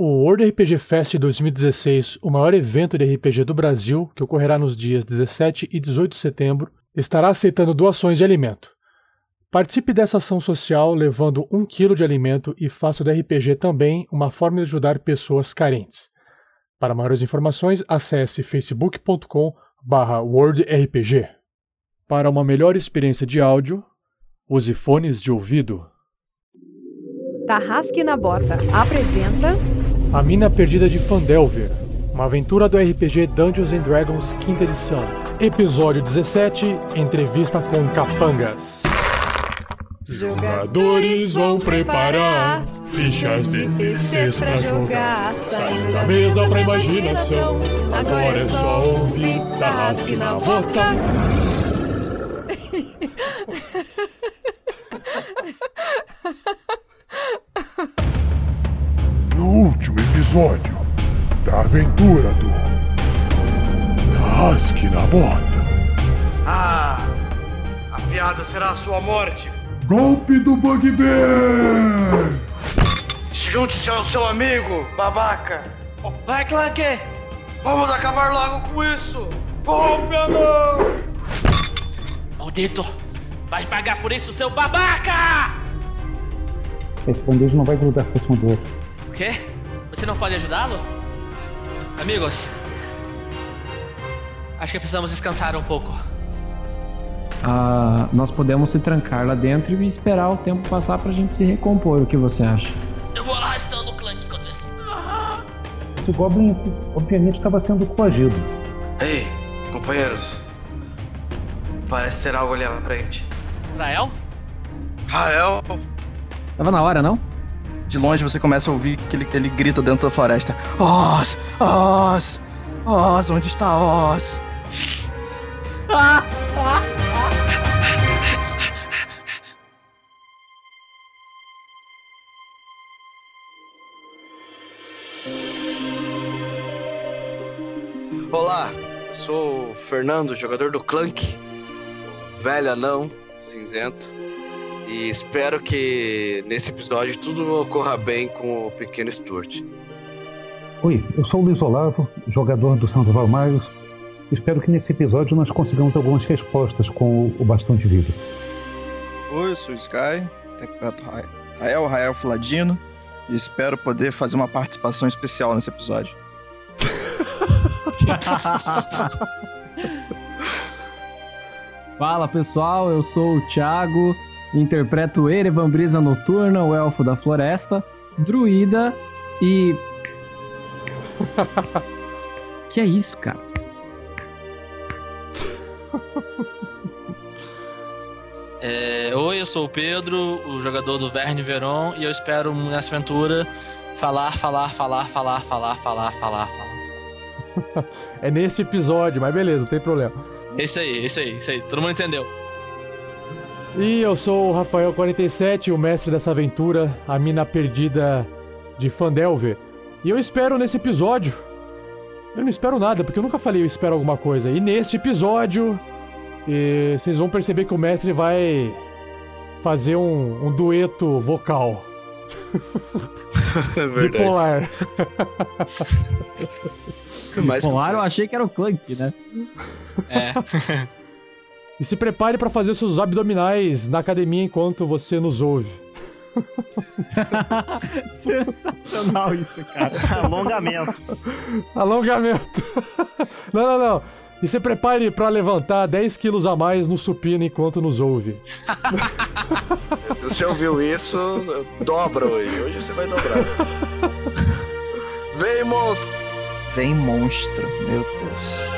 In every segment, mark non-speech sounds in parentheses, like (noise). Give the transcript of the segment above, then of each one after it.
O World RPG Fest 2016, o maior evento de RPG do Brasil, que ocorrerá nos dias 17 e 18 de setembro, estará aceitando doações de alimento. Participe dessa ação social levando um quilo de alimento e faça do RPG também uma forma de ajudar pessoas carentes. Para maiores informações, acesse facebook.com/worldrpg. Para uma melhor experiência de áudio, use fones de ouvido. Tarrasque na Bota apresenta A Mina Perdida de Fandelver, uma aventura do RPG Dungeons and Dragons 5 edição. Episódio 17, entrevista com capangas. Jogadores vão preparar fichas difíceis pra jogar. Saindo da mesa pra imaginação. Agora é só ouvir Tarrasque na bota. (laughs) No último episódio da aventura do Rasque na Bota, Ah, a piada será a sua morte. golpe do Bugbear! Junte-se ao seu amigo, babaca. Vai, Clank! Vamos acabar logo com isso. Golpe não! Maldito! Vai pagar por isso, seu babaca! Esse bandejo não vai grudar com um do outro. O quê? Você não pode ajudá-lo? Amigos, acho que precisamos descansar um pouco. Ah, nós podemos se trancar lá dentro e esperar o tempo passar pra gente se recompor. O que você acha? Eu vou arrastando o Clank enquanto isso. Esse Goblin, obviamente, estava sendo coagido. Ei, companheiros. Parece ter algo ali à frente. Rael? Rael, Tava na hora, não? De longe você começa a ouvir que ele, ele grita dentro da floresta. Oz! Oz! Oz, onde está Oz? (laughs) olá. Eu sou o Fernando, jogador do Clank. Velho anão, cinzento. E espero que nesse episódio tudo ocorra bem com o pequeno Stuart. Oi, eu sou o Luiz Olavo, jogador do Santos Valmaios. Espero que nesse episódio nós consigamos algumas respostas com o- bastão de vida. Oi, eu sou o Sky, interpreto Ra- Rael, Rael Fladino, e espero poder fazer uma participação especial nesse episódio. (laughs) Fala pessoal, eu sou o Thiago, interpreto Erevan Brisa Noturna, o elfo da floresta, druida e. (laughs) que é isso, cara? (laughs) É, Oi, eu sou o Pedro, o jogador do Verne Veron, e eu espero nessa aventura falar, falar, falar, falar, falar, falar, falar, falar. (laughs) É neste episódio, mas beleza, não tem problema. Esse aí, esse aí, esse aí. Todo mundo entendeu. E eu sou o Rafael47, o mestre dessa aventura, a mina perdida de Fandelver. E eu espero nesse episódio. Eu não espero nada, porque eu nunca falei eu espero alguma coisa. E neste episódio, eh, vocês vão perceber que o mestre vai fazer um, um dueto vocal. (laughs) É verdade. Bipolar. (laughs) Mas Polar eu achei que era o Clank, né? É. (laughs) E se prepare para fazer seus abdominais na academia enquanto você nos ouve. (laughs) Sensacional isso, cara. Alongamento. Alongamento. (laughs) não, não, não. E se prepare para levantar 10 quilos a mais no supino enquanto nos ouve. (laughs) se você ouviu isso, dobra hoje. Hoje você vai dobrar. Vem, monstro! Vem monstro, meu Deus.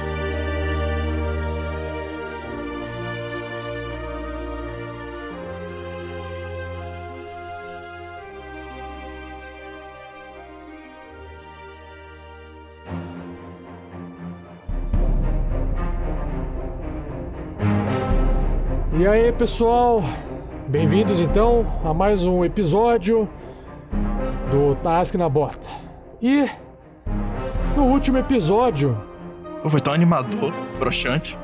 E aí, pessoal? Bem-vindos então a mais um episódio do Task na bota. E no último episódio. Pô, foi tão animador, broxante.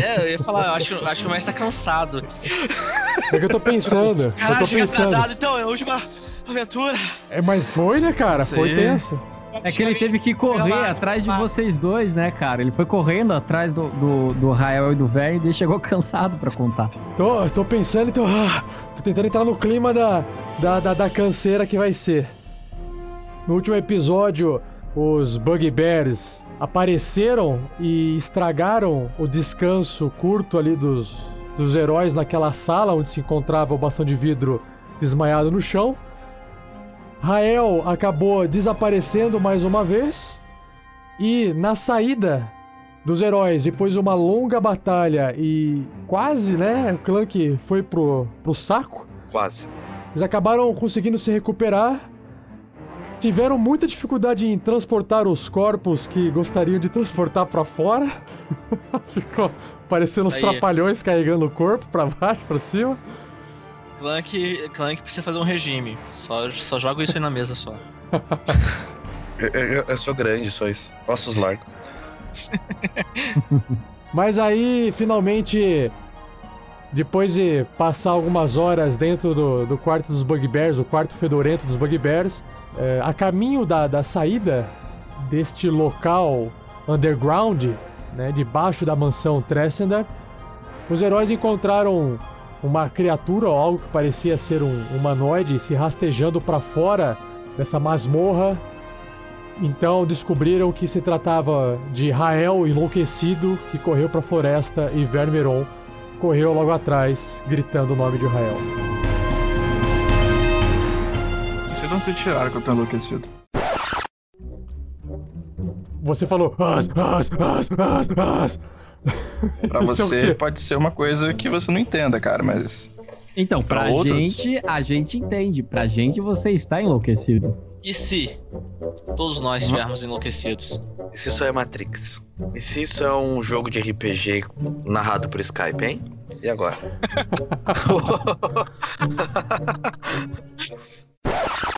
É, eu ia falar, eu acho, acho que o mestre tá cansado. É que eu tô pensando. Caralho, eu tô chega pensando. atrasado, então, é a última aventura. É, mas foi, né, cara? Foi tenso. É que ele teve que correr lá, atrás de vocês dois, né, cara? Ele foi correndo atrás do, do, do Rael e do Verne e ele chegou (laughs) cansado pra contar. Tô, tô pensando, então. ah, tô tentando entrar no clima da, da, da, da canseira que vai ser. No último episódio, os Bugbears apareceram e estragaram o descanso curto ali dos, dos heróis naquela sala onde se encontrava o bastão de vidro desmaiado no chão. Rael acabou desaparecendo mais uma vez. E na saída dos heróis, depois de uma longa batalha e quase, né, o clã que foi pro, pro saco, Quase. eles acabaram conseguindo se recuperar. Tiveram muita dificuldade em transportar os corpos que gostariam de transportar pra fora. (laughs) Ficou parecendo uns Aí. trapalhões carregando o corpo pra baixo, pra cima. Clank, Clank precisa fazer um regime. Só, só joga isso aí na mesa só. (laughs) Eu, eu- eu sou grande, só isso. Ossos largos. (laughs) Mas aí, finalmente, depois de passar algumas horas dentro do, do quarto dos Bugbears, o quarto fedorento dos Bugbears, é, a caminho da, da saída deste local underground, né, debaixo da mansão Tressender, os heróis encontraram uma criatura ou algo que parecia ser um humanoide se rastejando para fora dessa masmorra então descobriram que se tratava de Rael enlouquecido que correu para a floresta e Vermeron correu logo atrás, gritando o nome de Rael. Não sei de onde vocês tiraram que eu tô enlouquecido. Você falou as, as, as, as, as. (laughs) Pra é você pode ser uma coisa que você não entenda, cara, mas. Então, pra, Pra outros? gente, a gente entende. Pra gente, você está enlouquecido. E se todos nós estivermos enlouquecidos? E se isso é Matrix? E se isso é um jogo de RPG narrado por Skype, hein? E agora? (laughs) (laughs)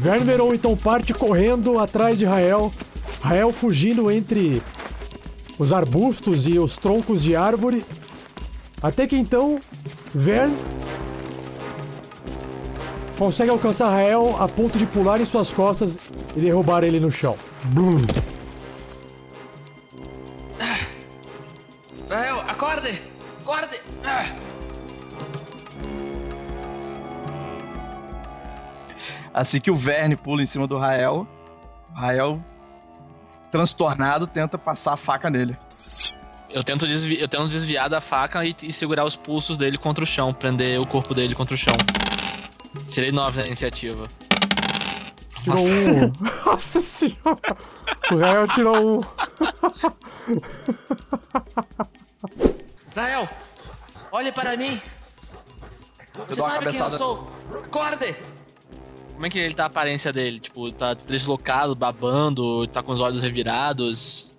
Vermeron então parte correndo atrás de Rael, Rael fugindo entre os arbustos e os troncos de árvore, até que então Vern consegue alcançar Rael a ponto de pular em suas costas e derrubar ele no chão. Blum. Assim que o Verne pula em cima do Rael, o Rael, transtornado, tenta passar a faca nele. Eu tento, desvi eu tento desviar da faca e, e segurar os pulsos dele contra o chão, prender o corpo dele contra o chão. Tirei 9 na iniciativa. Tirou um. (laughs) Nossa senhora! O Rael tirou um. Rael, olhe para mim! Você sabe quem eu sou? Acorde! Como é que ele tá a aparência dele? Tipo, tá deslocado, babando, tá com os olhos revirados?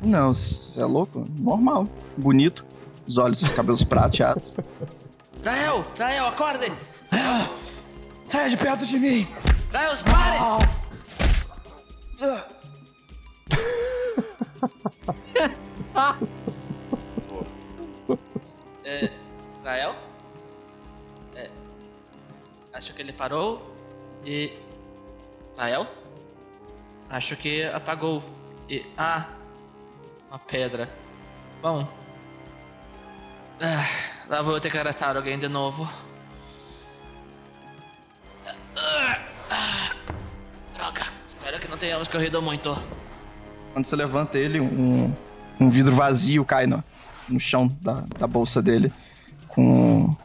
Não, você é louco? Normal. Bonito. Os olhos, cabelos prateados. (laughs) Rael, Rael, acorde! (gasps) Saia de perto de mim! Rael, pare! (laughs) É, Rael? É, acho que ele parou e. Nael? Acho que apagou. E. Ah! Uma pedra. Bom. Ah, lá vou ter que aratar alguém de novo. Ah, droga! Espero que não tenhamos corrido muito. Quando você levanta ele, um, um vidro vazio cai no, no chão da, da bolsa dele. Com,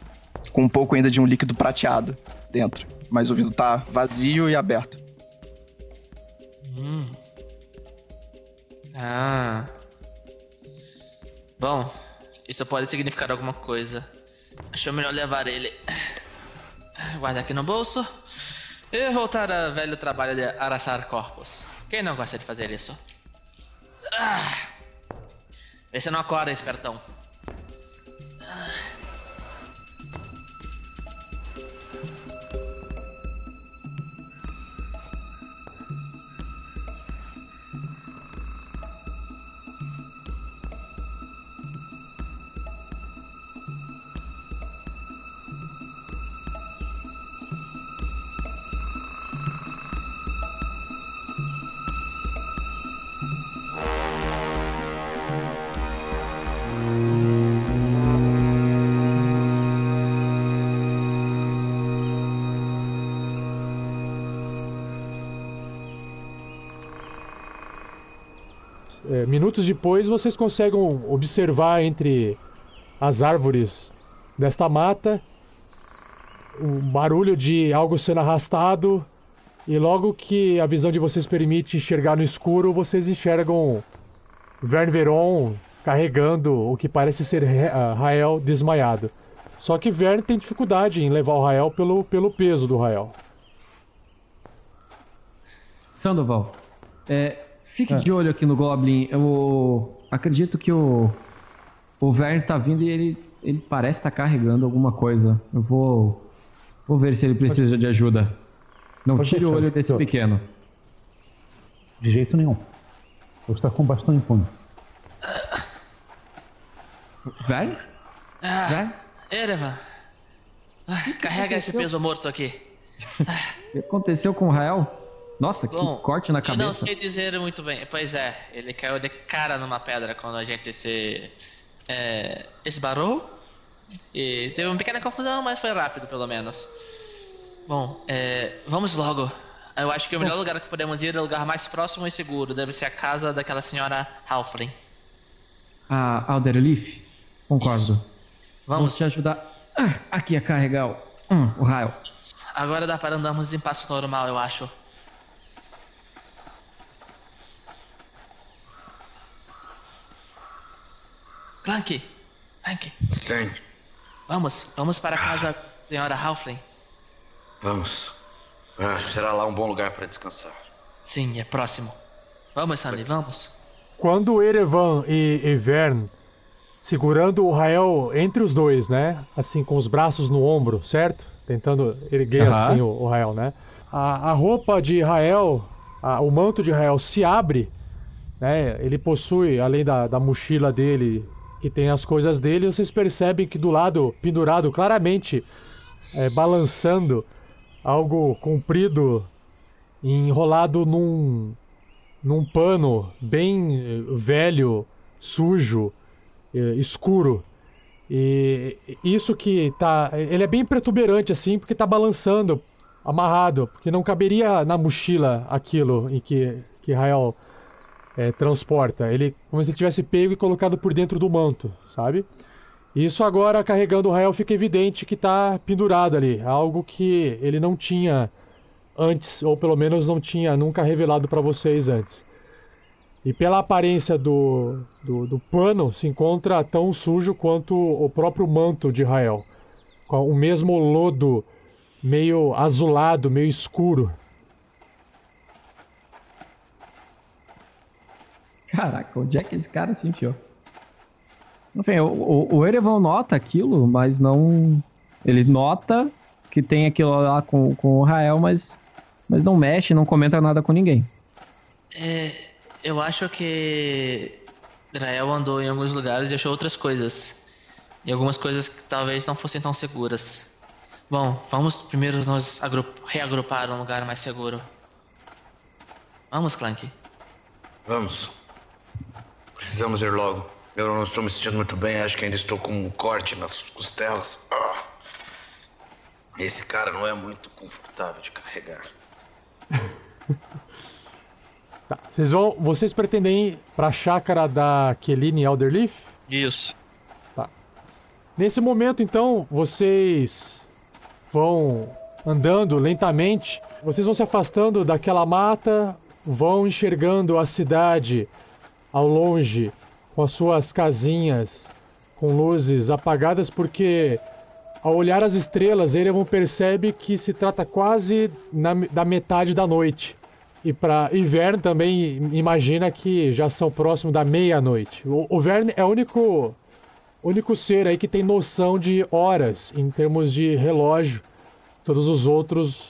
com um pouco ainda de um líquido prateado dentro. Mas o vidro tá vazio e aberto. Hum. Ah. Bom, isso pode significar alguma coisa. Acho melhor levar ele. Guardar aqui no bolso. E voltar ao velho trabalho de araçar corpos. Quem não gosta de fazer isso? Ah. Vê se não acorda, espertão. É, minutos depois, vocês conseguem observar entre as árvores desta mata o barulho de algo sendo arrastado. E logo que a visão de vocês permite enxergar no escuro, vocês enxergam Vern Veron carregando o que parece ser Ra- Rael desmaiado. Só que Vern tem dificuldade em levar o Rael pelo, pelo peso do Rael. Sandoval, é, fique É. de olho aqui no Goblin. Eu acredito que o, o Vern tá vindo e ele, ele parece estar carregando alguma coisa. Eu vou, vou ver se ele precisa de ajuda. Não Pode tire o olho desse pequeno. De jeito nenhum. Vou estar com bastão em punho. Vern? Ah, Vern? Erevan. Ah, carrega esse aconteceu? peso morto aqui. O (laughs) que aconteceu com o Rael? Nossa, que Bom, corte na Eu não cabeça. sei dizer muito bem. Pois é, ele caiu de cara numa pedra quando a gente se é, esbarrou. E teve uma pequena confusão, mas foi rápido pelo menos. Bom, é, vamos logo. Eu acho que o melhor lugar que podemos ir é o lugar mais próximo e seguro. Deve ser a casa daquela senhora Halfling. A Alderleaf? Concordo. Vamos Vamos. te ajudar ah, aqui a carregar o, hum, o Rael. Agora dá para andarmos em passo normal, eu acho. Clank! Clank! Sim, Vamos, vamos para a casa da senhora Halfling. vamos. Ah, será lá um bom lugar para descansar. Sim, é próximo. Vamos, Sandy, vamos. Quando Erevan e, e Vern segurando o Rael entre os dois, né? Assim, com os braços no ombro, certo? Tentando erguer assim o, o Rael, né? A, a roupa de Rael, a- o manto de Rael se abre, né? Ele possui, além da, da mochila dele, que tem as coisas dele, vocês percebem que do lado, pendurado claramente, é, balançando, algo comprido, enrolado num, num pano bem eh, velho, sujo, eh, escuro. E isso que tá. Ele é bem protuberante assim, porque tá balançando, amarrado, porque não caberia na mochila aquilo em que, que Rael eh, transporta. Ele, como se ele tivesse pego e colocado por dentro do manto, sabe? Isso agora, carregando o Rael, fica evidente que tá pendurado ali. Algo que ele não tinha antes, ou pelo menos não tinha nunca revelado para vocês antes. E pela aparência do, do, do pano, se encontra tão sujo quanto o próprio manto de Rael. Com o mesmo lodo meio azulado, meio escuro. Caraca, onde é que esse cara se enfiou? Enfim, o, o, o Erevan nota aquilo, mas não. Ele nota que tem aquilo lá com, com o Rael, mas, mas não mexe, não comenta nada com ninguém. É, eu acho que Rael andou em alguns lugares e achou outras coisas. E algumas coisas que talvez não fossem tão seguras. Bom, vamos primeiro nos agru- reagrupar um lugar mais seguro. Vamos, Clank. Vamos. Precisamos ir logo. Eu não estou me sentindo muito bem, acho que ainda estou com um corte nas costelas. Ah. Esse cara não é muito confortável de carregar. (laughs) Tá, vocês vão. Vocês pretendem ir pra chácara da Keline Elderleaf? Isso. Tá. Nesse momento, então, vocês vão andando lentamente. Vocês vão se afastando daquela mata, vão enxergando a cidade ao longe, com as suas casinhas com luzes apagadas, porque ao olhar as estrelas, Erevan percebe que se trata quase na, da metade da noite. E para e Vern também imagina que já são próximo da meia-noite. O, o Vern é o único único ser aí que tem noção de horas em termos de relógio. Todos os outros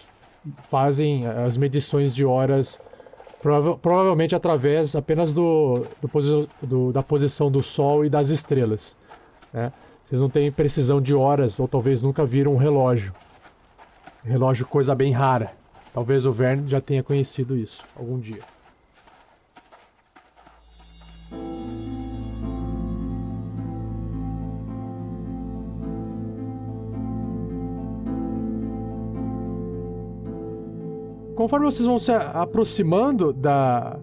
fazem as medições de horas prova provavelmente através apenas do, do, posi do, da posição do Sol e das estrelas. Né? Vocês não têm precisão de horas ou talvez nunca viram um relógio. Relógio coisa bem rara. Talvez o Verne já tenha conhecido isso algum dia. Conforme vocês vão se aproximando da,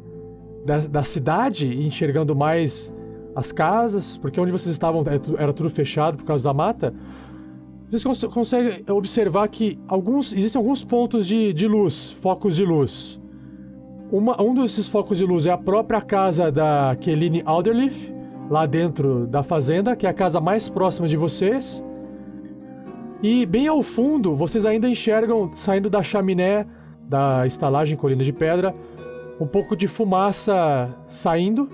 da, da cidade e enxergando mais as casas, porque onde vocês estavam é era tudo fechado por causa da mata, vocês cons conseguem observar que alguns, existem alguns pontos de, de luz, focos de luz. Uma, um desses focos de luz é a própria casa da Keline Alderleaf, lá dentro da fazenda, que é a casa mais próxima de vocês. E bem ao fundo, vocês ainda enxergam, saindo da chaminé da estalagem Colina de Pedra, um pouco de fumaça saindo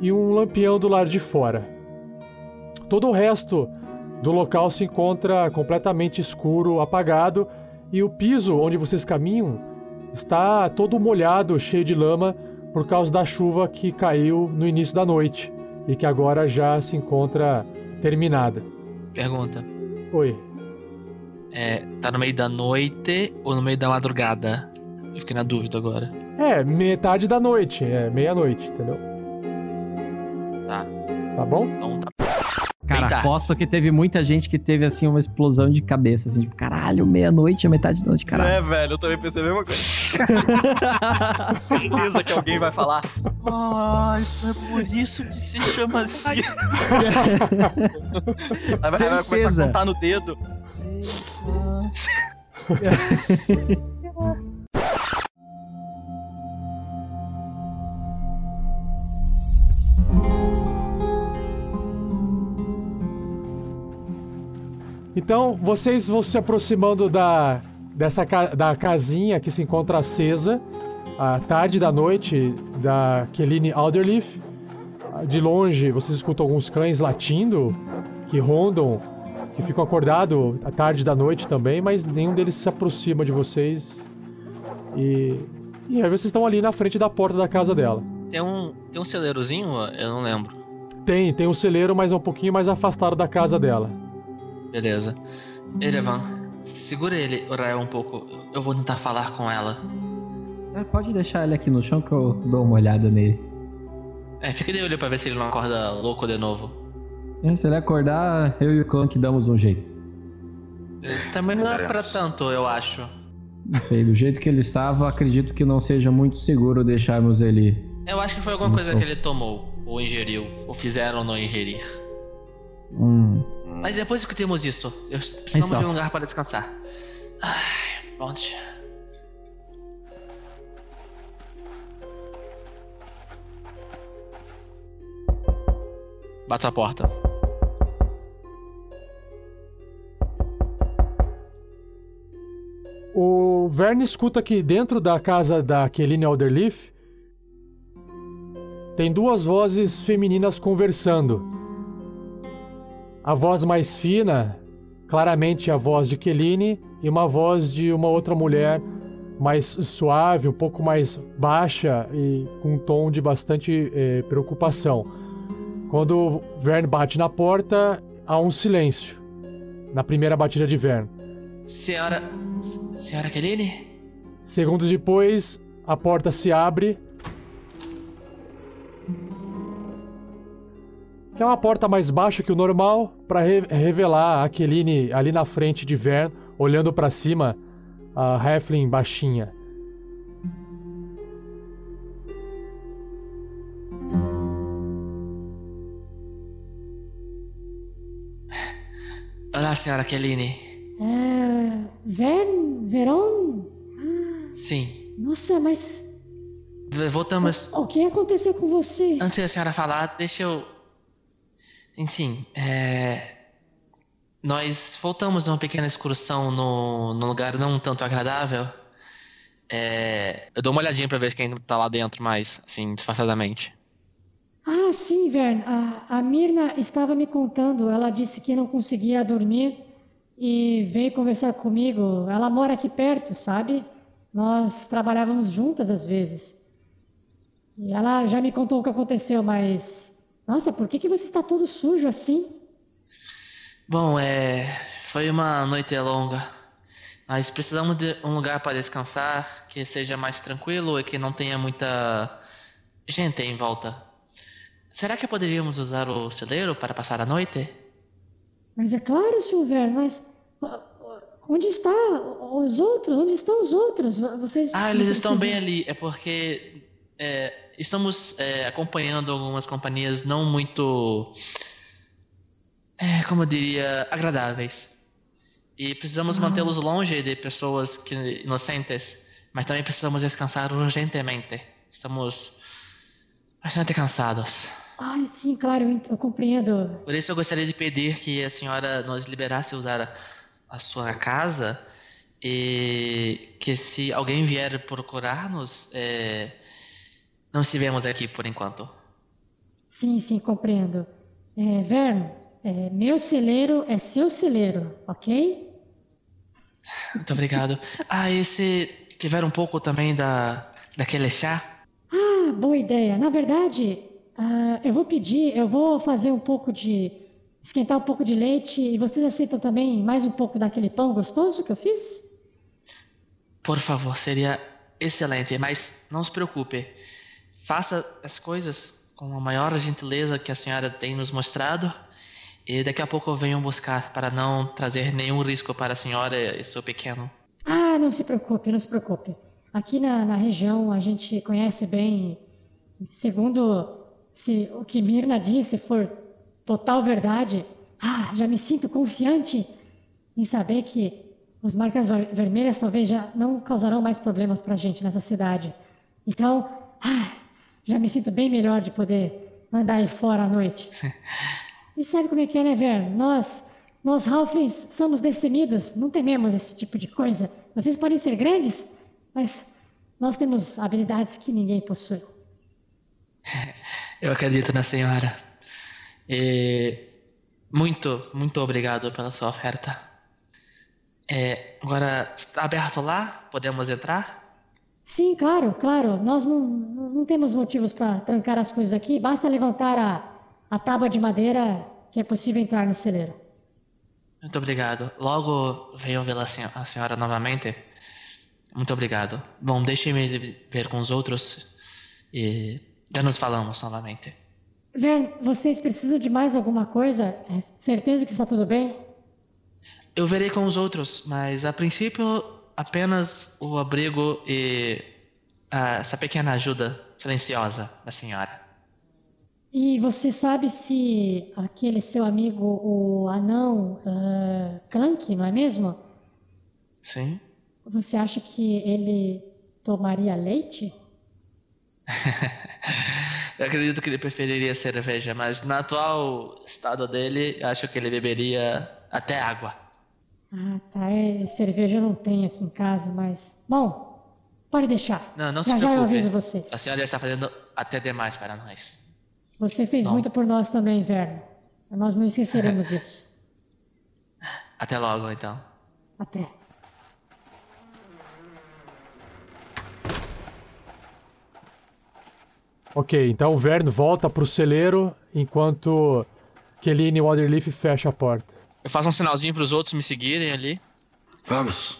e um lampião do lado de fora. Todo o resto do local se encontra completamente escuro, apagado, e o piso onde vocês caminham está todo molhado, cheio de lama, por causa da chuva que caiu no início da noite e que agora já se encontra terminada. Pergunta. Oi. É, tá no meio da noite ou no meio da madrugada? Eu fiquei na dúvida agora. É, metade da noite, é meia-noite, entendeu? Tá. Tá bom? Então tá. Cara, Eita. aposto que teve muita gente que teve, assim, uma explosão de cabeça, assim, tipo, caralho, meia-noite, a metade da noite, caralho. É, velho, eu também pensei a mesma coisa. (laughs) Com certeza que alguém vai falar. Ah, então é por isso que se chama assim. Aí vai, vai começar a contar no dedo. Então, vocês vão se aproximando da, dessa, da casinha que se encontra acesa, à tarde da noite, da Keline Alderleaf. De longe, vocês escutam alguns cães latindo, que rondam, que ficam acordados à tarde da noite também, mas nenhum deles se aproxima de vocês. E, e aí vocês estão ali na frente da porta da casa dela. Tem um, tem um celeirozinho? Eu não lembro. Tem, tem um celeiro, mas é um pouquinho mais afastado da casa dela. Beleza. Erevan, segura ele, Urael, um pouco. Eu vou tentar falar com ela. É, pode deixar ele aqui no chão que eu dou uma olhada nele. É, fica de olho pra ver se ele não acorda louco de novo. É, se ele acordar, eu e o Clank damos um jeito. Também não é pra tanto, eu acho. Não sei, do jeito que ele estava, acredito que não seja muito seguro deixarmos ele. Eu acho que foi alguma coisa sou. que ele tomou, ou ingeriu, ou fizeram não ingerir. Hum. Mas depois discutimos isso. Eu precisamos só. de um lugar para descansar. Ai, onde? Bato a porta. O Verne escuta que dentro da casa da Keline Alderleaf tem duas vozes femininas conversando. A voz mais fina, claramente a voz de Keline, e uma voz de uma outra mulher mais suave, um pouco mais baixa e com um tom de bastante eh, preocupação. Quando o Verne bate na porta, há um silêncio. Na primeira batida de Verne. Senhora. Senhora Keline? Segundos depois, a porta se abre. que é uma porta mais baixa que o normal, para re revelar a Aquiline ali na frente de Vern, olhando para cima, a Heflin baixinha. Olá, senhora Aquiline. É... Vern? Veron? Sim. Nossa, mas... Voltamos. O, o que aconteceu com você? Antes da senhora falar, deixa eu Sim. É... Nós voltamos numa pequena excursão no, no lugar não tanto agradável. É... Eu dou uma olhadinha pra ver quem tá lá dentro mais, assim, disfarçadamente. Ah, sim, Vern. A, a Mirna estava me contando. Ela disse que não conseguia dormir e veio conversar comigo. Ela mora aqui perto, sabe? Nós trabalhávamos juntas às vezes. E ela já me contou o que aconteceu, mas. Nossa, por que, que você está todo sujo assim? Bom, é. Foi uma noite longa. Nós precisamos de um lugar para descansar, que seja mais tranquilo e que não tenha muita gente em volta. Será que poderíamos usar o celeiro para passar a noite? Mas é claro, Sr. Vern, mas. Onde está os outros? Onde estão os outros? Vocês. Ah, eles estão bem ali. É porque é, estamos é, acompanhando algumas companhias não muito, é, como eu diria, agradáveis. E precisamos Ah. mantê-los longe de pessoas que, inocentes, mas também precisamos descansar urgentemente. Estamos bastante cansados. Ai, sim, claro, eu compreendo. Por isso eu gostaria de pedir que a senhora nos liberasse usar a, a sua casa e que se alguém vier procurar-nos, é, não estivemos aqui por enquanto. Sim, sim, compreendo. É, Vern, é, meu celeiro é seu celeiro, ok? Muito obrigado. Ah, e se tiver um pouco também da, daquele chá? Ah, boa ideia. Na verdade, ah, eu vou pedir, eu vou fazer um pouco de. esquentar um pouco de leite e vocês aceitam também mais um pouco daquele pão gostoso que eu fiz? Por favor, seria excelente, mas não se preocupe. Faça as coisas com a maior gentileza que a senhora tem nos mostrado. E daqui a pouco venham buscar para não trazer nenhum risco para a senhora e seu pequeno. Ah, não se preocupe, não se preocupe. Aqui na, na região a gente conhece bem, segundo se o que Mirna disse for total verdade, ah, já me sinto confiante em saber que os marcas ver- vermelhas talvez já não causarão mais problemas pra gente nessa cidade. Então, ah, já me sinto bem melhor de poder andar aí fora à noite. (laughs) E sabe como é que é, né, Vern? Nós, nós Halflings, somos destemidos, não tememos esse tipo de coisa. Vocês podem ser grandes, mas nós temos habilidades que ninguém possui. (laughs) Eu acredito na senhora. E muito, muito obrigado pela sua oferta. É, agora, está aberto lá? Podemos entrar? Sim, claro, claro. Nós não, não temos motivos para trancar as coisas aqui. Basta levantar a, a tábua de madeira que é possível entrar no celeiro. Muito obrigado. Logo venham ver a senhora, a senhora novamente. Muito obrigado. Bom, deixe-me ver com os outros e já nos falamos novamente. Vern, vocês precisam de mais alguma coisa? É certeza que está tudo bem? Eu verei com os outros, mas a princípio apenas o abrigo e ah, essa pequena ajuda silenciosa da senhora. E você sabe se aquele seu amigo, o anão ah, Clank, não é mesmo? Sim? Você acha que ele tomaria leite? (laughs) Eu acredito que ele preferiria cerveja, mas no atual estado dele, acho que ele beberia até água. Ah, tá. É, cerveja eu não tenho aqui em casa, mas. Bom, pode deixar. Não, não se já já eu preocupe. aviso você. A senhora já está fazendo até demais para nós. Você fez Bom. muito por nós também, Verno. Nós não esqueceremos (laughs) disso. Até logo, então. Até. Ok, então o Vern volta pro celeiro enquanto Keline e Waterleaf fecha a porta. Eu faço um sinalzinho para os outros me seguirem ali. Vamos.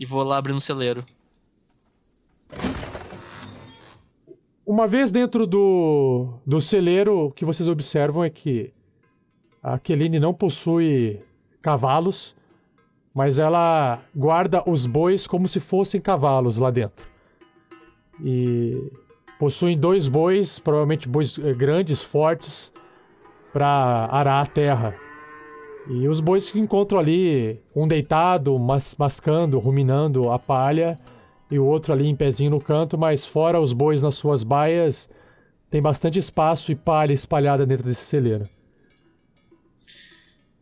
E vou lá abrindo o celeiro. Uma vez dentro do, do celeiro, o que vocês observam é que a Keline não possui cavalos, mas ela guarda os bois como se fossem cavalos lá dentro. E possuem dois bois, provavelmente bois eh, grandes, fortes, para arar a terra. E os bois se encontram ali, um deitado, mas, mascando, ruminando a palha, e o outro ali em pezinho no canto, mas fora os bois nas suas baias, tem bastante espaço e palha espalhada dentro desse celeiro.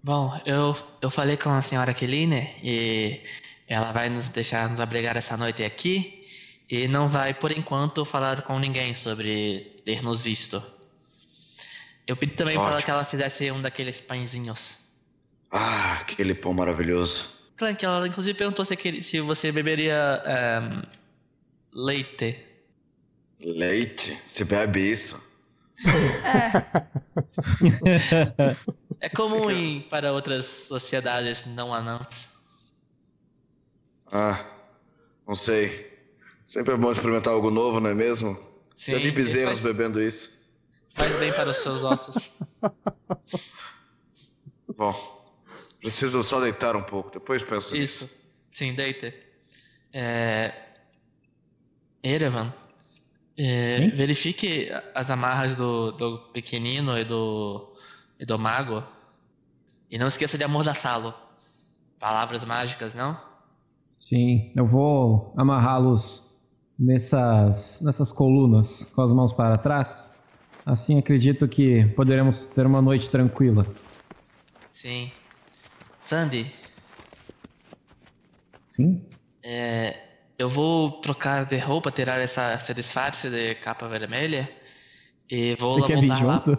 Bom, eu, eu falei com a senhora Keline e ela vai nos deixar nos abrigar essa noite aqui e não vai, por enquanto, falar com ninguém sobre ter nos visto. Eu pedi também para ela que ela fizesse um daqueles pãezinhos. Ah, aquele pão maravilhoso. Clank, ela inclusive perguntou se, se você beberia ehm, leite. Leite? Se bebe isso? (laughs) É comum em, para outras sociedades não anãs. Ah, não sei. Sempre é bom experimentar algo novo, não é mesmo? Sim, Já vi bezerros faz- bebendo isso. Faz bem para os seus ossos. (laughs) Bom, preciso só deitar um pouco, depois penso nisso. Isso. Sim, deite. É... Erevan, é, verifique as amarras do, do pequenino e do, e do mago. E não esqueça de amordaçá-lo. Palavras mágicas, não? Sim, eu vou amarrá-los nessas, nessas colunas com as mãos para trás. Assim acredito que poderemos ter uma noite tranquila. Sim. Sandy, Sim? é, eu vou trocar de roupa, tirar essa, esse disfarce de capa vermelha. E vou Você lá quer vir voltar lá. junto?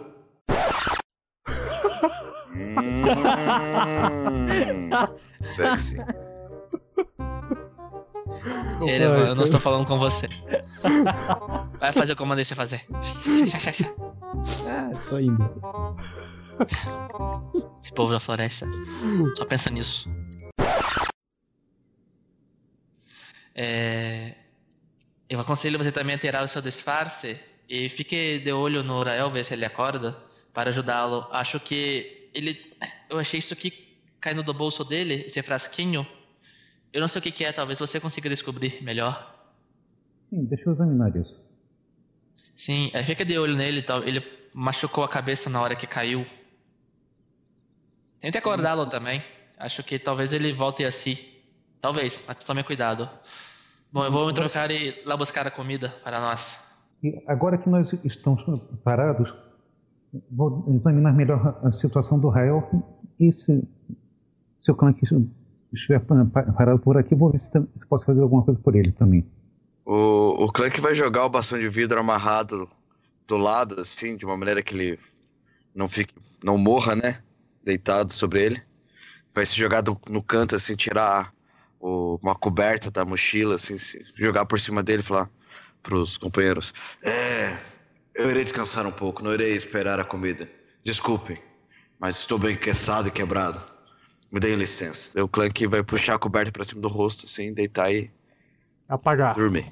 Hum, (laughs) sexy. Erevan, eu não estou falando com você. Vai fazer o que eu mandei você fazer. Ah, tô indo. Esse povo da floresta. Só pensa nisso. É, Eu aconselho você também a tirar o seu disfarce e fique de olho no Urael, ver se ele acorda, para ajudá-lo. Acho que ele. Eu achei isso aqui caindo do bolso dele, esse frasquinho. Eu não sei o que, que é, talvez você consiga descobrir melhor. Sim, deixa eu examinar isso. Sim, é, fica de olho nele, tal. ele machucou a cabeça na hora que caiu. Tente acordá-lo também. Acho que talvez ele volte a si. Talvez, mas tome cuidado. Bom, eu vou me trocar e ir lá buscar a comida para nós. E agora que nós estamos parados, vou examinar melhor a situação do Rael e se, se o clã que estiver pa- pa- parado por aqui, vou ver se, se posso fazer alguma coisa por ele também. O, o Clank vai jogar o bastão de vidro amarrado do lado, assim, de uma maneira que ele não fique, não morra, né? Deitado sobre ele. Vai se jogar do- no canto, assim, tirar o- uma coberta da mochila, assim, jogar por cima dele e falar pros companheiros: É, eu irei descansar um pouco, não irei esperar a comida. Desculpem, mas estou bem cansado e quebrado. Me deem licença. Daí O Clank vai puxar a coberta pra cima do rosto, assim, deitar e Apagar. dormir.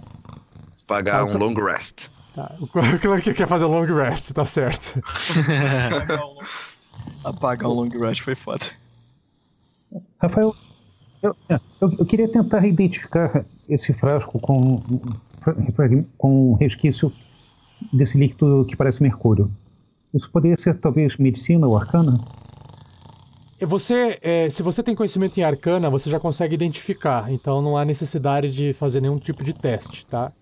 Pagar Ah, um tá. long rest. Tá, o Clank (laughs) que quer fazer long rest, tá certo. (laughs) Apagar um long rush foi foda. Rafael, eu, é, eu- eu queria tentar identificar esse frasco com, com um resquício desse líquido que parece mercúrio. Isso poderia ser talvez medicina ou arcana? E você, é, se você tem conhecimento em arcana, você já consegue identificar, então não há necessidade de fazer nenhum tipo de teste, tá?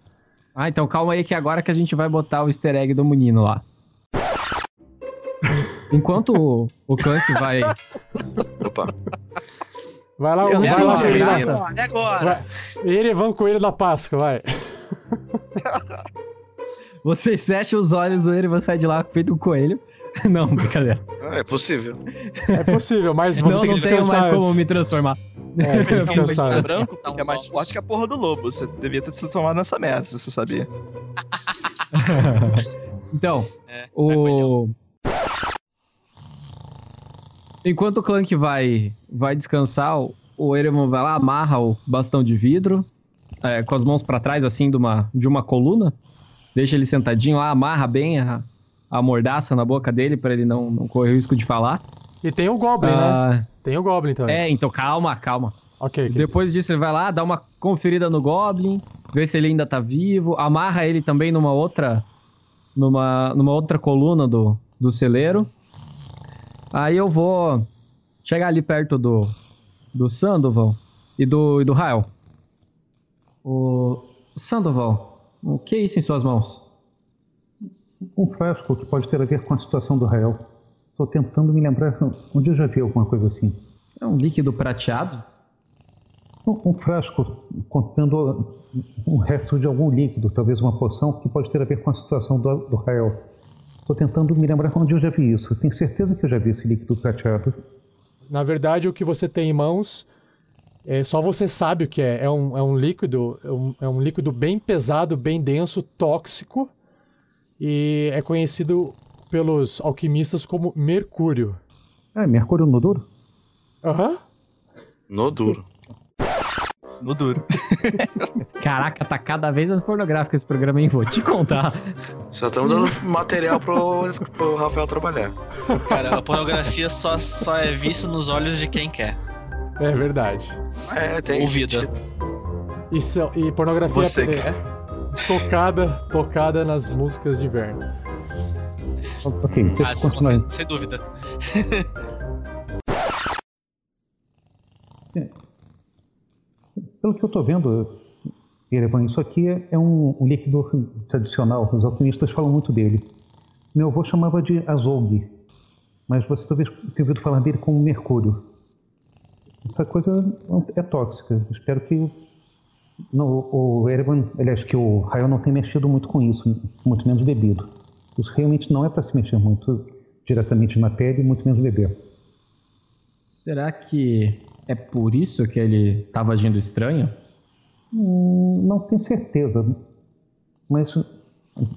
Ah, então calma aí que agora que a gente vai botar o easter egg do menino lá. Enquanto o, o Clank vai. Opa. Vai lá, Eu vai lá, Agora, é agora! Vai. Erevan Coelho da Páscoa, vai. Vocês fecham os olhos, o Erevan sai de lá feito um coelho. (laughs) Não, brincadeira. Ah, é possível. É possível, mas você não, tem que não tenho mais como antes. me transformar. É, tem que (laughs) tá branco é mais forte que a porra do lobo. Você devia ter sido tomado nessa merda, se você sabia. (laughs) Então, É, o. Enquanto o Clank vai, vai descansar, o- Erevan vai lá, amarra o bastão de vidro, é, com as mãos pra trás, assim, de uma, de uma coluna. Deixa ele sentadinho lá, amarra bem a, a mordaça na boca dele pra ele não, não correr o risco de falar. E tem o Goblin, né? Ah, Tem o Goblin também. é, então calma, calma. Ok, ok. Depois disso ele vai lá, dá uma conferida no Goblin, vê se ele ainda tá vivo, amarra ele também numa outra numa, numa outra coluna do, do celeiro. Aí eu vou chegar ali perto do, do Sandoval e do, e do Rael. O Sandoval, o que é isso em suas mãos? Um frasco que pode ter a ver com a situação do Rael. Estou tentando me lembrar onde eu já vi alguma coisa assim. É um líquido prateado? Um, um frasco contendo um resto de algum líquido, talvez uma poção, que pode ter a ver com a situação do, do Rael. Estou tentando me lembrar onde eu já vi isso. Tenho certeza que eu já vi esse líquido prateado. Na verdade, o que você tem em mãos, é, só você sabe o que é. É um, é um líquido, é um, é um líquido bem pesado, bem denso, tóxico, e é conhecido pelos alquimistas como mercúrio. É, mercúrio no duro? Aham. No duro. No duro. (laughs) Caraca, tá cada vez mais pornográfico esse programa, hein? Vou te contar. Só estamos dando material pro, pro Rafael trabalhar. Cara, a pornografia só, só é vista nos olhos de quem quer. É verdade. É, tem. Ouvida. E, e pornografia Você é, quer? Tocada, tocada nas músicas de inverno. Ok, Ah, sem, continuar. sem dúvida. Pelo que eu estou vendo, Erevan, isso aqui é é um, um líquido tradicional. Os alquimistas falam muito dele. Meu avô chamava de azougue, mas você talvez tenha ouvido falar dele como mercúrio. Essa coisa é tóxica. Espero que no, o Erevan, aliás, que o Rael não tenha mexido muito com isso, muito menos bebido. Isso realmente não é para se mexer muito diretamente na pele, muito menos beber. Será que é por isso que ele tava agindo estranho? Hum, Não tenho certeza, mas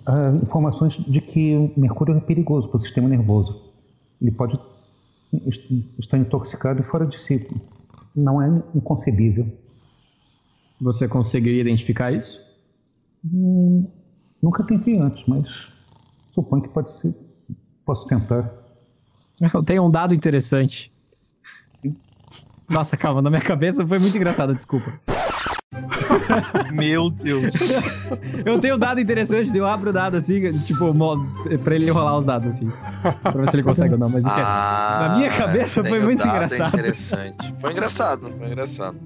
há informações de que Mercúrio é perigoso para o sistema nervoso. Ele pode est- estar intoxicado e fora de si. Não é inconcebível. Você conseguiria identificar isso? Hum, Nunca tentei antes, mas suponho que pode ser. Posso tentar. Eu tenho um dado interessante. Nossa, calma, na minha cabeça foi muito engraçado, desculpa. Meu Deus. Eu tenho um dado interessante, eu abro o dado assim, tipo, pra ele rolar os dados assim. Pra ver se ele consegue ou não, mas esquece. Ah, Na minha cabeça foi muito engraçado. interessante. Foi engraçado, foi engraçado.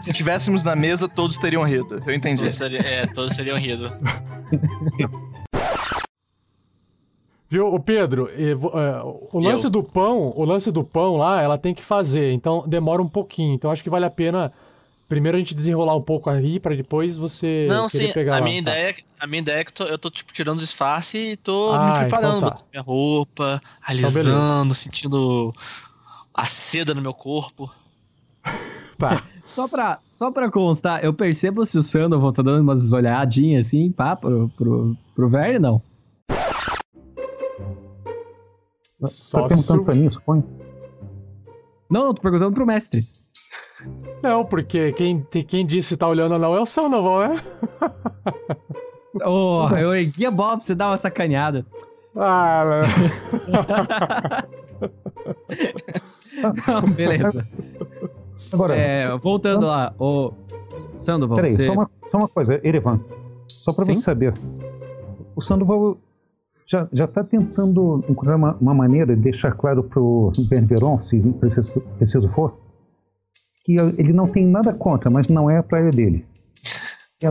Se tivéssemos na mesa, todos teriam rido. Eu entendi. Todos seriam, é, todos seriam rido. Viu, o Pedro, é, o lance Eu. do pão, o lance do pão lá, ela tem que fazer, então demora um pouquinho. Então acho que vale a pena primeiro a gente desenrolar um pouco aí pra depois você Não, sim, pegar a lá. minha, ideia, é a minha ideia é que tô- eu tô tipo, tirando o disfarce e tô Ah, me preparando, então tá. botando minha roupa, alisando, sentindo a seda no meu corpo. (laughs) Tá. Só pra, só pra constar, eu percebo se o Sandoval tá dando umas olhadinhas assim, pá, pro, pro, pro Verne, não. Você Só está perguntando se- para mim, suponho? Não, eu tô perguntando pro mestre. Não, porque quem, quem disse tá olhando ou não é o Sandoval, né? Ô, eu ergui a bola pra você dar uma sacaneada. Ah, Não, (laughs) beleza. (laughs) Agora, É, voltando lá, ô. Sandoval, Peraí, você. só, uma, só uma coisa, Erevan. Só para você saber. O Sandoval já está tentando encontrar uma, uma maneira de deixar claro para o se preciso, preciso for, que ele não tem nada contra, mas não é a praia dele. É-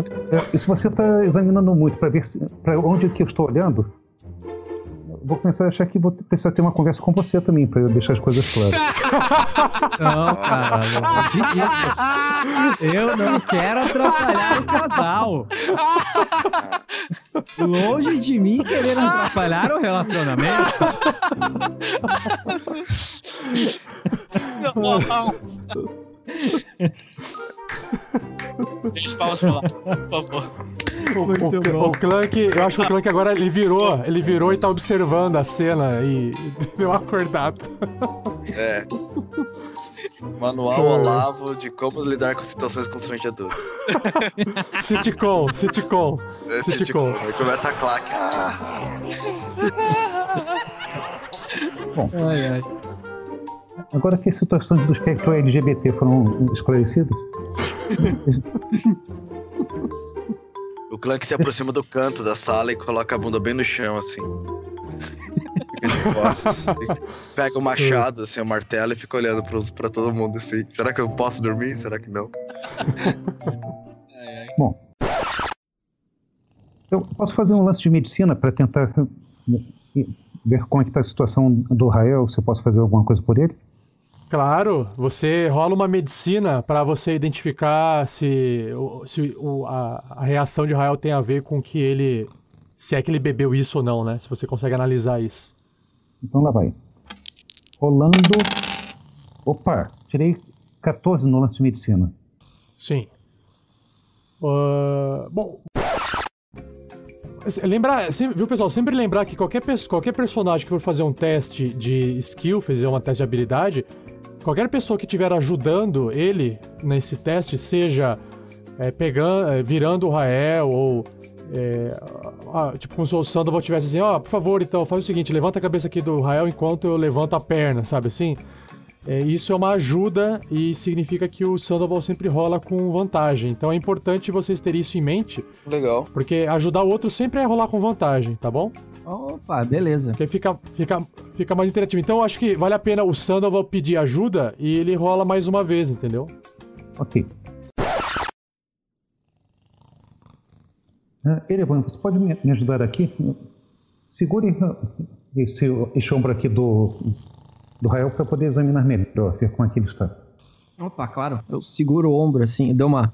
é- se você está examinando muito para ver para onde que eu estou olhando, vou começar a achar que vou precisar ter uma conversa com você também, para deixar as coisas claras. Não, cara, longe disso. Eu não quero atrapalhar o casal. Longe de mim querer atrapalhar o relacionamento. Deixa palmas pra lá, por favor. o, Muito o, bom. o Clank, eu acho que o Clank agora ele virou, ele virou e tá observando a cena e (laughs) deu uma acordada. É. Manual Olavo de como lidar com situações constrangedoras. (laughs) Sitcom, sitcom. Esse Sitcom. aí começa a claque. Ah, (laughs) Ai, ai. Agora que as situações do espectro LGBT foram esclarecidas, o Clank se aproxima do canto da sala e coloca a bunda bem no chão, assim. fica de costas. pega o machado, assim, o martelo e fica olhando pros, pra todo mundo assim. Será que eu posso dormir? Será que não? Bom. Eu posso fazer um lance de medicina para tentar ver como é que tá a situação do Rael, se eu posso fazer alguma coisa por ele? Claro, você rola uma medicina para você identificar se, se o, a, a, reação de Rael tem a ver com que ele. Se é que ele bebeu isso ou não, né? Se você consegue analisar isso. Então lá vai. Rolando. Opa, tirei 14 no lance de medicina. Sim. Uh, bom. Lembrar, viu pessoal? Sempre lembrar que qualquer, qualquer personagem que for fazer um teste de skill, fazer uma teste de habilidade, qualquer pessoa que estiver ajudando ele nesse teste, seja é, pegando, é, virando o Rael ou é, tipo como se o Sandoval tivesse assim, ó, oh, por favor, então faz o seguinte, levanta a cabeça aqui do Rael enquanto eu levanto a perna, sabe assim? É, isso é uma ajuda e significa que o Sandoval sempre rola com vantagem. Então é importante vocês terem isso em mente. Legal. Porque ajudar o outro sempre é rolar com vantagem, tá bom? Opa, beleza. Porque fica, fica, fica mais interativo. Então eu acho que vale a pena o Sandoval pedir ajuda e ele rola mais uma vez, entendeu? Ok. Uh, Erevan, você pode me ajudar aqui? Segure esse, esse ombro aqui do, do Rael para poder examinar melhor, ver como é que ele está. Opa, claro. Eu seguro o ombro assim, dou uma,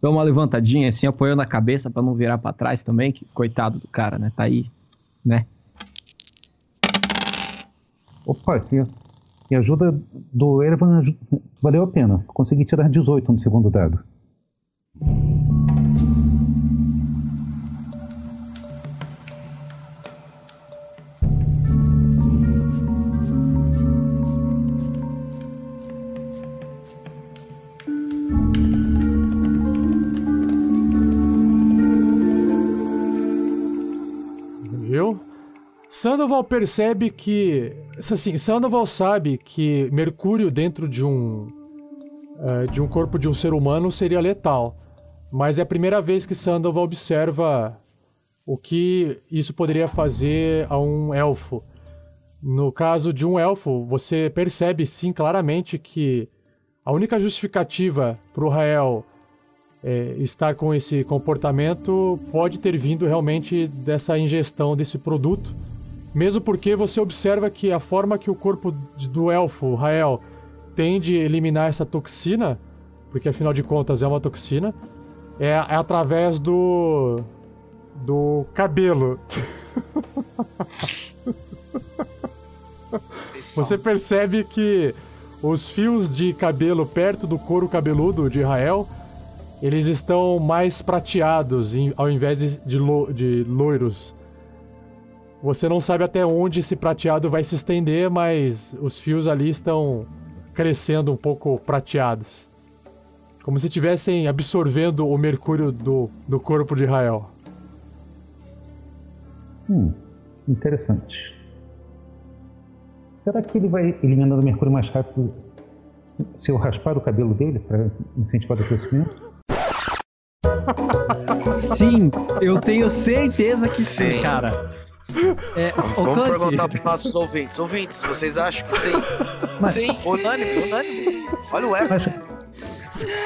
dou uma levantadinha assim, apoiando a cabeça para não virar para trás também, que coitado do cara, né? Tá aí, né? Opa, e, e a ajuda do Ervan valeu a pena. Consegui tirar 18 no segundo dado. Sandoval percebe que. Assim, Sandoval sabe que Mercúrio dentro de um. Uh, de um corpo de um ser humano seria letal. Mas é a primeira vez que Sandoval observa o que isso poderia fazer a um elfo. No caso de um elfo, você percebe sim claramente que a única justificativa para o Rael é, estar com esse comportamento pode ter vindo realmente dessa ingestão desse produto mesmo porque você observa que a forma que o corpo do elfo, Rael, tem de eliminar essa toxina, porque afinal de contas é uma toxina, é, é através do. do cabelo. Você percebe que os fios de cabelo perto do couro cabeludo de Rael, eles estão mais prateados ao invés de, lo, de loiros. Você não sabe até onde esse prateado vai se estender, mas os fios ali estão crescendo um pouco prateados. Como se estivessem absorvendo o mercúrio do, do corpo de Rael. Hum, interessante. Será que ele vai eliminando o mercúrio mais rápido se eu raspar o cabelo dele para incentivar o crescimento? Sim, eu tenho certeza que sim, sim cara. É, Vamos perguntar para os nossos ouvintes. Ouvintes, vocês acham que sim? Mas, sim, unânime, unânime. Olha o F.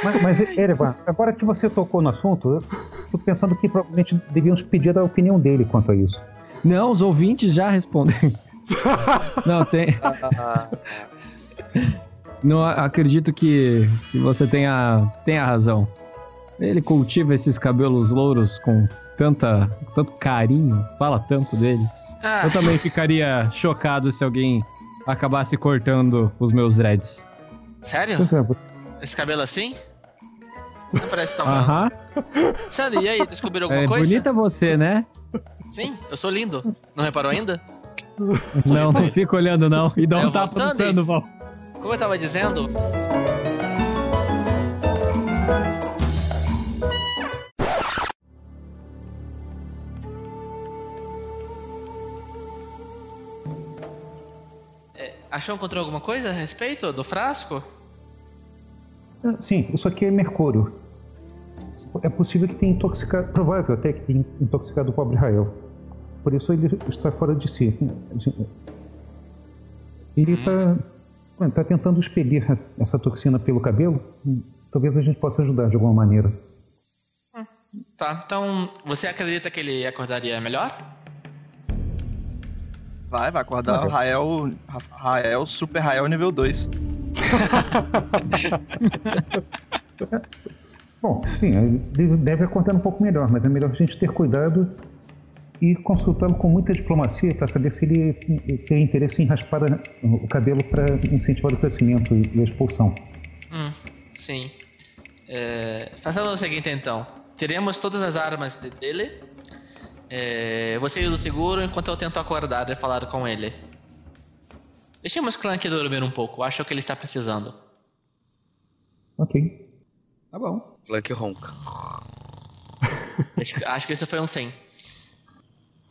Mas, mas Erevan, agora que você tocou no assunto, eu tô pensando que provavelmente devíamos pedir a opinião dele quanto a isso. Não, os ouvintes já respondem. (laughs) Não, tem. Não acredito que, que você tenha, tenha razão. Ele cultiva esses cabelos louros com tanta, tanto carinho, fala tanto dele. Ah. Eu também ficaria chocado se alguém acabasse cortando os meus dreads. Sério? Esse cabelo assim? Não parece tão Aham. Sandy, e aí, descobriu alguma é, coisa? Bonita você, né? Sim, eu sou lindo. Não reparou ainda? não, não fica olhando não. E dá um tapa no Sandoval. Como eu tava dizendo, Achou encontrou alguma coisa a respeito do frasco? Ah, sim, isso aqui é mercúrio. É possível que tenha intoxicado, provável até que tenha intoxicado o pobre Rael. Por isso ele está fora de si. Ele está tá tentando expelir essa toxina pelo cabelo. Talvez a gente possa ajudar de alguma maneira. Tá, então você acredita que ele acordaria melhor? Vai, vai acordar o Rael, Rael, Super Rael nível 2. (laughs) Bom, sim, deve acordar um pouco melhor, mas é melhor a gente ter cuidado e consultá-lo com muita diplomacia para saber se ele tem interesse em raspar o cabelo para incentivar o crescimento e a expulsão. Hum, sim. É, façamos o seguinte então. Teremos todas as armas dele. É, você usa o seguro enquanto eu tento acordar e falar com ele. Deixemos Clank dormir um pouco. Acho que ele está precisando. Ok. Tá bom. Clank ronca. acho, acho, que esse foi um 100.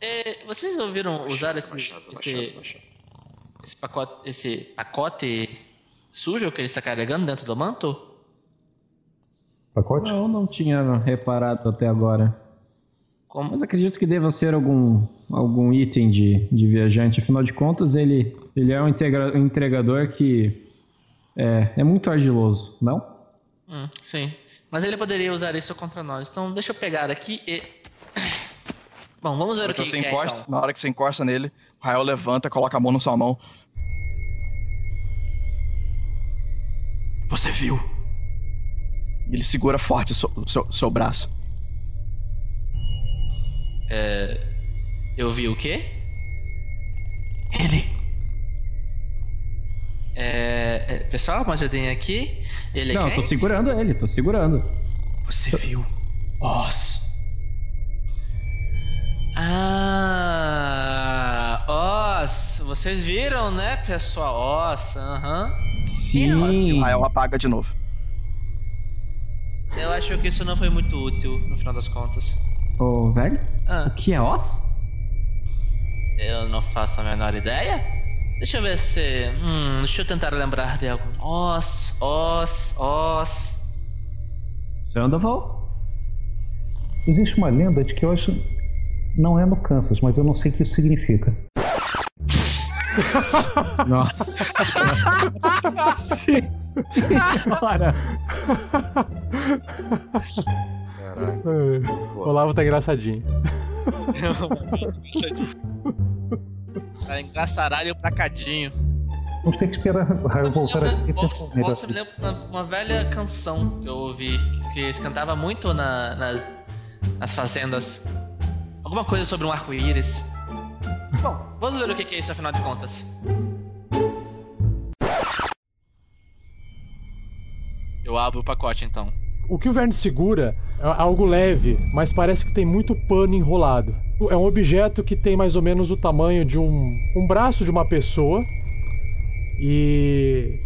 É, vocês ouviram usar esse, esse, esse, pacote, esse pacote sujo que ele está carregando dentro do manto? Pacote? Não, não tinha reparado até agora. Como? Mas acredito que deva ser algum, algum item de, de viajante. Afinal de contas, ele, ele é um, integra, um entregador que é, é muito argiloso, não? Hum, sim. Mas ele poderia usar isso contra nós. Então deixa eu pegar aqui e (coughs) Bom, vamos ver o que, que quer, encosta, então. Na hora que você encosta nele, o Rael levanta, coloca a mão na sua mão. Você viu? Ele segura forte o seu, seu, seu braço. É... Eu vi o quê? Ele. É... é pessoal, uma ajudinha aqui. Ele Não, quer? tô segurando ele, tô segurando. Você viu? Oz. Ah, Oz, vocês viram, né, pessoal? Oz, aham. Sim. O Rael apaga de novo. Eu acho que isso não foi muito útil, no final das contas. Ô, velho? Ah. O que é Oz? Eu não faço a menor ideia. Deixa eu ver se. Hum, deixa eu tentar lembrar de algum. Oz, Oz, Oz. Sandoval? Existe uma lenda de que eu acho. Não é no Kansas, mas eu não sei o que isso significa. (laughs) Nossa. (laughs) Sim. (laughs) Cara. O Olavo tá engraçadinho. (laughs) Tá engraçaralho pra cadinho. Vamos ter que esperar o raio voltar Oz, melhor. Oz me lembra uma, uma velha canção que eu ouvi, que eles cantavam muito na, nas, nas fazendas. Alguma coisa sobre um arco-íris. Bom, vamos ver o que é isso afinal de contas. Eu abro o pacote então. O que o Verne segura é algo leve, mas parece que tem muito pano enrolado. É um objeto que tem mais ou menos o tamanho de um, um braço de uma pessoa. E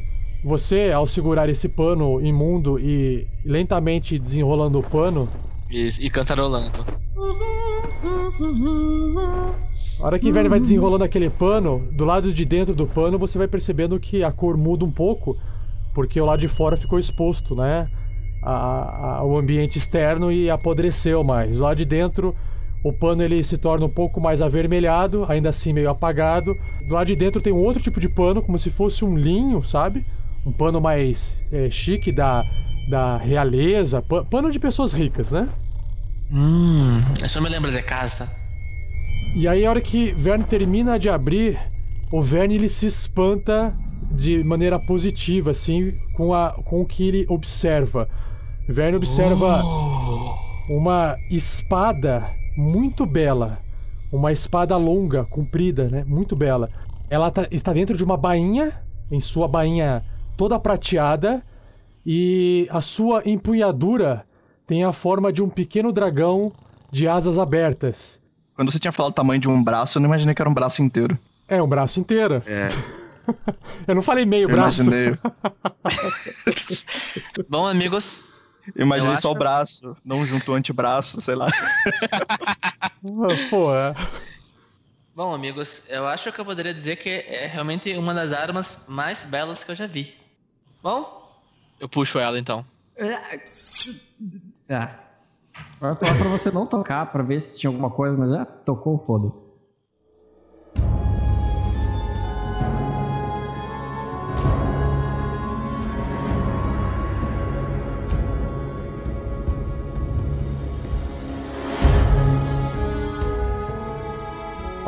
você, ao segurar esse pano imundo e lentamente desenrolando o pano, E, e cantarolando. a hora que Verne vai desenrolando aquele pano, do lado de dentro do pano você vai percebendo que a cor muda um pouco, porque o lado de fora ficou exposto, né? A- a- ao ambiente externo e apodreceu mais. Lado de dentro, o pano ele se torna um pouco mais avermelhado, ainda assim meio apagado. Do lado de dentro tem um outro tipo de pano, como se fosse um linho, sabe? Um pano mais é, chique da, da realeza, pa- pano de pessoas ricas, né? Hum, isso me lembra de casa. E aí a hora que Verne termina de abrir, o Verne ele se espanta de maneira positiva, assim, com, a, com o que ele observa. Verne observa uma espada muito bela. Uma espada longa, comprida, né? Muito bela. Ela tá- está dentro de uma bainha, em sua bainha toda prateada, e a sua empunhadura tem a forma de um pequeno dragão de asas abertas. Quando você tinha falado o tamanho de um braço, eu não imaginei que era um braço inteiro. É, um braço inteiro. É. (laughs) Eu não falei meio Eu braço. imaginei. (laughs) Bom, amigos, Eu imaginei Eu só o acho- braço, não junto o antebraço, sei lá. Pô, é. bom, amigos, eu acho que eu poderia dizer que é realmente uma das armas mais belas que eu já vi. Bom, eu puxo ela então. Tá. Eu ia falar pra você não tocar, pra ver se tinha alguma coisa, mas já tocou, foda-se.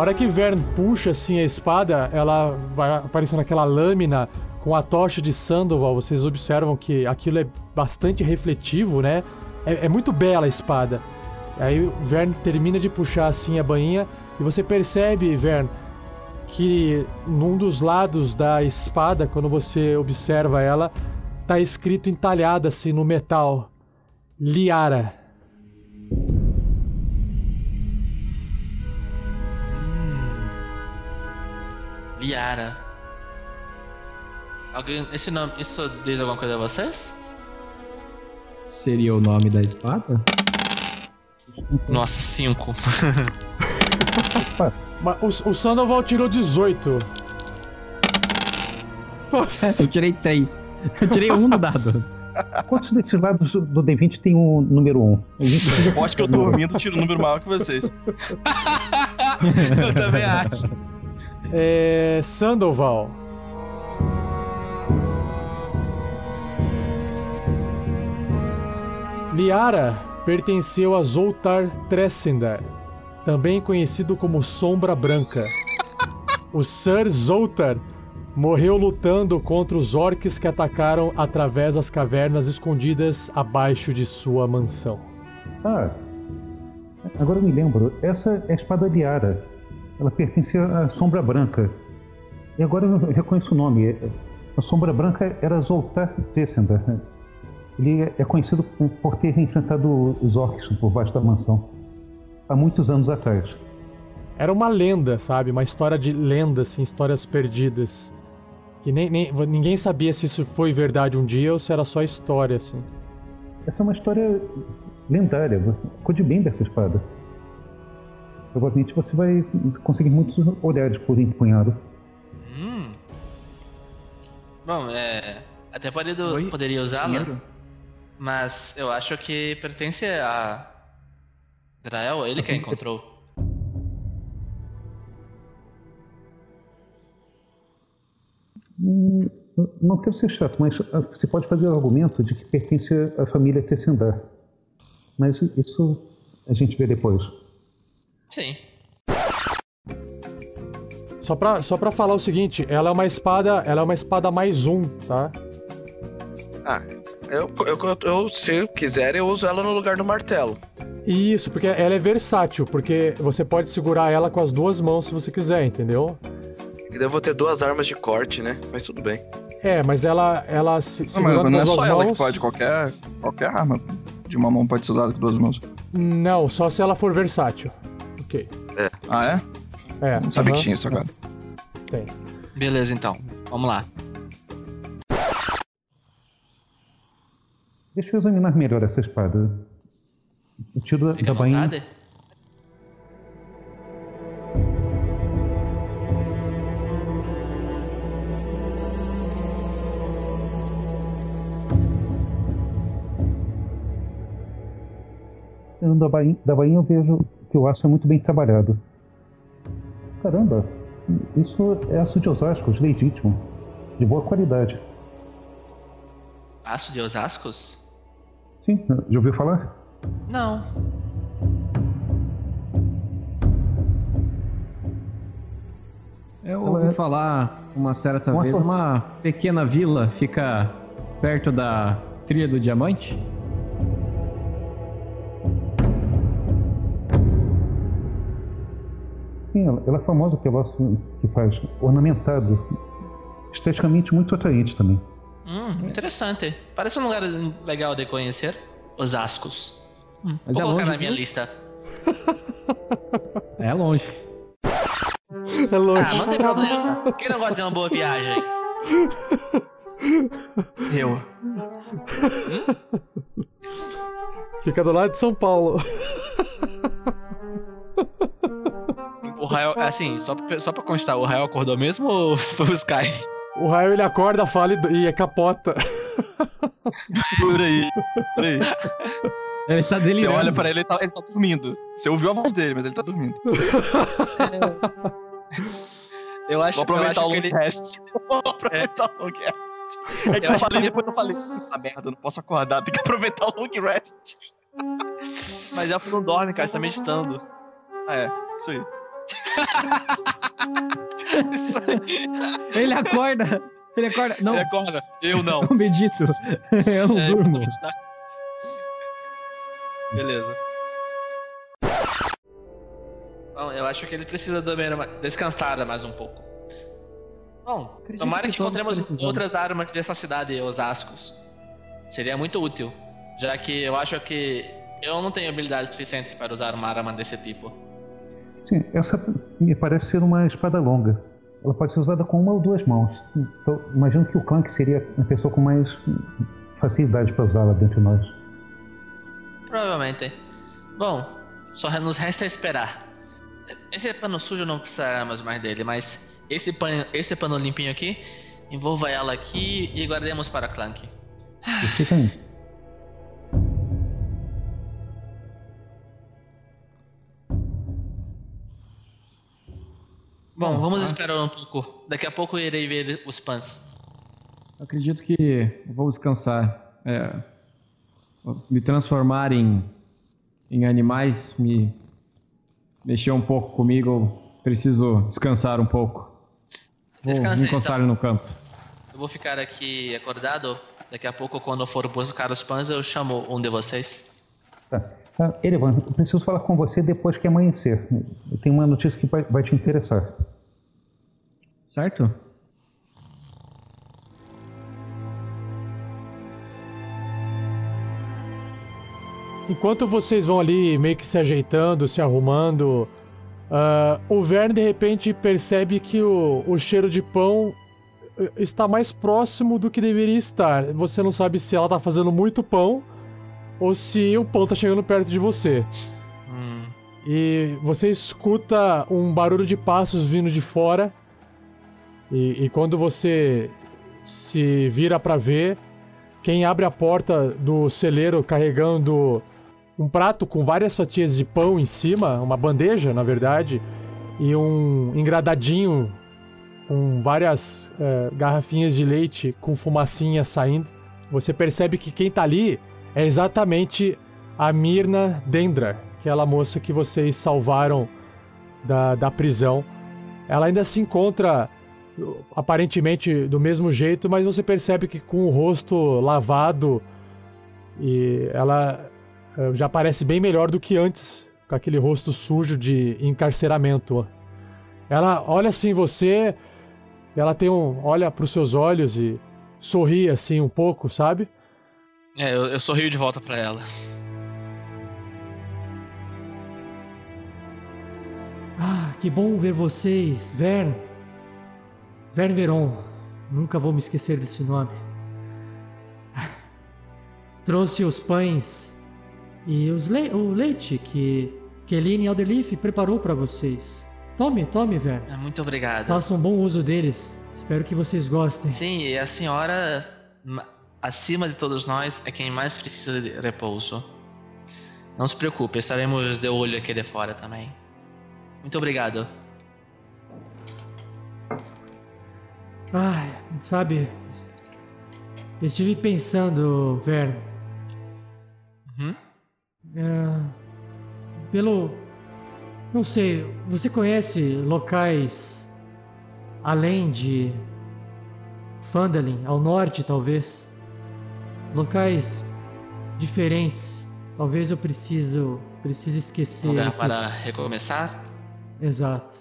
A hora que Vern puxa assim a espada, ela vai aparecendo aquela lâmina com a tocha de Sandoval. Vocês observam que aquilo é bastante refletivo, né? É, é muito bela a espada. Aí o Vern termina de puxar assim a bainha e você percebe, Vern, que num dos lados da espada, quando você observa ela, tá escrito entalhado assim no metal: Liara. Liara. Alguém. Esse nome. Isso diz alguma coisa a vocês? Seria o nome da espada? Nossa, cinco. (laughs) Mas o, o Sandoval tirou 18. Nossa. Eu tirei 3. Eu tirei um no dado. Quantos desses lados do D20 tem o número 1? Eu acho que eu dormindo tiro um número maior que vocês. (laughs) (laughs) eu também acho. É. Sandoval. Liara pertenceu a Zoltar Tresendar, também conhecido como Sombra Branca. O Sir Zoltar morreu lutando contra os orcs que atacaram através das cavernas escondidas abaixo de sua mansão. Ah, agora me lembro. Essa é a espada Liara. Ela pertence à Sombra Branca. E agora eu reconheço o nome. A Sombra Branca era Zoltar Tresendar. Ele é conhecido por ter enfrentado os orcs por baixo da mansão há muitos anos atrás. Era uma lenda, sabe? Uma história de lenda, assim, histórias perdidas. Que nem, nem, ninguém sabia se isso foi verdade um dia ou se era só história, assim. Essa é uma história lendária. Cuide bem dessa espada. Provavelmente você vai conseguir muitos olhares por empunhado. Hum. Bom, é. Até poderia, poderia usá-la. Mas eu acho que pertence a. Drael, ele que a encontrou. Hum, Não quero ser chato, mas ah, você pode fazer o argumento de que pertence à família Tessendar. Mas isso a gente vê depois. Sim. Só pra, só pra falar o seguinte, ela é uma espada. Ela é uma espada mais um, tá? Ah, eu, eu, eu, eu, se eu quiser, eu uso ela no lugar do martelo. Isso, porque ela é versátil, porque você pode segurar ela com as duas mãos se você quiser, entendeu? Eu vou ter duas armas de corte, né? Mas tudo bem. É, mas ela, ela se, Não, segurando mas não é só duas ela que mãos. pode, qualquer, qualquer arma de uma mão pode ser usada com duas mãos. Não, só se ela for versátil. Ok. Ah, é? É. Não sabia aham. que tinha isso agora. Tem. Beleza, então. Vamos lá. Deixa eu examinar melhor essa espada. O tiro da, Fica da bainha. vontade. Da bainha, da bainha eu vejo que o aço é muito bem trabalhado. Caramba, isso é aço de Osasco, legítimo. De boa qualidade. Aço de Osascos? Sim, já ouviu falar? Não. Eu ouvi é- falar uma certa Uma vez, só. uma pequena vila fica perto da Trilha do Diamante. Sim, ela, ela é famosa pelo aço que faz ornamentado. Esteticamente muito atraente também. Hum, interessante. Parece um lugar legal de conhecer. Osascos. Hum, Mas vou é colocar longe, na minha viu? lista. (laughs) É longe. É longe. Ah, não tem problema. Quem não gosta de uma boa viagem? (laughs) Eu. Fica do lado de São Paulo. (laughs) O Rael, assim, só pra, só pra constar, o Rael acordou mesmo ou (laughs) foi o Sky? O raio ele acorda, fala e, e capota. (laughs) Por aí. Por aí. Ele está Você delirando. olha pra ele, ele tá, ele tá dormindo. Você ouviu a voz dele, mas ele tá dormindo. Eu acho, Vou aproveitar eu o acho que long ele... rest. (laughs) Vou aproveitar o long rest. É que Eu eu, falei, que- depois eu falei, puta merda, eu não posso acordar, tem que aproveitar o long rest. Mas elfo não dorme, cara, você tá meditando. Ah, é, isso aí. (laughs) Ele acorda. Ele acorda. Não. Ele acorda. Eu (laughs) não. Eu medito. Eu não É, durmo. tá. Beleza. Bom, eu acho que ele precisa dormir uma- descansar mais um pouco. Bom, Acredito tomara que que encontremos precisamos. outras armas dessa cidade, Osascos. Seria muito útil, já que eu acho que eu não tenho habilidade suficiente para usar uma arma desse tipo. Sim, essa me parece ser uma espada longa. Ela pode ser usada com uma ou duas mãos. Então, imagino que o Clank seria a pessoa com mais facilidade para usá-la dentre nós. Provavelmente. Bom, só nos resta esperar. Esse pano sujo não precisaremos mais dele, mas esse pano, esse pano limpinho aqui, envolva ela aqui e guardemos para Clank. Fica aí. Bom, Bom, vamos acho- esperar um pouco. Daqui a pouco eu irei ver os pans. Acredito que vou descansar. É, me transformar em, em animais me mexeu um pouco comigo. Preciso descansar um pouco. Vou Descanse, encostar então. no canto. Eu vou ficar aqui acordado. Daqui a pouco, quando eu for buscar os pães, eu chamo um de vocês. Tá. Ah, Erevan, eu preciso falar com você depois que amanhecer. Eu tenho uma notícia que vai, te interessar. Certo? Enquanto vocês vão ali meio que se ajeitando, se arrumando, ah, o Verne de repente percebe que o, o cheiro de pão eh, está mais próximo do que deveria estar. Você não sabe se ela tá fazendo muito pão ou se o pão tá chegando perto de você. Hum, E você escuta um barulho de passos vindo de fora. E, e quando você se vira pra ver, quem abre a porta do celeiro carregando um prato com várias fatias de pão em cima, uma bandeja, na verdade, e um engradadinho com várias eh, garrafinhas de leite com fumacinha saindo. Você percebe que quem tá ali é exatamente a Mirna Dendra, aquela moça que vocês salvaram da, da prisão. Ela ainda se encontra aparentemente do mesmo jeito, mas você percebe que com o rosto lavado e ela eh, já parece bem melhor do que antes, com aquele rosto sujo de encarceramento. Ela olha assim você, ela tem um olha para os seus olhos e sorri assim um pouco, sabe? É, eu, eu sorrio de volta pra ela. Ah, que bom ver vocês, Vern. Vern Veron. Nunca vou me esquecer desse nome. Trouxe os pães e os le- o leite que Keline Alderleaf preparou para vocês. Tome, tome, Vern. É, Muito obrigado. Faça um bom uso deles. Espero que vocês gostem. Sim, e a senhora, acima de todos nós, é quem mais precisa de repouso. Não se preocupe, estaremos de olho aqui de fora também. Muito obrigado. Ai, sabe, eu estive pensando, Vern. Uhum. É, pelo. Não sei, você conhece locais além de Phandalin, ao norte talvez? Locais diferentes. Talvez eu preciso, precise esquecer. Lugar esse- para recomeçar? Exato.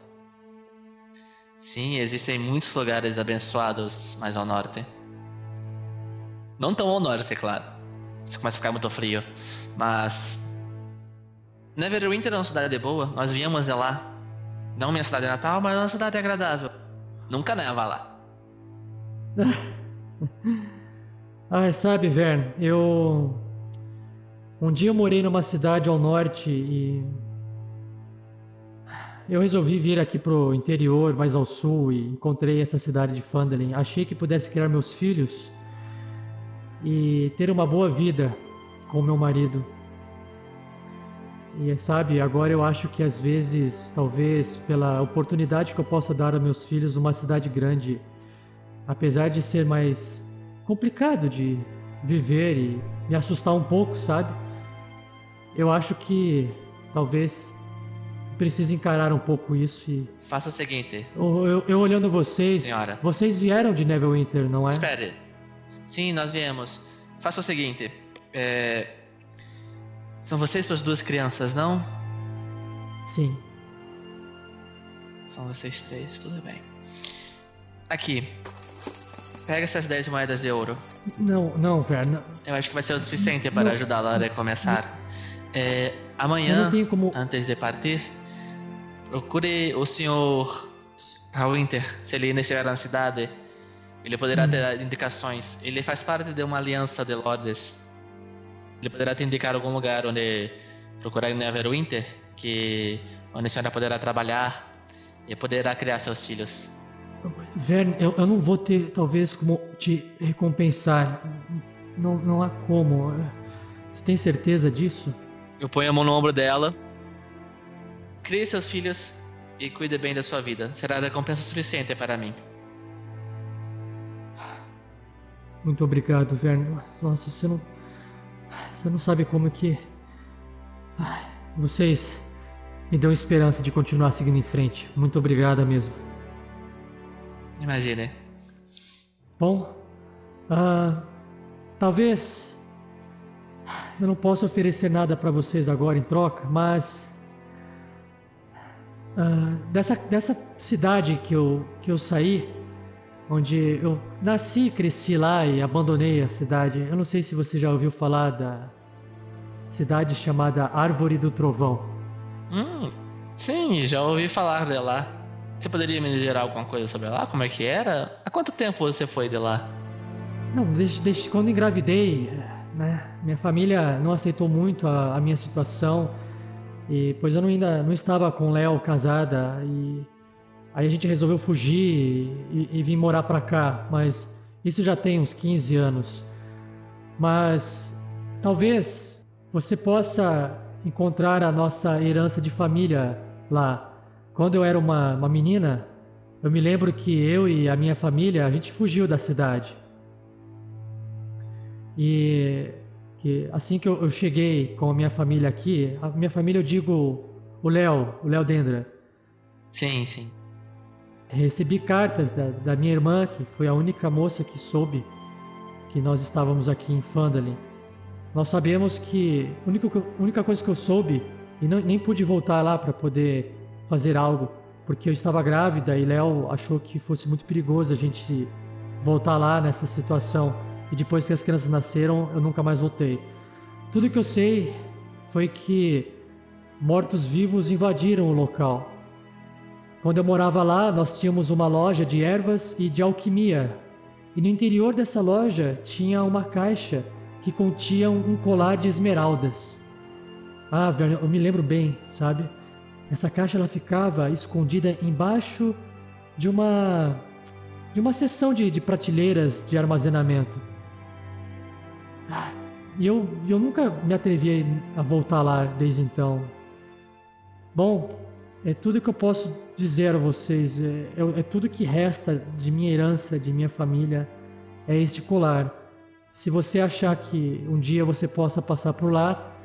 Sim, existem muitos lugares abençoados mais ao norte. Não tão ao norte, é claro. Isso começa a ficar muito frio. Mas. Neverwinter é uma cidade boa. Nós viemos de lá. Não minha cidade natal, mas é uma cidade agradável. Nunca neva lá. (laughs) Ai, sabe, Vern, eu. Um dia eu morei numa cidade ao norte e. Eu resolvi vir aqui pro interior, mais ao sul, e encontrei essa cidade de Phandalin. Achei que pudesse criar meus filhos e ter uma boa vida com meu marido. E sabe, agora eu acho que às vezes, talvez pela oportunidade que eu possa dar aos meus filhos, uma cidade grande, apesar de ser mais complicado de viver e me assustar um pouco, sabe? Eu acho que talvez precisa encarar um pouco isso e. Faça o seguinte. Eu, eu- eu olhando vocês. Senhora. Vocês vieram de Neverwinter, não é? Espere. Sim, nós viemos. Faça o seguinte. é, São vocês suas duas crianças, não? Sim. São vocês três, tudo bem. Aqui. Pega essas 10 moedas de ouro. Não, não, velho. não- Eu acho que vai ser o suficiente para ajudá-la a recomeçar. É, amanhã, como. antes de partir, procure o senhor Winter. Se ele ainda estiver na cidade, ele poderá Hum. ter indicações. Ele faz parte de uma aliança de lords. Ele poderá te indicar algum lugar onde procurar Neverwinter, que onde a senhora poderá trabalhar e poderá criar seus filhos. Verne, eu, eu não vou ter, talvez, como te recompensar. Não, não há como. Você tem certeza disso? Eu ponho a mão no ombro dela. Crie seus filhos e cuide bem da sua vida. Será a recompensa suficiente para mim. Muito obrigado, Verne. Nossa, você não. Você não sabe como que. Vocês me dão esperança de continuar seguindo em frente. Muito obrigada mesmo. Imagine. Bom, ah, talvez eu não possa oferecer nada para vocês agora em troca, mas ah, dessa, dessa cidade que eu, que eu saí, onde eu nasci, cresci lá e abandonei a cidade. Eu não sei se você já ouviu falar da cidade chamada Árvore do Trovão. Hum, sim, já ouvi falar de lá. Você poderia me dizer alguma coisa sobre lá? Como é que era? Há quanto tempo você foi de lá? Não, desde, desde quando engravidei, né? Minha família não aceitou muito a, a minha situação, e pois eu não, ainda não estava com Léo casada, e aí a gente resolveu fugir e, e vir morar pra cá, mas isso já tem uns 15 anos. Mas talvez você possa encontrar a nossa herança de família lá. Quando eu era uma, uma menina, eu me lembro que eu e a minha família, a gente fugiu da cidade. E que assim que eu, eu cheguei com a minha família aqui, a minha família eu digo o Léo, o Léo Dendra. Sim, sim. Recebi cartas da, da minha irmã, que foi a única moça que soube que nós estávamos aqui em Fandalin. Nós sabemos que a única, única coisa que eu soube, e não, nem pude voltar lá para poder fazer algo, porque eu estava grávida e Léo achou que fosse muito perigoso a gente voltar lá nessa situação. E depois que as crianças nasceram, eu nunca mais voltei. Tudo que eu sei foi que mortos-vivos invadiram o local. Quando eu morava lá, nós tínhamos uma loja de ervas e de alquimia. E no interior dessa loja tinha uma caixa que continha um colar de esmeraldas. Ah, velho, eu me lembro bem, sabe? Essa caixa ela ficava escondida embaixo de uma de uma seção de, de prateleiras de armazenamento. E eu, eu nunca me atrevi a voltar lá desde então. Bom, é tudo que eu posso dizer a vocês. É, é, é tudo que resta de minha herança, de minha família, é este colar. Se você achar que um dia você possa passar por lá,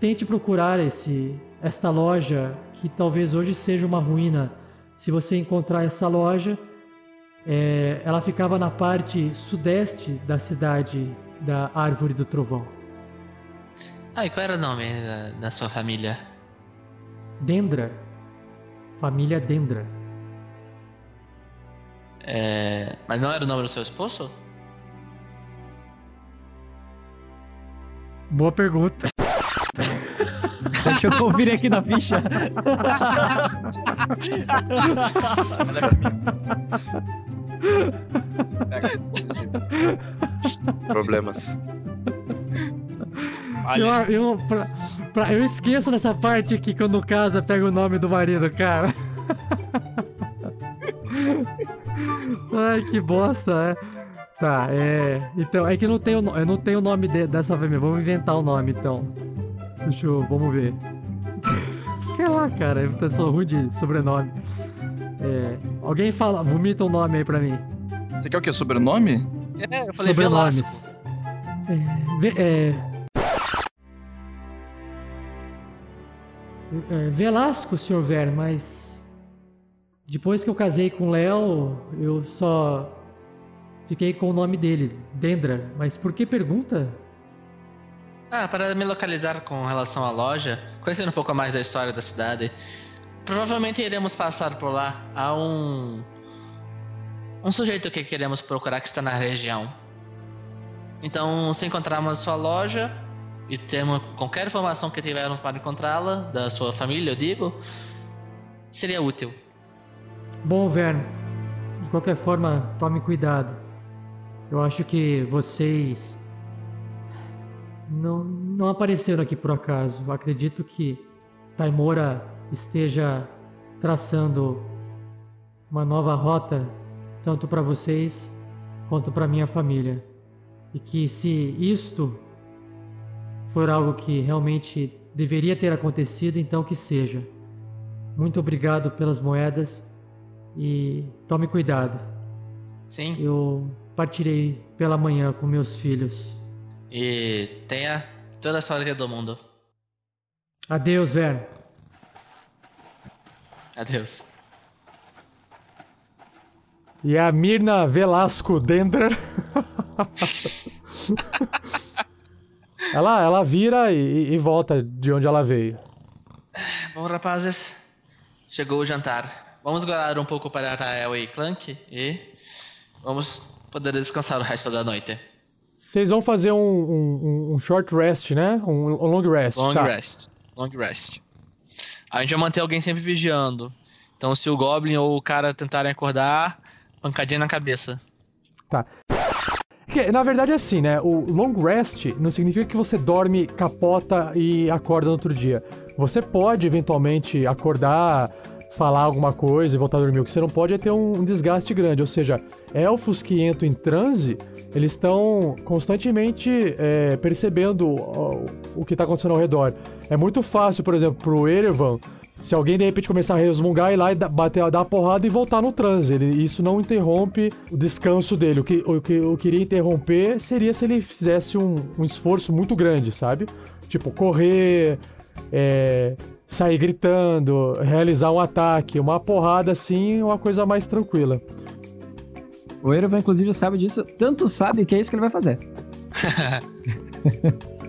tente procurar esse, esta loja que talvez hoje seja uma ruína. Se você encontrar essa loja, é, ela ficava na parte sudeste da cidade da Árvore do Trovão. Ah, e qual era o nome da, da sua família? Dendra. Família Dendra. É... Mas não era o nome do seu esposo? Boa pergunta. Deixa eu conferir aqui na ficha. Problemas. Eu, eu, pra- pra- eu esqueço dessa parte aqui quando casa pega o nome do marido, cara. Ai, que bosta, é. Tá, é. Então, é que não tem o, eu não tenho o nome de- dessa família. Vamos inventar o nome então. Deixa eu. Vamos ver. (laughs) Sei lá, cara. Eu sou ruim de sobrenome. É, alguém fala, vomita um nome aí pra mim. Você quer o quê? Sobrenome? É, eu falei Sobrenomes. Velasco. É, ve- é, É, Velasco, Sr. Verne, mas depois que eu casei com o Léo, eu só fiquei com o nome dele, Dendra. Mas por que pergunta? Ah, para me localizar com relação à loja, conhecendo um pouco mais da história da cidade, provavelmente iremos passar por lá. Há um. um sujeito que queremos procurar que está na região. Então, se encontrarmos sua loja e temos qualquer informação que tivermos para encontrá-la, da sua família, eu digo, seria útil. Bom, Verne, de qualquer forma, tome cuidado. Eu acho que vocês não, não apareceram aqui por acaso. Acredito que Taimora esteja traçando uma nova rota, tanto para vocês quanto para minha família. E que se isto for algo que realmente deveria ter acontecido, então que seja. Muito obrigado pelas moedas e tome cuidado. Sim. Eu partirei pela manhã com meus filhos. E tenha toda a sorte do mundo. Adeus, Verne. Adeus. E a Mirna Velasco Dendra. (laughs) ela, ela vira e, e volta de onde ela veio. Bom, rapazes, chegou o jantar. Vamos guardar um pouco para Rael e Clank e vamos poder descansar o resto da noite. Vocês vão fazer um, um, um short rest, né? Um, um long rest. Long tá. rest. Long rest. A gente vai manter alguém sempre vigiando. Então, se o Goblin ou o cara tentarem acordar, pancadinha na cabeça. Tá. Que, na verdade é assim, né? O long rest não significa que você dorme, capota e acorda no outro dia. Você pode eventualmente acordar, falar alguma coisa e voltar a dormir. O que você não pode é ter um, um desgaste grande. Ou seja, elfos que entram em transe, eles estão constantemente é, percebendo o, o que está acontecendo ao redor. É muito fácil, por exemplo, pro Erevan, se alguém de repente começar a resmungar, ir lá e bater, dar a porrada e voltar no transe. Ele, isso não interrompe o descanso dele. O que, o que eu queria interromper seria se ele fizesse um, um esforço muito grande, sabe? Tipo, correr, é, sair gritando, realizar um ataque, uma porrada assim, uma coisa mais tranquila. O Erevan, inclusive, sabe disso. Tanto sabe que é isso que ele vai fazer. (laughs)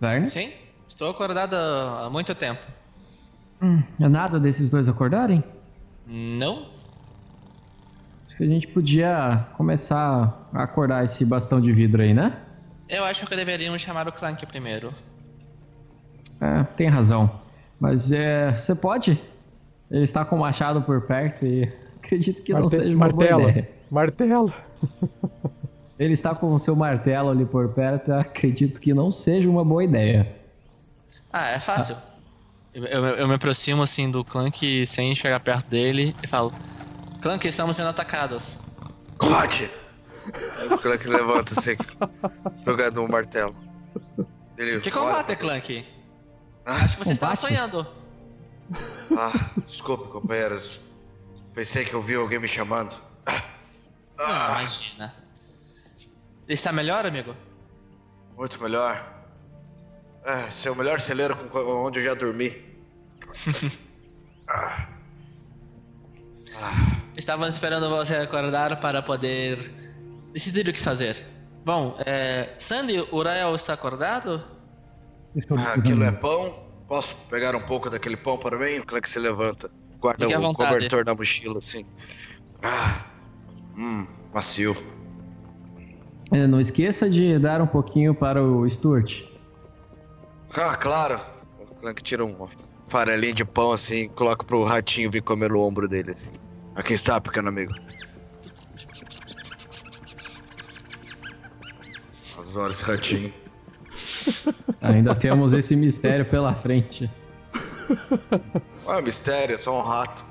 Verne? Sim, estou acordado há muito tempo. Hum, é nada desses dois acordarem? Não? Acho que a gente podia começar a acordar esse bastão de vidro aí, né? Eu acho que deveríamos chamar o Clank primeiro. É, tem razão. Mas é, você pode? Ele está com o machado por perto e (laughs) acredito que não Marte- seja uma martelo. boa ideia. Martelo. (laughs) Ele está com o seu martelo ali por perto, eu acredito que não seja uma boa ideia. Ah, é fácil. Eu, eu- eu me aproximo assim do Clank sem chegar perto dele e falo: Clank, estamos sendo atacados. Combate! O Clank levanta assim, (laughs) jogando um martelo. Ele, Que "Olha, combate, Clank? Acho que você estava sonhando. Ah, desculpe, companheiros. Pensei que eu vi alguém me chamando. Não, imagina. Está melhor, amigo? Muito melhor. Ah, seu melhor celeiro com onde eu já dormi. (laughs) Ah. Ah, Estávamos esperando você acordar para poder decidir o que fazer. Bom, é... Sandy, o Rael está acordado? Ah, aquilo é pão? Posso pegar um pouco daquele pão para mim? O Clank se levanta. Guarda o vontade. cobertor na mochila, assim. Ah, hum, macio. É, Não esqueça de dar um pouquinho para o Stuart. Ah, claro. O Clank tira um farelinho de pão assim e coloca pro ratinho vir comer no ombro dele. Assim. Aqui está, pequeno amigo. Olha esse ratinho. (laughs) Ainda temos esse mistério pela frente. (laughs) Não é mistério, é só um rato.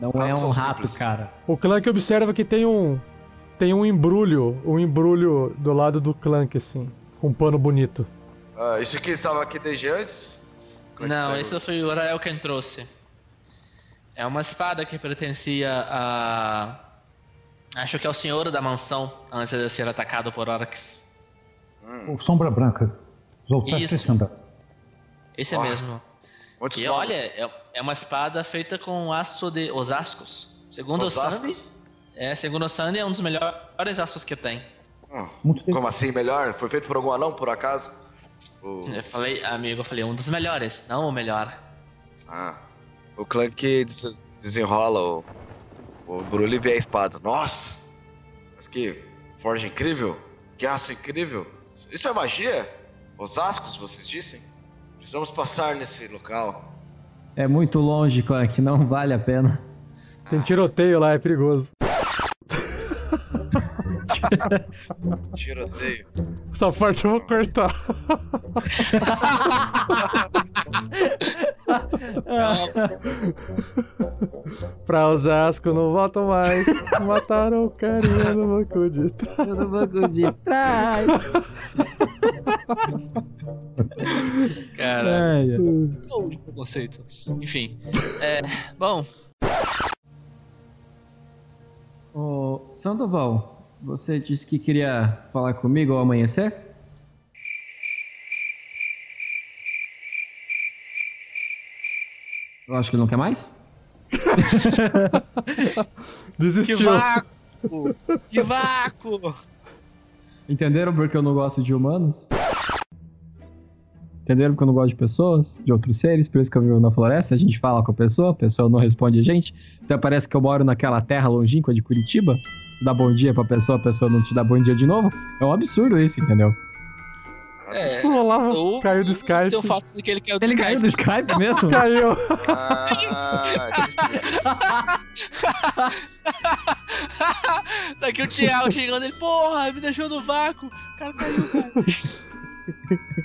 Não Ratos é um rato, simples. cara. O Clank observa que tem um. Tem um embrulho. Um embrulho do lado do Clank, assim. Com um pano bonito. Ah, isso aqui estava aqui desde antes? Como é Não, pegou? esse foi o Rael quem trouxe. É uma espada que pertencia a. Acho que é o senhor da mansão antes de ser atacado por orcs. O Sombra Branca. Isso. Esse é mesmo. Muitos E olha, é, é uma espada feita com aço de osascos. Segundo o Sandy, Osascos? É, segundo o Sandy, é um dos melhores aços que tem. Muito Como assim, melhor? Foi feito por algum anão, por acaso? O... Eu falei, amigo, eu falei, um dos melhores, não o melhor. Ah, o Clank des- desenrola o, o Brulho e vê a espada. Nossa! Mas que forja incrível! Que aço incrível! Isso é magia? Osascos, vocês dissem? Precisamos passar nesse local. É muito longe, Clank, não vale a pena. Tem tiroteio lá, é perigoso. (laughs) Tiroteio. Essa parte eu vou cortar. (laughs) pra Osasco não volto mais. Mataram o carinha no banco de trás. No banco de trás. Cara, Ai, ai. ou de preconceito. Enfim. É, bom, Ô, Sandoval, você disse que queria falar comigo ao amanhecer? Eu acho que ele não quer mais? (laughs) que Desistiu. vácuo! Que vácuo! Entenderam porque eu não gosto de humanos? Entenderam porque eu não gosto de pessoas, de outros seres? Por isso que eu vivo na floresta, a gente fala com a pessoa, a pessoa não responde a gente. Então parece que eu moro naquela terra longínqua de Curitiba. Você dá bom dia pra pessoa, a pessoa não te dá bom dia de novo. É um absurdo isso, entendeu? É, O Olavo ou caiu do Skype. tem o fato de que ele caiu do Ele Skype. caiu do Skype (laughs) mesmo? Caiu. Ah, Daqui (laughs) o Thiago chegando, ele, porra, me deixou no vácuo. O cara caiu, cara.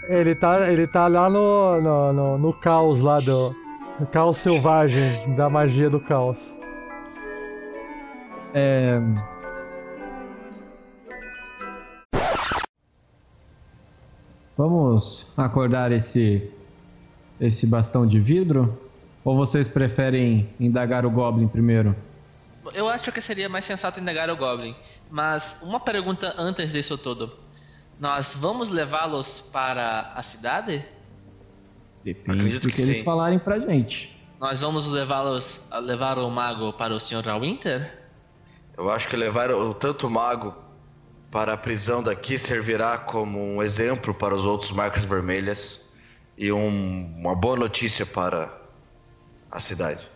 Ele tá, ele tá lá no, no, no, no caos lá do. No caos selvagem da magia do caos. É... Vamos acordar esse esse bastão de vidro? Ou vocês preferem indagar o Goblin primeiro? Eu acho que seria mais sensato negar o Goblin. Mas uma pergunta antes disso tudo. Nós vamos levá-los para a cidade? Depende Acredito do que que eles sim. falarem pra gente. Nós vamos levá-los levar o mago para o Sr. Winter? Eu acho que levar o tanto o mago para a prisão daqui servirá como um exemplo para os outros marcas vermelhas e um- uma boa notícia para a cidade.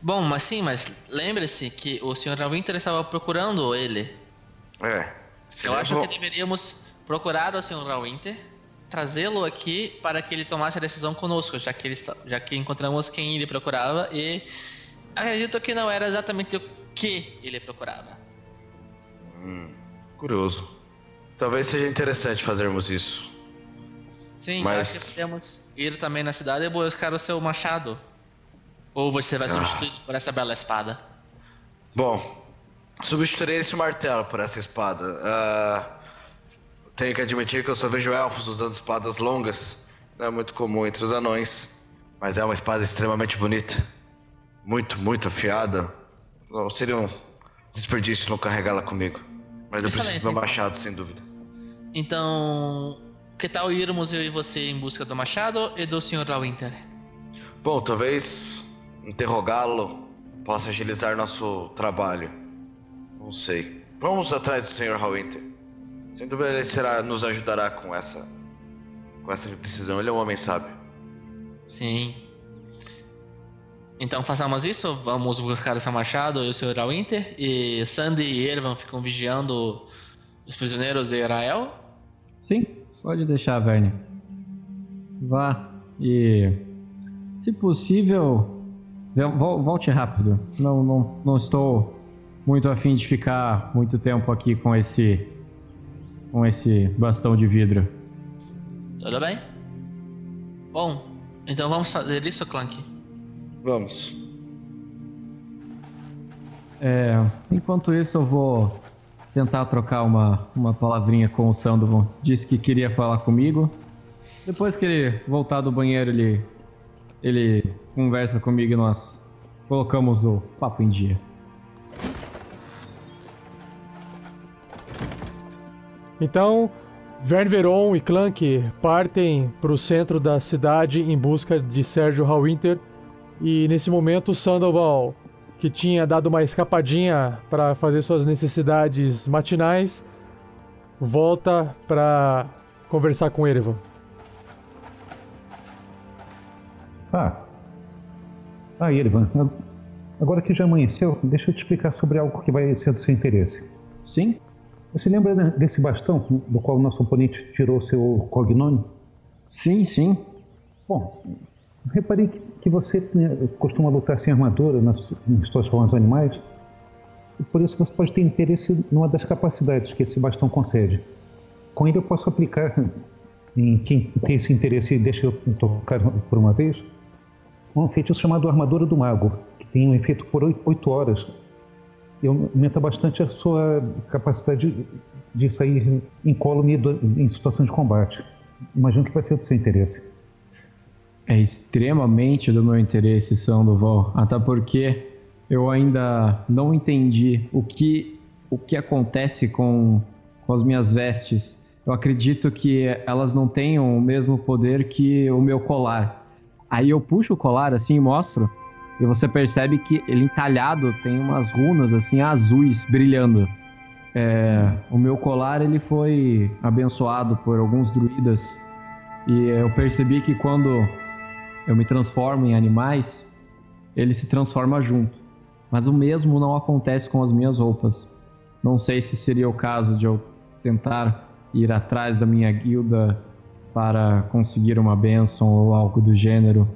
Bom, mas sim, mas lembre-se que o Sr. Winter estava procurando ele. É. Eu acho levou- que deveríamos procurar o Sr. Winter, trazê-lo aqui para que ele tomasse a decisão conosco, já que, ele já que encontramos quem ele procurava e acredito que não era exatamente o que ele procurava. Hum, curioso. Talvez seja interessante fazermos isso. Sim, Mas- acho que podemos ir também na cidade e buscar o seu machado. Ou você vai Ah. substituir por essa bela espada. Bom, substituirei esse martelo por essa espada. Ah, tenho que admitir que eu só vejo elfos usando espadas longas. Não é muito comum entre os anões. Mas é uma espada extremamente bonita. Muito, muito afiada. Não seria um desperdício não carregá-la comigo. Mas eu preciso do meu machado, sem dúvida. Então, que tal irmos eu e você em busca do machado e do Sr. Winter? Bom, talvez interrogá-lo possa agilizar nosso trabalho. Não sei. Vamos atrás do Sr. Hallwinter. Sem dúvida ele será, nos ajudará com essa, com essa decisão. Ele é um homem sábio. Sim. Então façamos isso, vamos buscar seu machado e o Sr. Winter, e Sandy e Ervan ficam vigiando os prisioneiros de Israel. Sim, pode deixar, Verne. Vá e, se possível, vol- volte rápido. Não, não, não estou muito afim de ficar muito tempo aqui com esse com esse bastão de vidro. Tudo bem? Bom, então vamos fazer isso, Clank? Vamos. É, enquanto isso, eu vou tentar trocar uma, uma palavrinha com o Sandovan. Disse que queria falar comigo. Depois que ele voltar do banheiro, ele, ele conversa comigo e nós colocamos o papo em dia. Então, Vern Veron e Clank partem para o centro da cidade em busca de Sérgio Hallwinter. E nesse momento, Sandoval, que tinha dado uma escapadinha para fazer suas necessidades matinais, volta para conversar com Erevan. Ah. Ah, Erevan, agora que já amanheceu, deixa eu te explicar sobre algo que vai ser do seu interesse. Sim? Você lembra desse bastão do qual o nosso oponente tirou seu cognome? Sim, sim. Bom, reparei que você né, costuma lutar sem armadura nas, em suas formas animais. Por isso você pode ter interesse numa das capacidades que esse bastão concede. Com ele eu posso aplicar (laughs) em quem tem esse interesse deixa eu tocar por uma vez um feitiço chamado Armadura do Mago, que tem um efeito por 8 horas e aumenta bastante a sua capacidade de sair incólume em situações de combate. Imagino que vai ser do seu interesse. É extremamente do meu interesse, Sandoval, até porque eu ainda não entendi o que, o que acontece com, com as minhas vestes. Eu acredito que elas não tenham o mesmo poder que o meu colar. Aí eu puxo o colar assim e mostro. E você percebe que ele entalhado tem umas runas assim azuis brilhando. É, o meu colar ele foi abençoado por alguns druidas e eu percebi que quando eu me transformo em animais, ele se transforma junto. Mas o mesmo não acontece com as minhas roupas. Não sei se seria o caso de eu tentar ir atrás da minha guilda para conseguir uma bênção ou algo do gênero,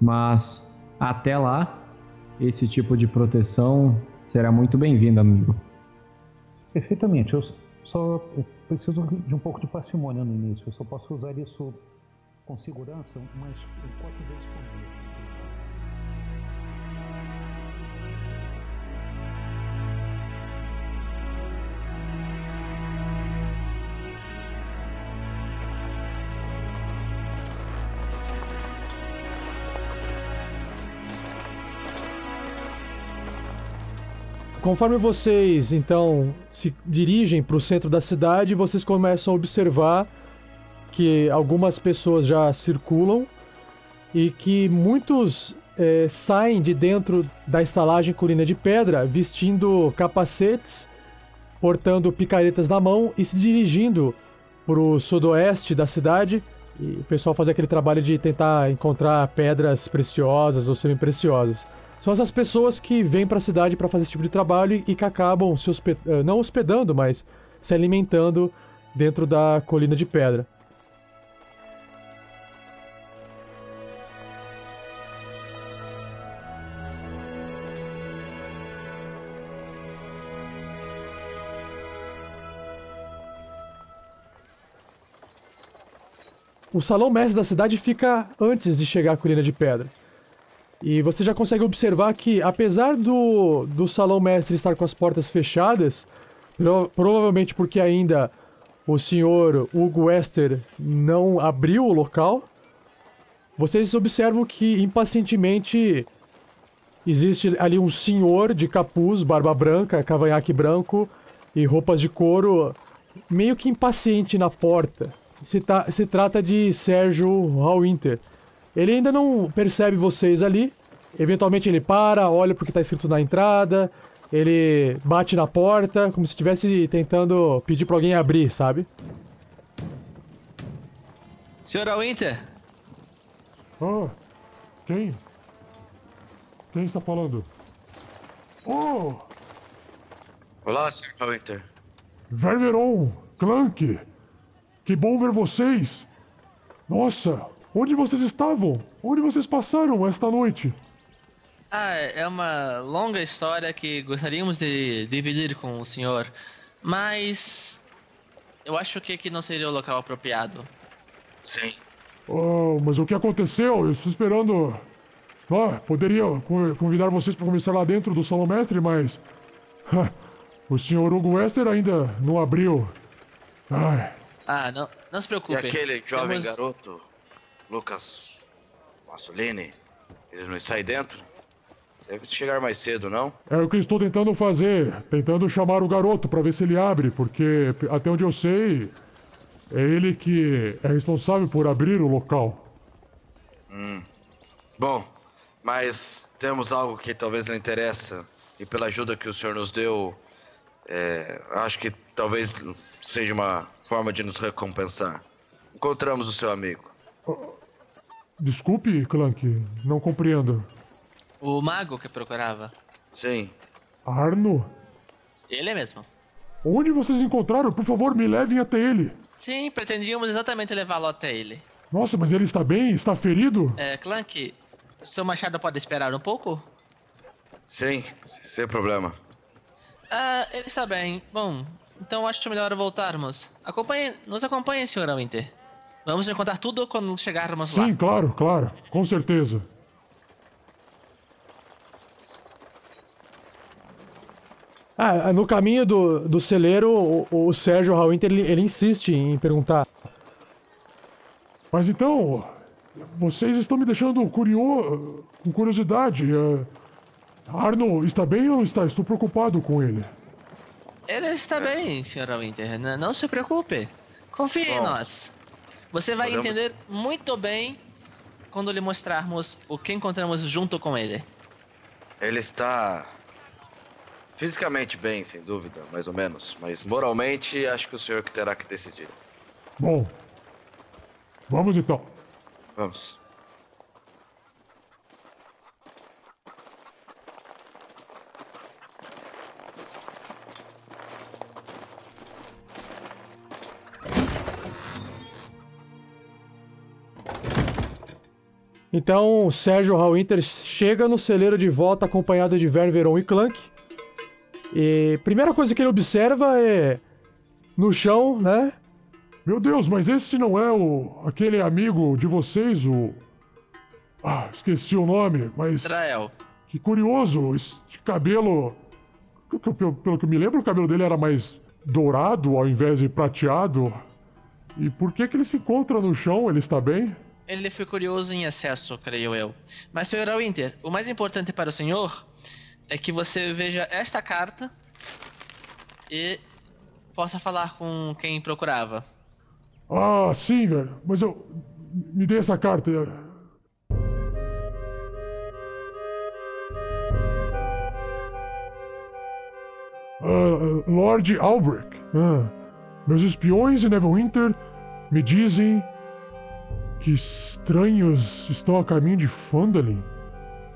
mas até lá, esse tipo de proteção será muito bem-vindo, amigo. Perfeitamente. Eu só preciso de um pouco de parcimônia no início. Eu só posso usar isso com segurança umas quatro vezes por dia. Conforme vocês então se dirigem para o centro da cidade, vocês começam a observar que algumas pessoas já circulam e que muitos é, saem de dentro da estalagem Colina de Pedra vestindo capacetes, portando picaretas na mão e se dirigindo para o sudoeste da cidade. E o pessoal faz aquele trabalho de tentar encontrar pedras preciosas ou semi-preciosas. São essas pessoas que vêm para a cidade para fazer esse tipo de trabalho e que acabam se. Eh, não hospedando, mas se alimentando dentro da colina de pedra. O salão mestre da cidade fica antes de chegar à colina de pedra. E você já consegue observar que, apesar do, do salão mestre estar com as portas fechadas, pro, provavelmente porque ainda o senhor Hugo Wester não abriu o local, vocês observam que impacientemente existe ali um senhor de capuz, barba branca, cavanhaque branco e roupas de couro, meio que impaciente na porta. Se, ta, se trata de Sérgio Hallwinter. Ele ainda não percebe vocês ali. Eventualmente ele para, olha porque está escrito na entrada. Ele bate na porta, como se estivesse tentando pedir para alguém abrir, sabe? Senhor Hallwinter! Ah, quem? Quem está falando? Oh! Olá, Sr. Hallwinter. Vermeron, Clank! Que bom ver vocês! Nossa, onde vocês estavam? Onde vocês passaram esta noite? Ah, é uma longa história que gostaríamos de dividir com o senhor, mas eu acho que aqui não seria o local apropriado. Sim. Oh, mas o que aconteceu? Eu estou esperando. Ah, poderia co- convidar vocês para conversar lá dentro do salão mestre, mas. ah, (laughs) o senhor Hugo Wester ainda não abriu. Ai, Ah, não, não se E preocupe. aquele jovem Temos- garoto, Lucas Massolini, ele não está aí dentro? Deve chegar mais cedo, não? é o que eu estou tentando fazer. Tentando chamar o garoto para ver se ele abre, porque até onde eu sei, é ele que é responsável por abrir o local. Hum. Bom, mas temos algo que talvez lhe interessa. E pela ajuda que o senhor nos deu, é, acho que talvez seja uma forma de nos recompensar. Encontramos o seu amigo. Desculpe, Clank, não compreendo. O mago que procurava. Sim. Arno? Ele mesmo. Onde vocês encontraram? Por favor, me levem até ele. Sim, pretendíamos exatamente levá-lo até ele. Nossa, mas ele está bem? Está ferido? É, Clank, seu machado pode esperar um pouco? Sim, sem problema. Ah, ele está bem. Bom, então acho melhor voltarmos. Acompanhe, nos acompanhe, Sr. Winter. Vamos lhe contar tudo quando chegarmos lá. Sim, claro, claro, com certeza. Ah, no caminho do, do celeiro, o, o Sérgio Hallwinter, ele, ele insiste em perguntar. Mas então, vocês estão me deixando curio... com curiosidade. eh, Arno está bem ou está? Estou preocupado com ele. Ele está bem, Sr. Winter. N- não se preocupe. Confie em Bom, nós. Você vai podemos- entender muito bem quando lhe mostrarmos o que encontramos junto com ele. Ele está fisicamente bem, sem dúvida, mais ou menos. Mas moralmente, acho que o senhor que terá que decidir. Bom, vamos então. Vamos. Então, o Sérgio Hallwinter chega no celeiro de volta acompanhado de Ververon e Clank. E primeira coisa que ele observa é no chão, né? Meu Deus, mas esse não é o aquele amigo de vocês, o Ah, esqueci o nome, mas Israel. que curioso, esse cabelo pelo, pelo que eu me lembro, o cabelo dele era mais dourado ao invés de prateado. E por que que ele se encontra no chão? Ele está bem? Ele foi curioso em excesso, creio eu. Mas, Sr. Winter, o mais importante para o senhor é que você veja esta carta e possa falar com quem procurava. Ah, sim, velho. Mas eu me dê essa carta. Ah, Lord Albrecht. Ah, meus espiões e Neverwinter me dizem que estranhos estão a caminho de Fandalin.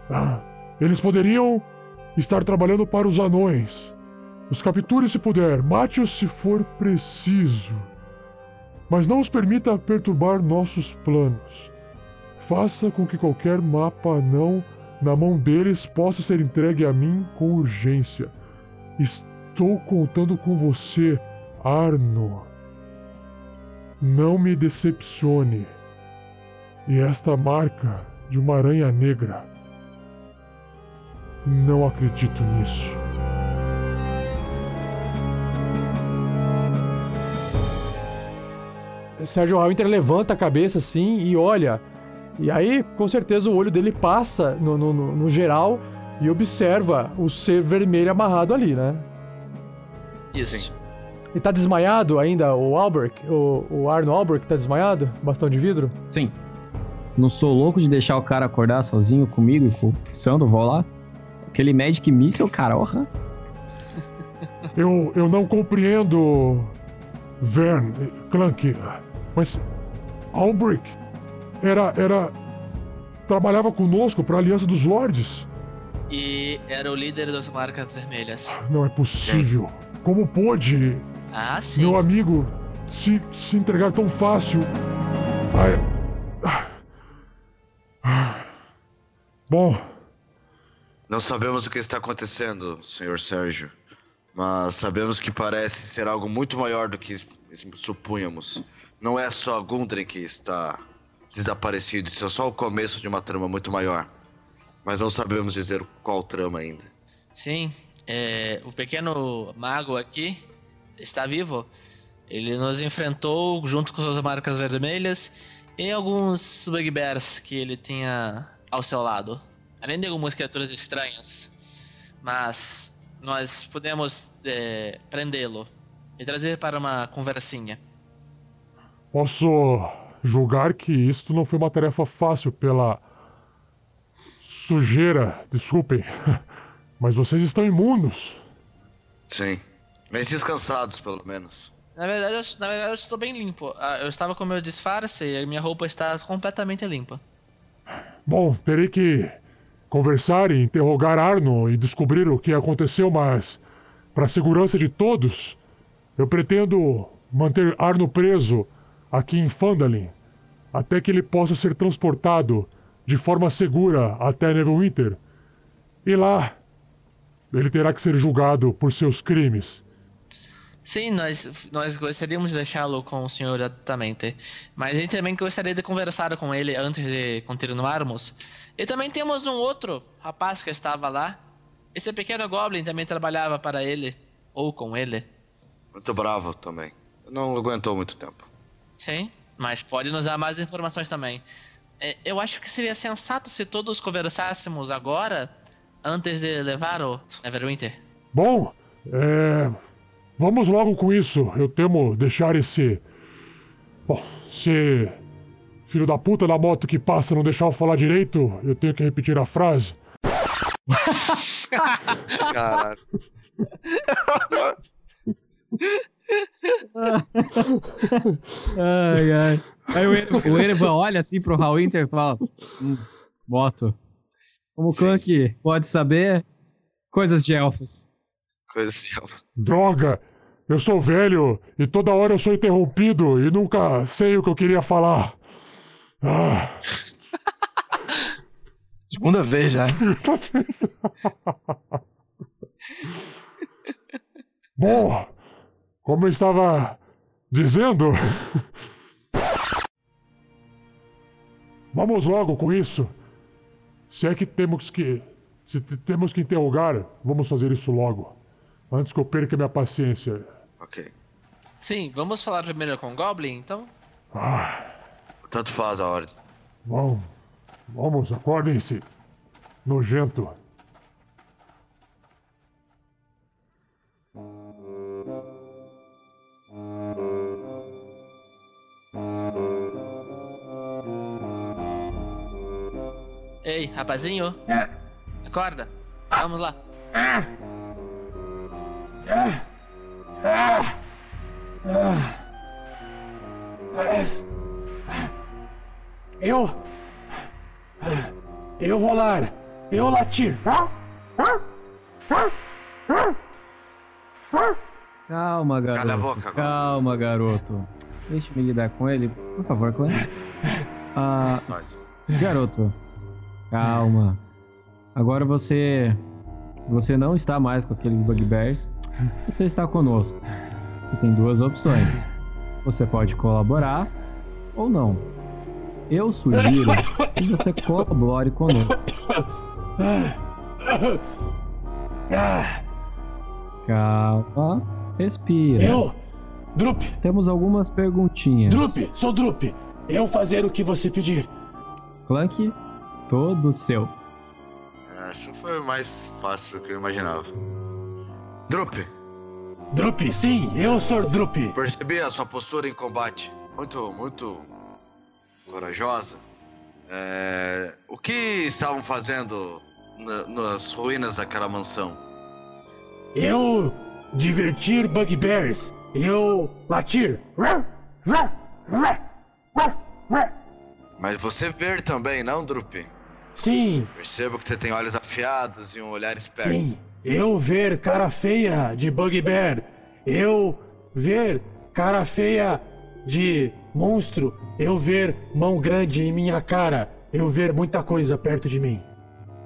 Ah, eles poderiam estar trabalhando para os anões. Os capture se puder, mate-os se for preciso. Mas não os permita perturbar nossos planos. Faça com que qualquer mapa anão na mão deles possa ser entregue a mim com urgência. Estou contando com você, Arno. Não me decepcione. E esta marca de uma aranha negra. Não acredito nisso. Sérgio Hallwinter levanta a cabeça assim e olha. E aí, com certeza, o olho dele passa no, no, no- no geral e observa o ser vermelho amarrado ali, né? Isso. E tá desmaiado ainda o Albrecht? O, o Arno Albrecht tá desmaiado? Bastão de vidro? Sim. Não sou louco de deixar o cara acordar sozinho comigo e com o Sandro, vou lá. Aquele Magic Missile, cara, orra. (laughs) Eu, eu não compreendo, Vern, Clank, mas Albrecht era, era, trabalhava conosco para a Aliança dos Lords. E era o líder das marcas vermelhas. Não é possível. Como pôde Ah, sim. meu amigo se, se entregar tão fácil? Ai, ah. Ah. Bom, Não sabemos o que está acontecendo, Sr. Sérgio. Mas sabemos que parece ser algo muito maior do que supunhamos. Não é só Gundren que está desaparecido, isso é só o começo de uma trama muito maior. Mas não sabemos dizer qual trama ainda. Sim, é, o pequeno mago aqui está vivo. Ele nos enfrentou junto com suas marcas vermelhas e alguns bugbears que ele tinha ao seu lado. Além de algumas criaturas estranhas. Mas nós podemos é, prendê-lo e trazer para uma conversinha. Posso julgar que isto não foi uma tarefa fácil pela sujeira, desculpem, (laughs) mas vocês estão imundos. Sim, bem descansados pelo menos. Na verdade, eu, na verdade, eu estou bem limpo. Ah, Eu estava com meu disfarce e a minha roupa está completamente limpa. Bom, terei que conversar e interrogar Arno e descobrir o que aconteceu, mas para a segurança de todos, eu pretendo manter Arno preso aqui em Fandalin até que ele possa ser transportado de forma segura até Neverwinter. E lá, ele terá que ser julgado por seus crimes. Sim, nós, nós gostaríamos de deixá-lo com o senhor diretamente. Mas a gente também gostaria de conversar com ele antes de continuarmos. E também temos um outro rapaz que estava lá. Esse pequeno Goblin também trabalhava para ele. Ou com ele. Muito bravo também. Não aguentou muito tempo. Sim, mas pode nos dar mais informações também. É, eu acho que seria sensato se todos conversássemos agora, antes de levar o Neverwinter. Bom, é. Vamos logo com isso. Eu temo deixar esse. Bom, se. Filho da puta da moto que passa não deixar eu falar direito, eu tenho que repetir a frase. Caralho. ai, ai. Aí o Erevan, o Erevan olha assim pro Hal Winter e fala: hum, Moto. Como o Clank pode saber, coisas de elfos. Coisas de elfos. Droga! Eu sou velho e toda hora eu sou interrompido e nunca sei o que eu queria falar. Ah. (laughs) Segunda vez já. Bom, como eu estava dizendo. Vamos logo com isso. Se é que temos que. Se temos que interrogar, vamos fazer isso logo. Antes que eu perca minha paciência. Ok. Sim, vamos falar primeiro com o Goblin, então? Ah, Tanto faz a ordem. vamos. Vamos, acordem-se. Nojento. Ei, rapazinho. Acorda. Vamos lá. Eu. Eu rolar. Eu latir. Calma, garoto. Cala a boca agora. Calma, garoto. Deixa-me lidar com ele, por favor, Clank. Ah, Pode. garoto, calma. Agora você. Você não está mais com aqueles bugbears. Você está conosco. Você tem duas opções. Você pode colaborar ou não. Eu sugiro que você colabore conosco. Calma, respira. Eu. Drup. Temos algumas perguntinhas. Drup. Sou Drup. Eu fazer o que você pedir. Clank, todo seu. Essa foi mais fácil do que eu imaginava. Drup, Drup, sim, eu sou Drup. percebi a sua postura em combate. Muito, muito corajosa. É, O que estavam fazendo na- nas ruínas daquela mansão? Eu divertir bugbears. Eu latir. Mas você ver também, não, Drup? Sim, Percebo que você tem olhos afiados e um olhar esperto. sim. Eu ver cara feia de bugbear. Eu ver cara feia de monstro. Eu ver mão grande em minha cara. Eu ver muita coisa perto de mim.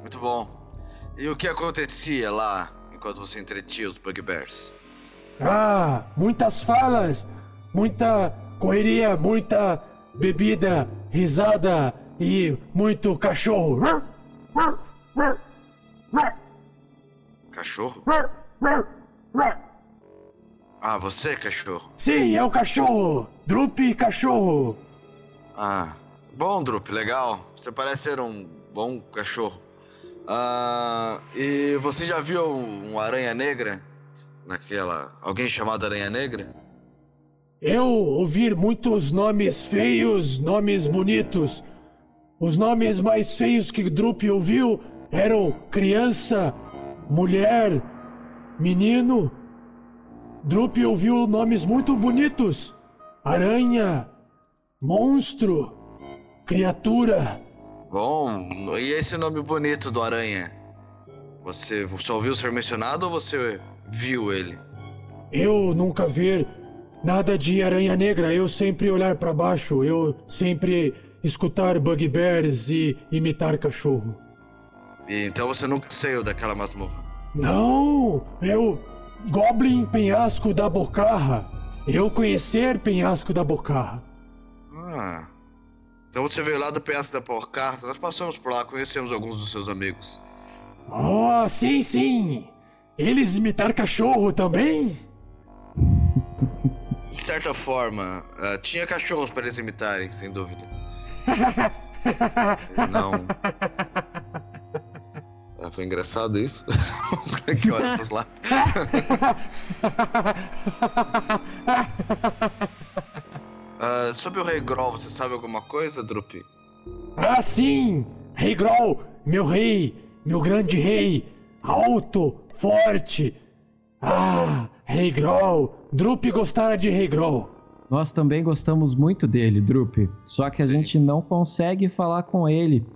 Muito bom. E o que acontecia lá enquanto você entretia os bugbears? Ah, muitas falas, muita correria, muita bebida, risada e muito cachorro. Cachorro? Ah, você, cachorro? Sim, é o cachorro. Drup cachorro. Ah, bom, Drup, legal. Você parece ser um bom cachorro. Ah, e você já viu um aranha negra? Naquela. Alguém chamado Aranha Negra? Eu ouvi muitos nomes feios, nomes bonitos. Os nomes mais feios que Drup ouviu eram criança, mulher, menino. Drup ouviu nomes muito bonitos: aranha, monstro, criatura. Bom, e esse nome bonito do aranha? Você só ouviu ser mencionado ou você viu ele? Eu nunca vi nada de aranha negra. Eu sempre olhar para baixo. Eu sempre escutar bugbears e imitar cachorro. E então você nunca saiu daquela masmorra? Não, eu Goblin Penhasco da Bocarra. Eu conhecer Penhasco da Bocarra. Ah. Então você veio lá do Penhasco da Bocarra. Nós passamos por lá, conhecemos alguns dos seus amigos. Oh, sim, sim. Eles imitaram cachorro também? De certa forma, uh, tinha cachorros para eles imitarem, sem dúvida. (laughs) Não. Ah, foi engraçado isso? (laughs) que olha pros lados. uh, (laughs) sobre o Rei Groll, você sabe alguma coisa, Drup? Ah, sim! Rei Groll, meu rei, meu grande rei, alto, forte. Ah, Rei Groll, Drup gostara de Rei Groll. Nós também gostamos muito dele, Drup. Só que a gente não consegue falar com ele.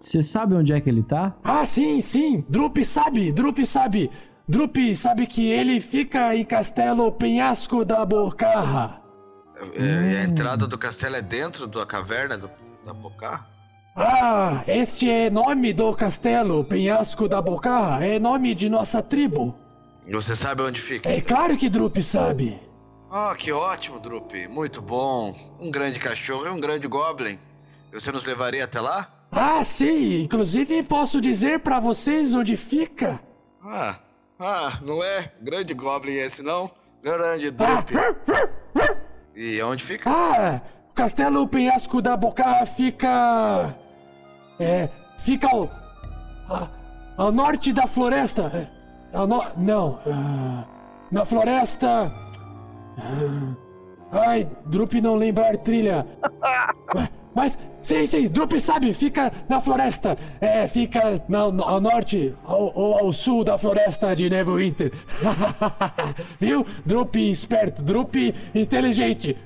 Você sabe onde é que ele tá? Ah, sim, sim. Drup sabe, Drup sabe. Drup sabe que ele fica em Castelo Penhasco da Bocarra. E a Hum. entrada do castelo é dentro da caverna do, da Bocarra? Ah, este é nome do castelo Penhasco da Bocarra. É nome de nossa tribo. Você sabe onde fica? É claro que Drup sabe. Ah, que ótimo, Drup. Muito bom. Um grande cachorro e um grande goblin. Você nos levaria até lá? Ah, sim. Inclusive posso dizer pra vocês onde fica. Ah, ah, não é grande goblin esse não? Grande Drup. E onde fica? Ah, o Castelo Penhasco da Bocarra fica. É. Fica ao. a- ao norte da floresta. É, Ao no, não. ah, na floresta. ah, ai, Drup não lembrar trilha. (laughs) Mas, sim, sim, Drup sabe, fica na floresta. É, fica na- ao norte ou, ou ao sul da floresta de Neverwinter. (laughs) Viu? Drup esperto, Drup inteligente.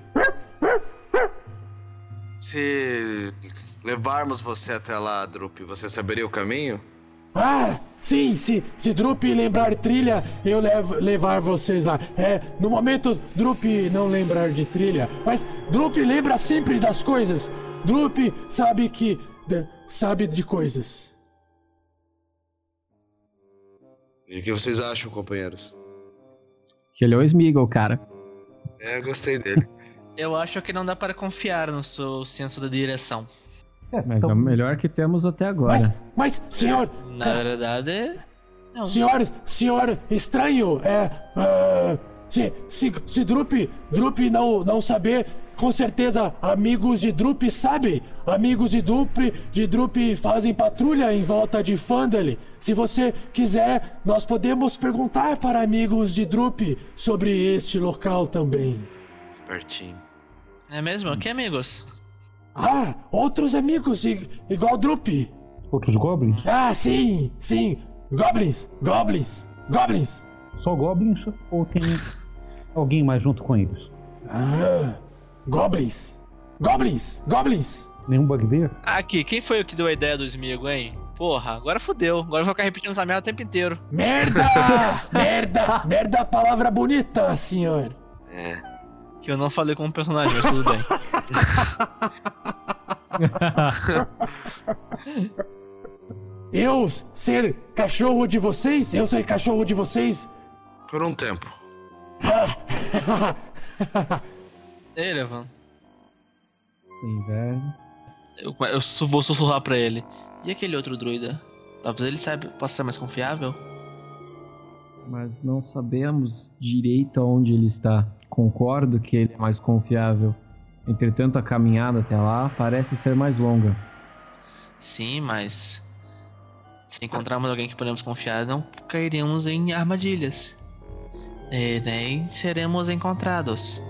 Se levarmos você até lá, Drup, você saberia o caminho? Ah, sim, se, se Drup lembrar trilha, eu levo, levar vocês lá. É, no momento, Drup não lembrar de trilha, mas Drup lembra sempre das coisas. Drup sabe que. de- sabe de coisas. E o que vocês acham, companheiros? Que ele é o Smeagol, cara. É, eu gostei dele. (laughs) Eu acho que não dá para confiar no seu senso de direção. Mas é o melhor que temos até agora. Mas, senhor. Na verdade, não. Senhor, senhor estranho, é. ah, se, se, se Drup, Drup não, não saber, com certeza amigos de Drup sabem. Amigos de Drup, de Drup fazem patrulha em volta de Fandale. Se você quiser, nós podemos perguntar para amigos de Drup sobre este local também. Espertinho. É mesmo? Que amigos? Ah, outros amigos igual Drup. Outros goblins? Ah, sim, sim. Goblins, goblins, goblins. Só goblins ou tem alguém mais junto com eles? Ah, goblins, goblins, goblins. Nenhum bugbear? Aqui, quem foi o que deu a ideia do Smigo, hein? Porra, agora fodeu. Agora eu vou ficar repetindo essa merda o tempo inteiro. Merda! (laughs) merda! Merda, palavra bonita, senhor. É. Que eu não falei como personagem, mas tudo bem. (laughs) Eu ser cachorro de vocês? Eu ser cachorro de vocês? Por um tempo. (laughs) Erevan, Sim, velho. eu, eu su- vou sussurrar pra ele. E aquele outro druida? Talvez ele saiba, possa ser mais confiável? Mas não sabemos direito aonde ele está. Concordo que ele é mais confiável. Entretanto, a caminhada até lá parece ser mais longa. Sim, mas. Se encontrarmos alguém que podemos confiar, não cairíamos em armadilhas. E nem seremos encontrados.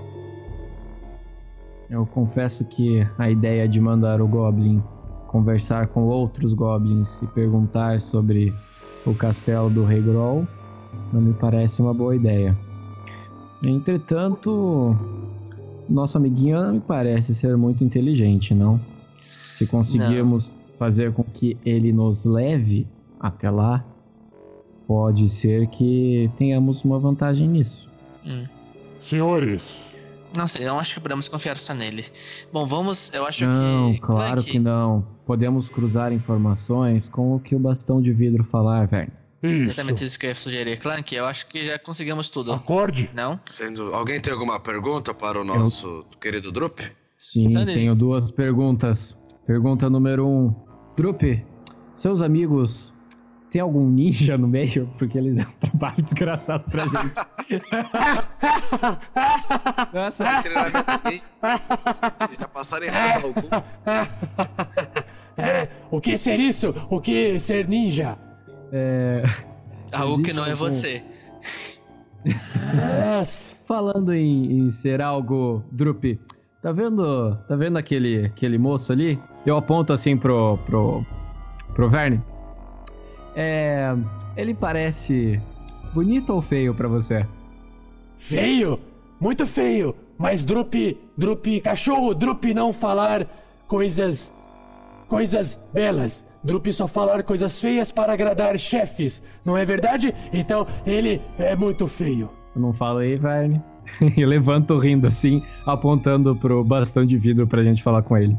Eu confesso que a ideia de mandar o Goblin conversar com outros Goblins e perguntar sobre o castelo do Rei Groll não me parece uma boa ideia. Entretanto, nosso amiguinho não me parece ser muito inteligente, não? Se conseguirmos fazer com que ele nos leve até lá, pode ser que tenhamos uma vantagem nisso. Hum. Senhores, Não sei, eu não acho que podemos confiar só nele. Bom, vamos. Eu acho Não, que. claro Clank, que não. Podemos cruzar informações com o que o bastão de vidro falar, velho. isso. Exatamente isso que eu ia sugerir. Clank, eu acho que já conseguimos tudo. Acorde. Não? Sendo, alguém tem alguma pergunta para o nosso querido Drup? Sim, Sandy. tenho duas perguntas. Pergunta número um. Drup, seus amigos tem algum ninja no meio? Porque eles (laughs) dão um trabalho desgraçado pra gente. Nossa, Treinamento. Já passaram em raça algum. É, o que ser isso? O que ser ninja? é, Algo que Existe não é você. Nossa. falando em, em ser algo, Drup, tá vendo, tá vendo aquele, aquele moço ali? Eu aponto assim pro, pro, pro Verne. É, ele parece bonito ou feio pra você? Feio! Muito feio! Mas Drup, Drup, cachorro, Drup não falar coisas. coisas belas. Drup só falar coisas feias para agradar chefes, não é verdade? Então ele é muito feio. Eu não falo aí, Verne. (laughs) e levanto rindo assim, apontando pro bastão de vidro pra gente falar com ele.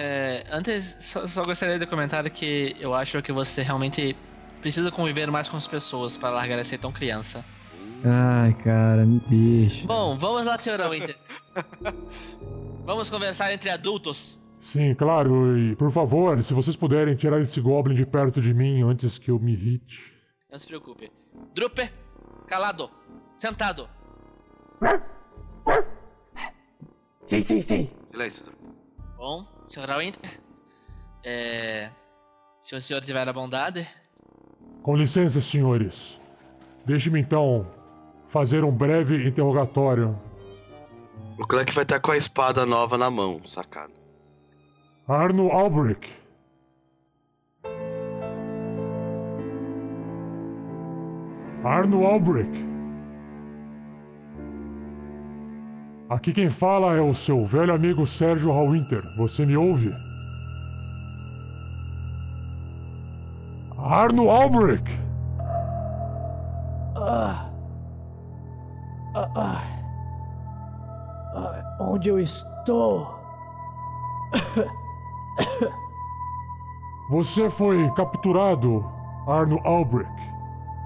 É, antes, só, só gostaria de comentar que eu acho que você realmente precisa conviver mais com as pessoas para largar de ser tão criança. Ai, cara, me deixa. Bom, vamos lá, senhora Winter. vamos conversar entre adultos. Sim, claro. E por favor, se vocês puderem tirar esse Goblin de perto de mim antes que eu me irrite. Não se preocupe. Drupe, calado, sentado. Sim, sim, sim. Silêncio, Drup. Bom, senhora Winter. É. Se o senhor tiver a bondade. Com licença, senhores. Deixe-me então fazer um breve interrogatório. O Clank vai estar com a espada nova na mão, sacado. Arno Albrecht. Arno Albrecht. Aqui quem fala é o seu velho amigo Sérgio Hallwinter. Você me ouve? Arno Albrecht! Ah. Ah, ah. Ah, onde eu estou? (coughs) Você foi capturado, Arno Albrecht.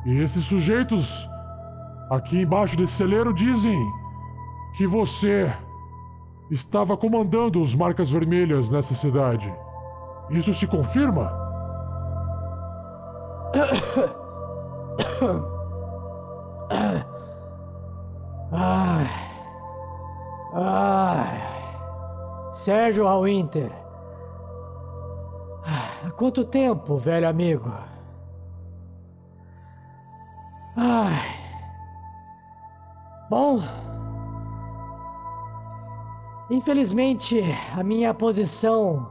E esses sujeitos aqui embaixo desse celeiro dizem que você estava comandando os marcas vermelhas nessa cidade. Isso se confirma? Ai. Ai. Sérgio Hallwinter. Há quanto tempo, velho amigo? Infelizmente, a minha posição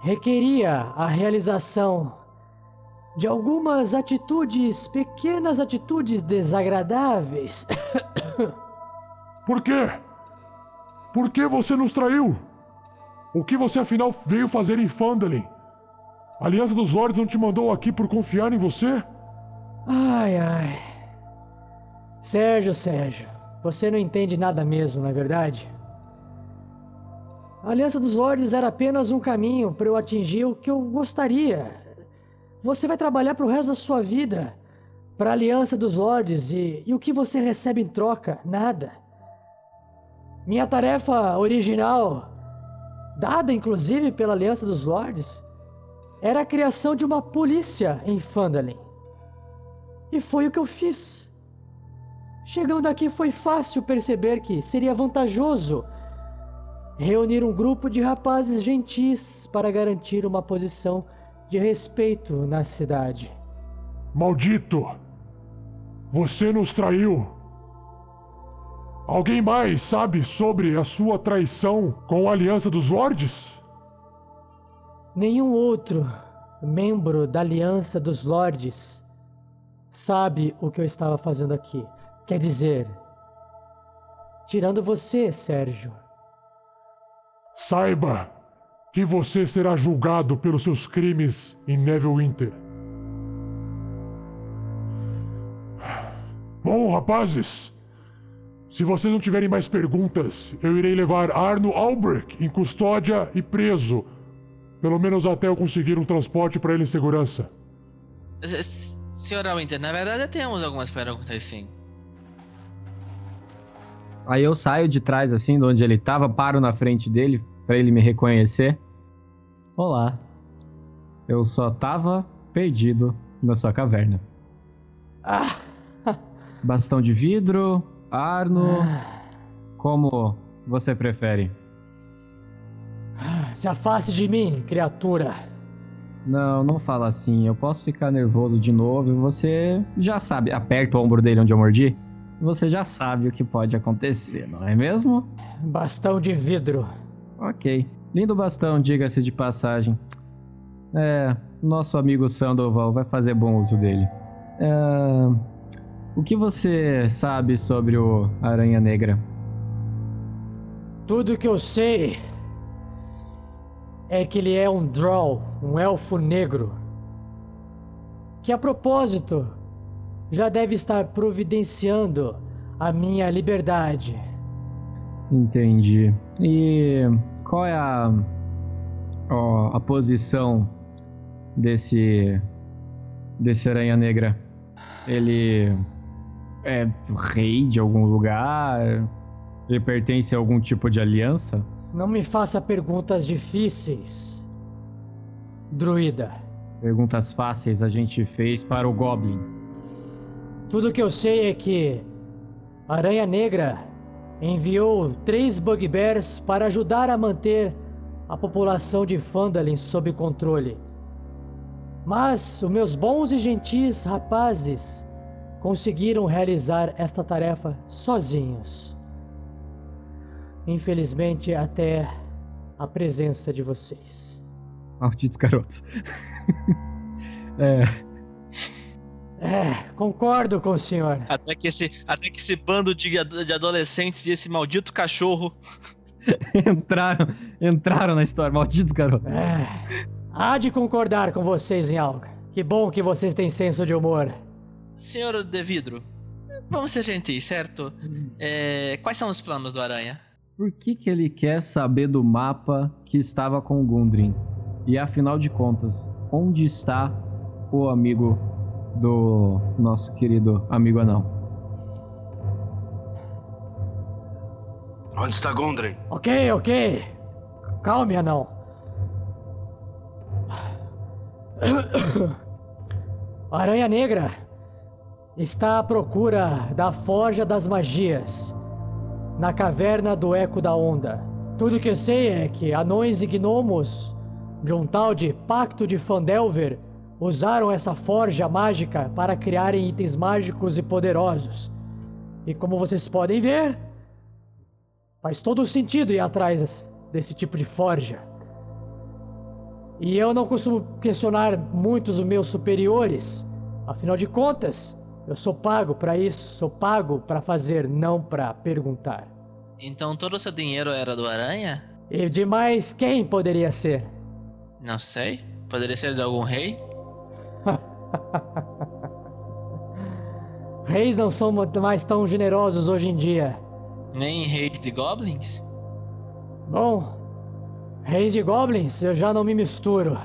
requeria a realização de algumas atitudes, pequenas atitudes desagradáveis. (coughs) Por quê? Por que você nos traiu? O que você afinal veio fazer em Fandalin? A Aliança dos Lords não te mandou aqui por confiar em você? Ai, ai. Sérgio, Sérgio, você não entende nada mesmo, não é verdade? A Aliança dos Lords era apenas um caminho para eu atingir o que eu gostaria. Você vai trabalhar para o resto da sua vida para a Aliança dos Lords e, e o que você recebe em troca? Nada. Minha tarefa original, dada inclusive pela Aliança dos Lords, era a criação de uma polícia em Phandalin. E foi o que eu fiz. Chegando aqui foi fácil perceber que seria vantajoso reunir um grupo de rapazes gentis para garantir uma posição de respeito na cidade. Maldito! Você nos traiu! Alguém mais sabe sobre a sua traição com a Aliança dos Lordes? Nenhum outro membro da Aliança dos Lordes sabe o que eu estava fazendo aqui. Quer dizer, tirando você, Sérgio. Saiba que você será julgado pelos seus crimes em Neverwinter. Bom, rapazes, se vocês não tiverem mais perguntas, eu irei levar Arno Albrecht em custódia e preso. Pelo menos até eu conseguir um transporte para ele em segurança. Senhor Winter, na verdade temos algumas perguntas sim. Aí eu saio de trás, assim, de onde ele tava, paro na frente dele, para ele me reconhecer. Olá. Eu só tava perdido na sua caverna. Ah. (laughs) Bastão de vidro, Arno. Ah. Como você prefere? Se afaste de mim, criatura. Não, não fala assim. Eu posso ficar nervoso de novo e você já sabe. Aperta o ombro dele onde eu mordi você já sabe o que pode acontecer, não é mesmo? Bastão de vidro. Ok. Lindo bastão, diga-se de passagem. É, nosso amigo Sandoval vai fazer bom uso dele. É, o que você sabe sobre o Aranha Negra? Tudo que eu sei é que ele é um Drow, um elfo negro. Que a propósito já deve estar providenciando a minha liberdade. Entendi. E qual é a, ó, a posição desse desse aranha negra? Ele é rei de algum lugar? Ele pertence a algum tipo de aliança? Não me faça perguntas difíceis, druida. Perguntas fáceis a gente fez para o Goblin. Tudo que eu sei é que Aranha Negra enviou três Bugbears para ajudar a manter a população de Phandalin sob controle. Mas os meus bons e gentis rapazes conseguiram realizar esta tarefa sozinhos. Infelizmente, até a presença de vocês. Malditos garotos. (laughs) é. É, concordo com o senhor. Até que esse, até que esse bando de, de adolescentes e esse maldito cachorro (laughs) entraram, entraram na história, malditos garotos. É, há de concordar com vocês em algo. Que bom que vocês têm senso de humor. Senhor De Vidro, vamos ser gentis, certo? É, quais são os planos do Aranha? Por que, que ele quer saber do mapa que estava com o Gundrin? E afinal de contas, onde está o amigo do nosso querido amigo anão. Onde está Gondren? Ok, ok. Calme, anão. Aranha Negra está à procura da Forja das Magias na caverna do Eco da Onda. Tudo que eu sei é que anões e gnomos de um tal de Pacto de Fandelver usaram essa forja mágica para criarem itens mágicos e poderosos. E como vocês podem ver, faz todo sentido ir atrás desse tipo de forja. E eu não costumo questionar muitos os meus superiores. Afinal de contas, eu sou pago para isso, sou pago para fazer, não para perguntar. Então todo o seu dinheiro era do Aranha? E demais, quem poderia ser? Não sei. Poderia ser de algum rei? (laughs) reis não são mais tão generosos hoje em dia. Nem reis de goblins? Bom, reis de goblins eu já não me misturo.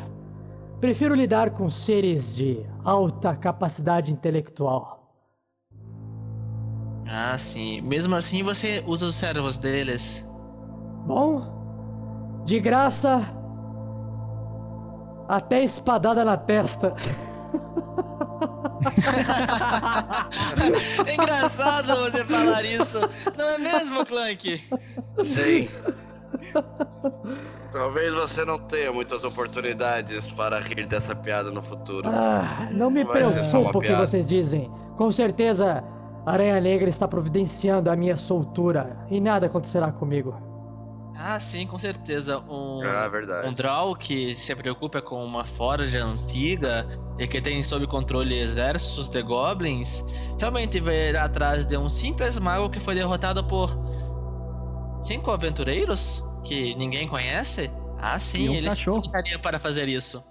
Prefiro lidar com seres de alta capacidade intelectual. Ah, sim. Mesmo assim, você usa os servos deles. Bom, de graça, até espadada na testa. (laughs) (laughs) é engraçado você falar isso, não é mesmo, Clank? Sim. (laughs) Talvez você não tenha muitas oportunidades para rir dessa piada no futuro. Ah, não me Vai uma preocupa o que vocês dizem. Com certeza, a Aranha Negra está providenciando a minha soltura e nada acontecerá comigo. Ah, sim, com certeza. Um, Ah, verdade. um Drow que se preocupa com uma forja antiga e que tem sob controle exércitos de goblins, realmente vai ir atrás de um simples mago que foi derrotado por cinco aventureiros que ninguém conhece? Ah, sim, um ele se cachorro. dedicaria para fazer isso.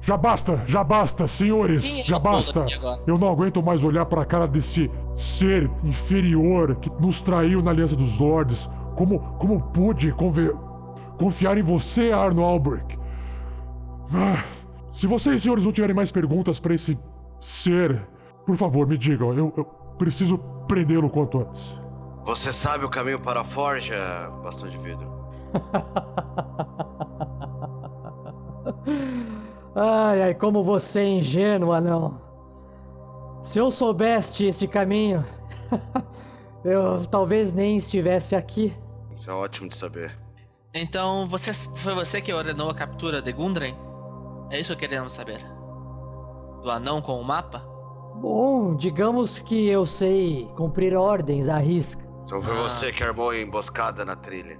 Já basta, já basta, senhores, é já basta. Eu não aguento mais olhar pra cara desse ser inferior que nos traiu na Aliança dos Lords. Como, como pude conver- confiar em você, Arno Albrecht? Ah, se vocês, senhores, não tiverem mais perguntas pra esse ser, por favor, me digam. Eu, eu preciso prendê-lo quanto antes. Você sabe o caminho para a forja, bastão de vidro? (laughs) Ai, ai, como você é ingênuo, anão. Se eu soubesse este caminho, (laughs) eu talvez nem estivesse aqui. Isso é ótimo de saber. Então, você, foi você que ordenou a captura de Gundren? É isso que queremos saber. Do anão com o mapa? Bom, digamos que eu sei cumprir ordens à risca. Então foi Ah. você que armou a emboscada na trilha.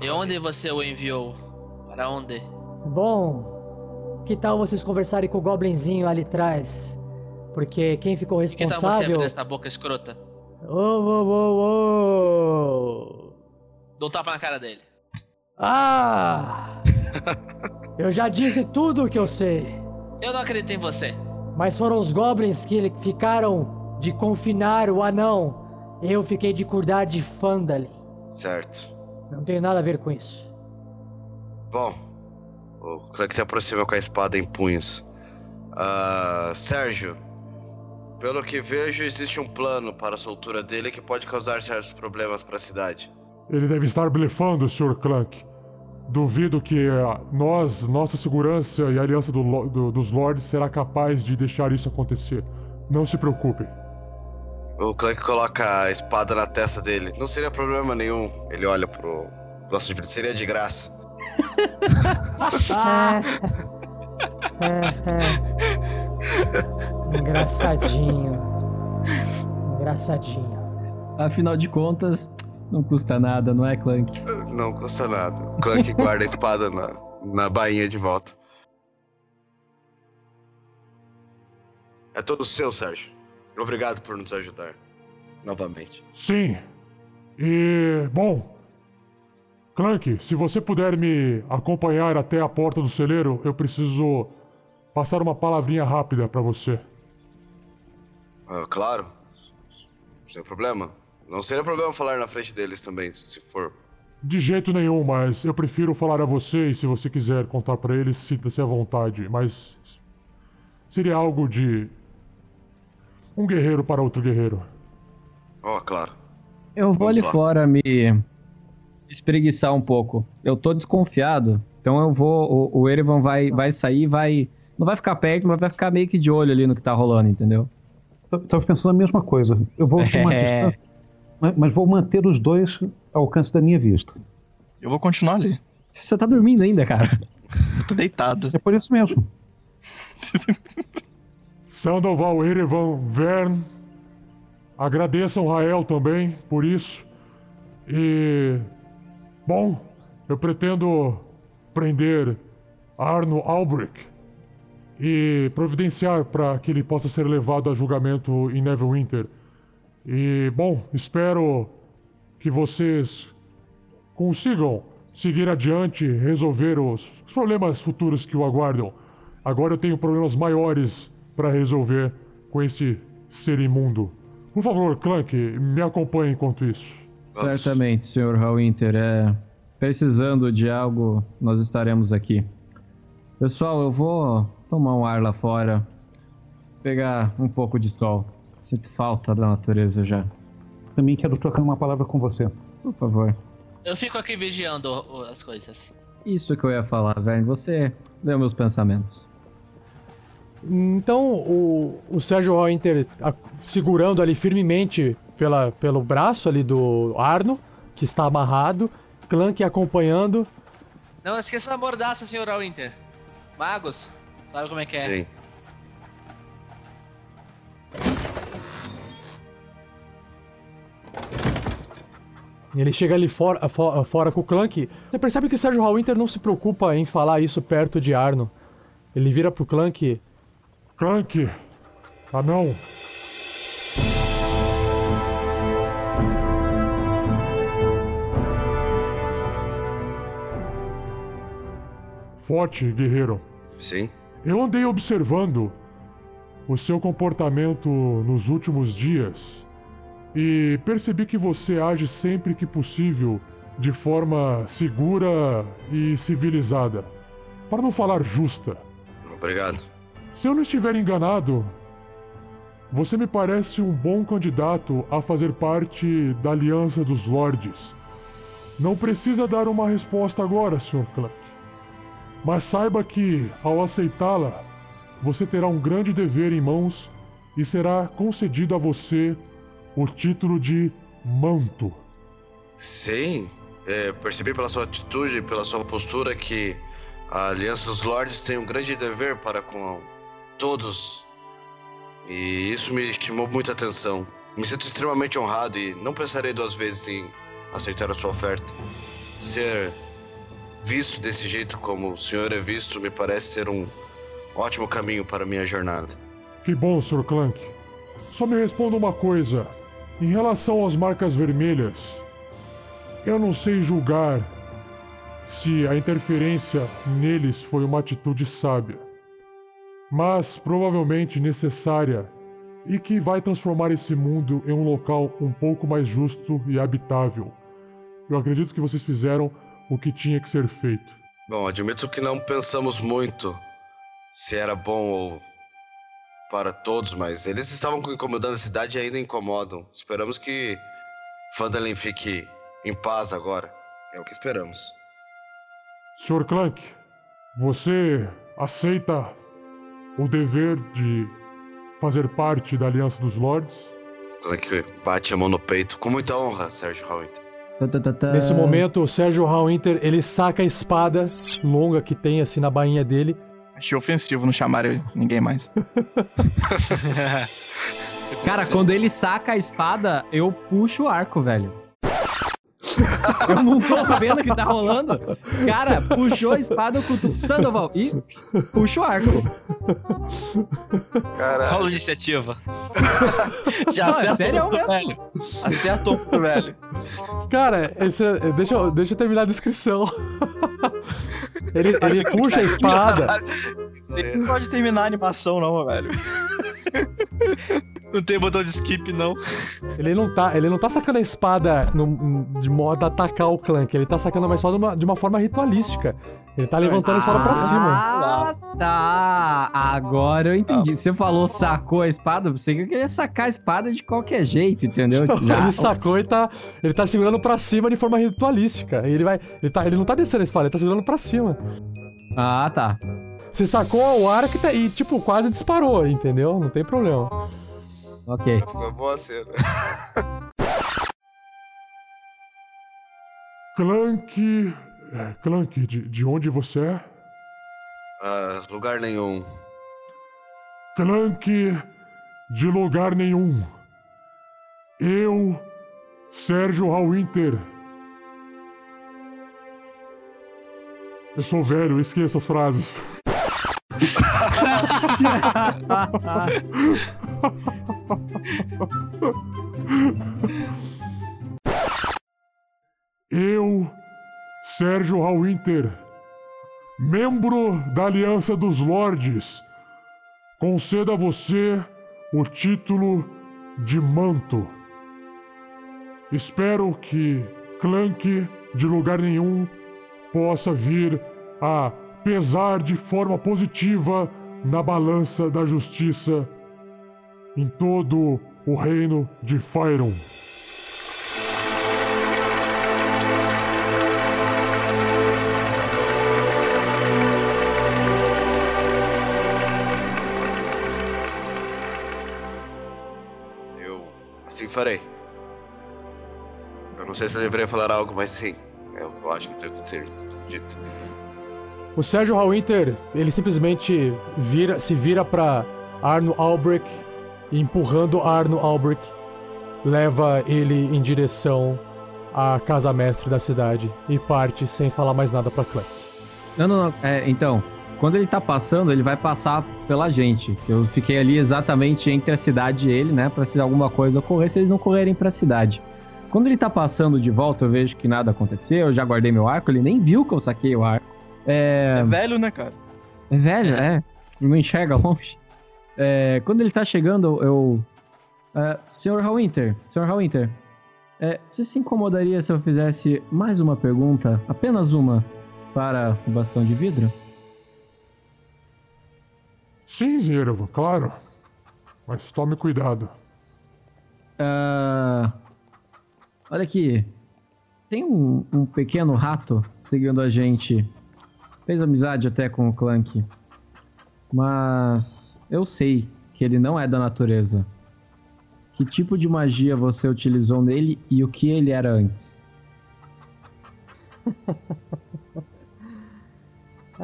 E onde você o enviou? Para onde? Bom, que tal vocês conversarem com o goblinzinho ali atrás? Porque quem ficou E que tal você responsável... abrir essa boca escrota? Ô, ô, ô, ô! Dá um tapa na cara dele. Ah! (laughs) Eu já disse tudo o que eu sei. Eu não acredito em você. Mas foram os goblins que ficaram de confinar o anão. Eu fiquei de cuidar de Fandalin. Certo. Não tenho nada a ver com isso. Bom, o Clank se aproxima com a espada em punhos. Ah, Sérgio, pelo que vejo, existe um plano para a soltura dele que pode causar certos problemas para a cidade. Ele deve estar blefando, Sr. Clank. Duvido que eh, nós, nossa segurança e a aliança do do- dos Lords será capaz de deixar isso acontecer. Não se preocupem. O Clank coloca a espada na testa dele. Não seria problema nenhum. Ele olha pro de vidro. Seria de graça. (laughs) Engraçadinho. Engraçadinho. Afinal de contas, não custa nada, não é, Clank? Não custa nada. O Clank (laughs) guarda a espada na, na bainha de volta. É todo seu, Sérgio. Obrigado por nos ajudar. Novamente. Sim. E, bom. Clank, se você puder me acompanhar até a porta do celeiro, eu preciso passar uma palavrinha rápida pra você. Ah, claro. Sem problema. Não seria problema falar na frente deles também, se for. De jeito nenhum, mas eu prefiro falar a você e se você quiser contar pra eles, sinta-se à vontade. Mas seria algo de um guerreiro para outro guerreiro. Oh, claro. Eu vou Vamos ali lá. fora me espreguiçar um pouco. Eu tô desconfiado, então eu vou. O, o Erevan vai, vai sair, vai. Não vai ficar perto, mas vai ficar meio que de olho ali no que tá rolando, entendeu? Eu tava pensando a mesma coisa. Eu vou (laughs) tomar É. distância, mas, mas vou manter os dois ao alcance da minha vista. Eu vou continuar ali. Você tá dormindo ainda, cara. Eu tô deitado. É por isso mesmo. (laughs) Sandoval, Erevan, Vern. Agradeçam Rael também por isso. E. Bom, eu pretendo prender Arno Albrecht e providenciar para que ele possa ser levado a julgamento em Neverwinter. E, bom, espero que vocês consigam seguir adiante resolver os, problemas futuros que o aguardam. Agora eu tenho problemas maiores para resolver com esse ser imundo. Por favor, Clank, me acompanhe enquanto isso. Certamente, Sr. Hallwinter. É, precisando de algo, nós estaremos aqui. Pessoal, eu vou tomar um ar lá fora, pegar um pouco de sol. Sinto falta da natureza já. também quero trocar uma palavra com você. Por favor. Eu fico aqui vigiando as coisas. Isso que eu ia falar, velho. Você leu meus pensamentos. Então o, o Sérgio Inter segurando ali firmemente pela, pelo braço ali do Arno, que está amarrado, Clank acompanhando. Não esqueça da mordaça, senhor Winter. Magos, sabe como é que é? Sim. Ele chega ali fora, fo- fora com o Clank. Você percebe que Sérgio Winter não se preocupa em falar isso perto de Arno. Ele vira pro Clank. Clank! Ah não! Forte, guerreiro. Sim. Eu andei observando o seu comportamento nos últimos dias e percebi que você age sempre que possível de forma segura e civilizada. Para não falar justa. Obrigado. Se eu não estiver enganado, você me parece um bom candidato a fazer parte da Aliança dos Lordes. Não precisa dar uma resposta agora, Sr. Clank. Mas saiba que, ao aceitá-la, você terá um grande dever em mãos e será concedido a você o título de Manto. Sim, é, percebi pela sua atitude e pela sua postura que a Aliança dos Lords tem um grande dever para com todos. E isso me chamou muita atenção. Me sinto extremamente honrado e não pensarei duas vezes em aceitar a sua oferta. Ser visto desse jeito como o senhor é visto me parece ser um ótimo caminho para a minha jornada. Que bom, Sr. Clank. Só me responda uma coisa. Em relação às marcas vermelhas, eu não sei julgar se a interferência neles foi uma atitude sábia, mas provavelmente necessária e que vai transformar esse mundo em um local um pouco mais justo e habitável. Eu acredito que vocês fizeram o que tinha que ser feito. Bom, admito que não pensamos muito se era bom ou para todos, mas eles estavam incomodando a cidade e ainda incomodam. Esperamos que Phandalin fique em paz agora. É o que esperamos. Sr. Clank, você aceita o dever de fazer parte da Aliança dos Lords? Clank bate a mão no peito com muita honra, Sérgio Howard. Nesse momento, o Sérgio Winter ele saca a espada longa que tem assim na bainha dele. Achei ofensivo não chamar ninguém mais. (laughs) Cara, quando ele saca a espada, eu puxo o arco, velho. Eu não tô vendo o que tá rolando. Cara, puxou a espada, eu cutuco Sandoval e puxa o arco. Rola iniciativa. (laughs) Já Não, é acertou sério mesmo? velho. Acertou pro velho. Cara, esse, deixa, eu- deixa eu terminar a descrição. (laughs) ele ele puxa a espada. Ele não pode terminar a animação, não, velho. (laughs) Não tem botão de skip, não. Ele não tá, ele não tá sacando a espada no- de modo a atacar o Clank, ele tá sacando uma espada de uma, de uma forma ritualística. Ele tá levantando a espada pra cima. Ah, tá. Agora eu entendi. Você falou sacou a espada, você que queria sacar a espada de qualquer jeito, entendeu? Já. Ele sacou e tá, ele tá segurando pra cima de forma ritualística. Ele vai, ele, tá, ele não tá descendo a espada, ele tá segurando pra cima. Ah, tá. Você sacou o arco e, tá- e, tipo, quase disparou, entendeu? Não tem problema. Ok. Foi boa cena. (laughs) Clank. É, Clank, de, de onde você é? Ah, lugar nenhum. Clank, de lugar nenhum. Eu, Sérgio Hallwinter. Eu sou velho, eu esqueço as frases. Eu, Sérgio Hallwinter, membro da Aliança dos Lordes, concedo a você o título de manto. Espero que Clank, de lugar nenhum, possa vir a pesar de forma positiva na balança da justiça em todo o reino de Fyron. Eu assim farei. Eu não sei se eu deveria falar algo, mas sim, é eu acho que tem que ser dito. O Sérgio Hallwinter, ele simplesmente vira, se vira para Arno Albrecht e empurrando Arno Albrecht, leva ele em direção à casa mestre da cidade e parte sem falar mais nada para Clank. Não, não, não. É, então, quando ele tá passando, ele vai passar pela gente. Eu fiquei ali exatamente entre a cidade e ele, né? Pra se alguma coisa ocorrer, se eles não correrem pra cidade. Quando ele tá passando de volta, eu vejo que nada aconteceu, eu já guardei meu arco, ele nem viu que eu saquei o arco. É, É velho, né, cara? é velho, é. Não enxerga longe. É, quando ele tá chegando, eu. É, Sr. Hallwinter, Sr. Hallwinter, é, você se incomodaria se eu fizesse mais uma pergunta, apenas uma, para o bastão de vidro? Sim, Zervo, claro. Mas tome cuidado. Ah, olha aqui. Tem um, um pequeno rato seguindo a gente. Fez amizade até com o Clank. Mas eu sei que ele não é da natureza. Que tipo de magia você utilizou nele e o que ele era antes? (laughs)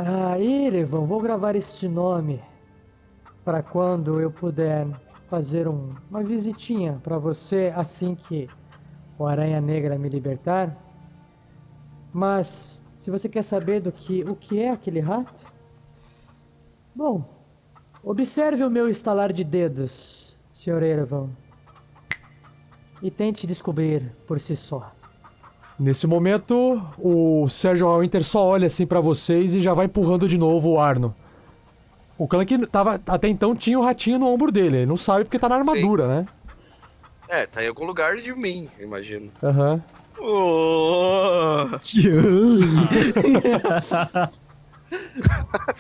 Ah, Irevan, vou gravar este nome para quando eu puder fazer um- uma visitinha para você assim que o Aranha Negra me libertar. Mas se você quer saber do que o que é aquele rato, bom, observe o meu estalar de dedos, Sr. Irevan, e tente descobrir por si só. Nesse momento, o Sérgio Hallwinter só olha assim pra vocês e já vai empurrando de novo o Arno. O Clank tava, até então tinha o ratinho no ombro dele, ele não sabe porque tá na armadura, né? É, tá em algum lugar de mim, eu imagino. Aham.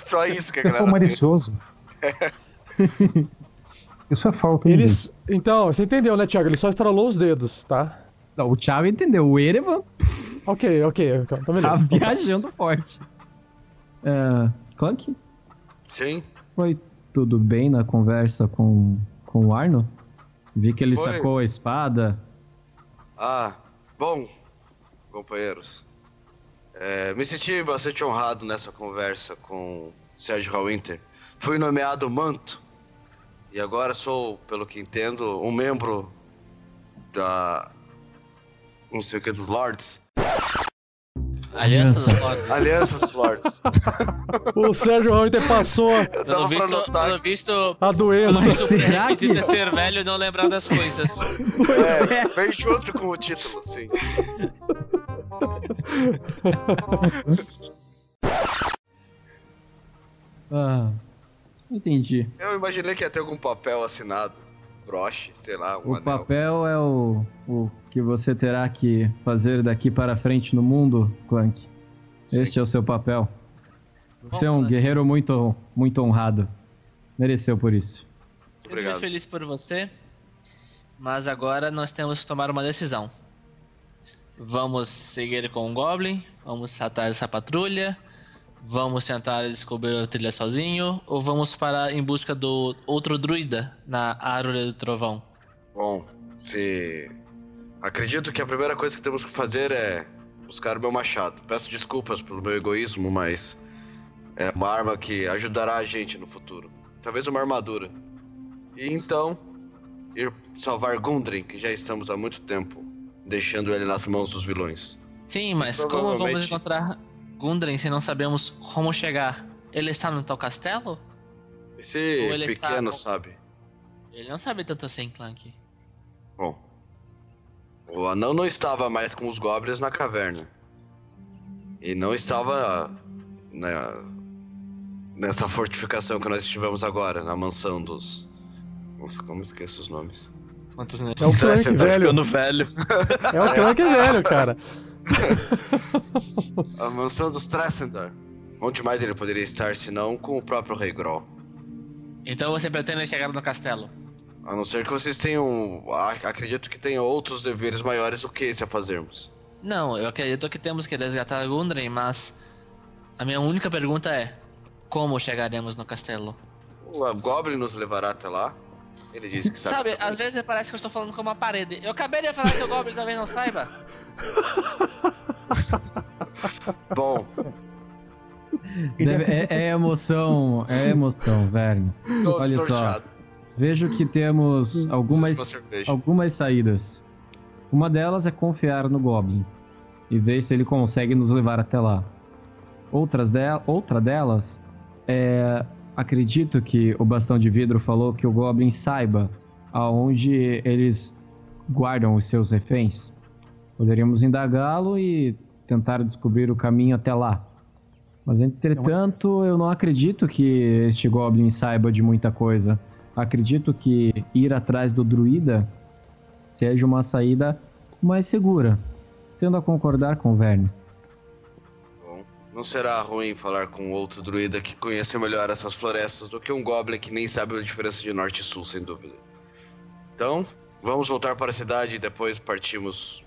Só isso que a galera pensa. malicioso. Isso é falta, hein? Eles. Então, você entendeu, né, Thiago? Ele só estralou os dedos, tá? Não, o Thiago entendeu. O Erevan Ok, ok, então tá viajando forte. É, Clank, Sim, foi tudo bem na conversa com, com o Arno? Vi que ele Foi. sacou a espada. Ah, bom, companheiros. É, me senti bastante honrado nessa conversa com Sérgio Hallwinter. Fui nomeado manto e agora sou, pelo que entendo, um membro da. não sei o que, dos Lords. Aliança dos Lords. Aliança dos Lords. O Sérgio Hallwinter passou Pelo visto, pelo visto, a doença. Mas o será que- é ser velho e não lembrar das coisas. É, vem junto com o título, sim. Ah, entendi. Eu imaginei que ia ter algum papel assinado. Broche, sei lá, um O anel. papel é o, o que você terá que fazer daqui para frente no mundo, Clank. Sim. Este é o seu papel. Você é um Clank. guerreiro muito, muito honrado. Mereceu por isso. Eu Obrigado. fico feliz por você, mas agora nós temos que tomar uma decisão. Vamos seguir com o Goblin, vamos atrás dessa patrulha, vamos tentar descobrir a trilha sozinho, ou vamos parar em busca do outro druida na Árvore do Trovão? Bom, se. Acredito que a primeira coisa que temos que fazer é buscar o meu machado. Peço desculpas pelo meu egoísmo, mas é uma arma que ajudará a gente no futuro. Talvez uma armadura. E então, ir salvar Gundren, que já estamos há muito tempo deixando ele nas mãos dos vilões. Sim, mas como vamos encontrar Gundren se não sabemos como chegar? Ele está no tal castelo? Esse ele está- pequeno sabe. Ele não sabe tanto assim, Clank. Bom, o anão não estava mais com os goblins na caverna. E não estava na, nessa fortificação que nós estivemos agora, na mansão dos. Nossa, como esqueço os nomes? Quantos É o Clank (laughs) Você tá velho. Velho. É o (laughs) Clank velho, cara. (laughs) A mansão dos Tressendar. Onde mais ele poderia estar senão com o próprio Rei Grol? Então você pretende chegar no castelo? A não ser que vocês tenham. Acredito que tenham outros deveres maiores do que esse a fazermos. Não, eu acredito que temos que resgatar Gundren, mas a minha única pergunta é: como chegaremos no castelo? O Goblin nos levará até lá. Ele disse que sabe. Sabe, às vezes parece que eu estou falando com uma parede. Eu acabei de falar que o Goblin talvez não saiba. (laughs) Bom, Deve- é, é emoção, é emoção, Verne. Tô Olha só. Vejo que temos Uma algumas, algumas saídas. Uma delas é confiar no Goblin e ver se ele consegue nos levar até lá. Outras de, outra delas é. Acredito que o bastão de vidro falou que o Goblin saiba aonde eles guardam os seus reféns. Poderíamos indagá-lo e tentar descobrir o caminho até lá. Mas entretanto, eu não acredito que este Goblin saiba de muita coisa. Acredito que ir atrás do druida seja uma saída mais segura. Tendo a concordar com o Verne. Bom, não será ruim falar com outro druida que conhece melhor essas florestas do que um goblin que nem sabe a diferença de norte e sul, sem dúvida. Então, vamos voltar para a cidade e depois partimos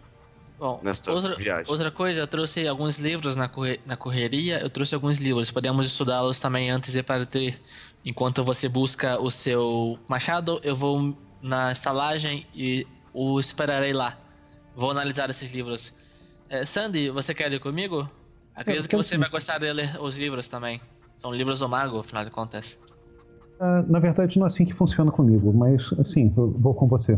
Bom, nesta outra, viagem. outra coisa, eu trouxe alguns livros na, corre- na correria. Eu trouxe alguns livros. Podemos estudá-los também antes de partir. Enquanto você busca o seu machado, eu vou na estalagem e o esperarei lá. Vou analisar esses livros. Eh, Sandy, você quer ir comigo? Acredito que você sim. vai gostar de ler os livros também. São livros do mago, afinal de contas. Ah, na verdade, não é assim que funciona comigo, mas assim, eu vou com você.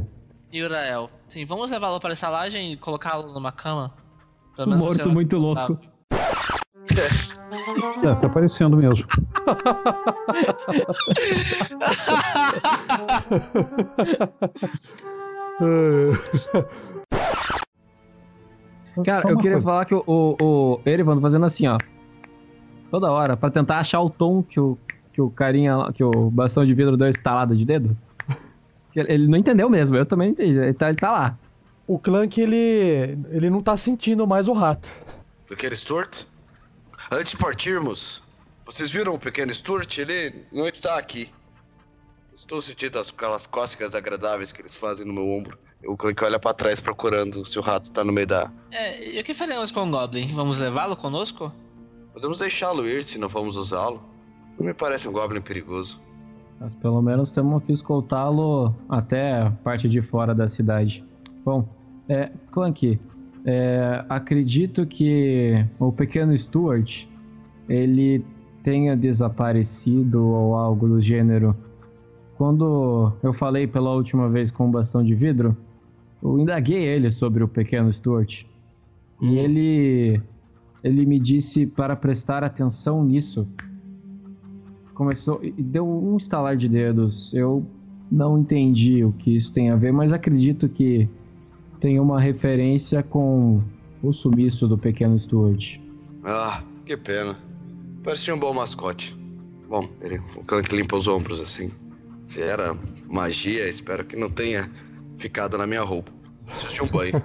E Urael? Sim, vamos levá-lo para a estalagem e colocá-lo numa cama? Pelo menos Morto muito louco. É, tá parecendo mesmo. Cara, eu queria coisa. falar que o, o, o Erivan tá fazendo assim, ó. Toda hora, pra tentar achar o tom que o, que o carinha, que o bastão de vidro deu estalada de dedo. Ele não entendeu mesmo, eu também não entendi. Ele tá, ele tá lá. O Clank, ele. ele não tá sentindo mais o rato. Pequeno Stuart? Antes de partirmos, vocês viram o pequeno Stuart? Ele não está aqui. Estou sentindo as- aquelas cócegas agradáveis que eles fazem no meu ombro. O Clank olha pra trás procurando se o rato tá no meio da. É, e o que faremos com o Goblin? Vamos levá-lo conosco? Podemos deixá-lo ir se não vamos usá-lo. Não me parece um Goblin perigoso. Mas pelo menos temos que escoltá-lo até a parte de fora da cidade. Bom, é, Clank, é, acredito que o pequeno Stuart ele tenha desaparecido ou algo do gênero. Quando eu falei pela última vez com o bastão de vidro, eu indaguei ele sobre o pequeno Stuart. E ele ele me disse para prestar atenção nisso. Começou e deu um estalar de dedos. Eu não entendi o que isso tem a ver, mas acredito que tem uma referência com o sumiço do pequeno Stuart. Ah, que pena. Parecia um bom mascote. Bom, ele, o Clank limpa os ombros assim. Se era magia, espero que não tenha ficado na minha roupa. Preciso de um banho.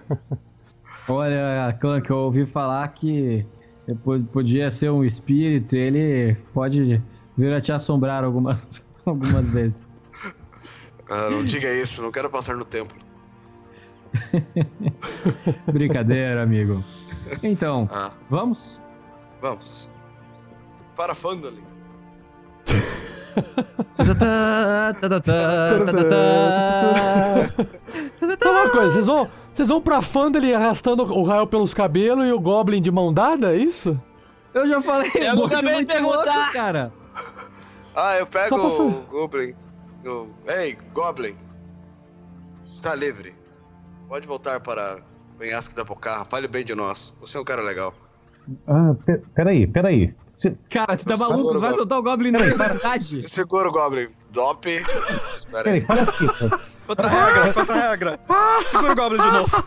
(laughs) Olha, Clank, eu ouvi falar que po- podia ser um espírito, ele pode vir a te assombrar algumas, (laughs) algumas vezes. Ah, não diga isso, não quero passar no templo. (laughs) Brincadeira, amigo. Então, Ah, vamos? vamos. Para Fandolin. Só (laughs) uma coisa, vocês vão. Vocês vão pra Fandali arrastando o Rael pelos cabelos e o Goblin de mão dada, é isso? Eu já falei, Eu acabei de perguntar. louco, cara. Ah, eu pego o Goblin. O- Ei, Goblin. Está livre. Pode voltar para o penhasco da Bocarra. Fale bem de nós. Você é um cara legal. Ah, pe- peraí, peraí. Cê- Cara, você tá Nossa, maluco? Vai soltar o Goblin na cidade? Segura o Goblin. Dop. Peraí, aí. para aqui. Outra regra, outra regra. Segura o Goblin de novo.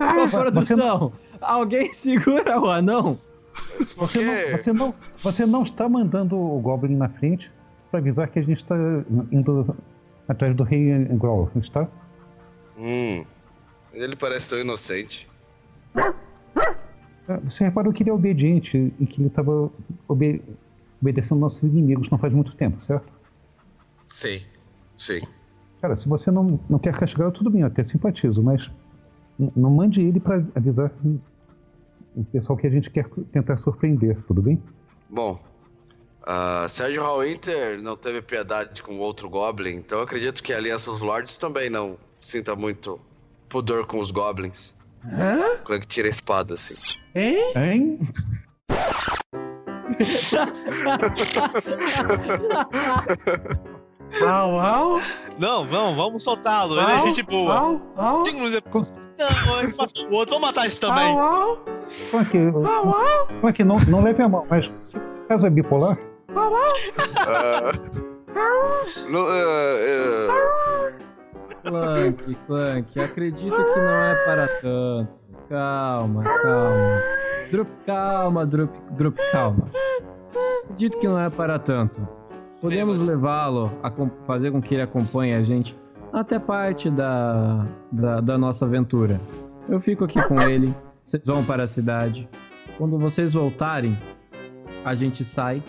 Ô, produção, alguém segura o anão? Por Você não, você, não, você não está mandando o Goblin na frente para avisar que a gente está indo atrás do Rei Growl, está? Hum. Ele parece tão inocente. Ah, Você reparou que ele é obediente e que ele estava obe obedecendo nossos inimigos não faz muito tempo, certo? Sim. Sim. Cara, se você não, não quer castigar, tudo bem, eu até simpatizo, mas não mande ele para avisar o pessoal que a gente quer tentar surpreender, tudo bem? Bom. Uh, Sérgio Hallwinter não teve piedade com outro Goblin, então eu acredito que a Aliança dos Lords também não sinta muito pudor com os Goblins. Hã? Quando que tira a espada, assim. Hein? Hein? (laughs) Au, au. Não, vamos, vamos soltá-lo. Ele é gente boa. au, au. Tem uns- Não, ele matou o outro. Vamos matar esse também. Au, au. Como é que, Au, au. como é que não, não leve a mão, mas se o caso é bipolar, Au, au. Ah, no- ah, ah, Clank, Clank, acredito que não é para tanto. Calma, calma. Drup, calma, Drup, Drup, calma. Acredito que não é para tanto. Podemos levá-lo a fazer com que ele acompanhe a gente até parte da, da, da nossa aventura. Eu fico aqui com (laughs) ele, vocês vão para a cidade. Quando vocês voltarem, a gente sai.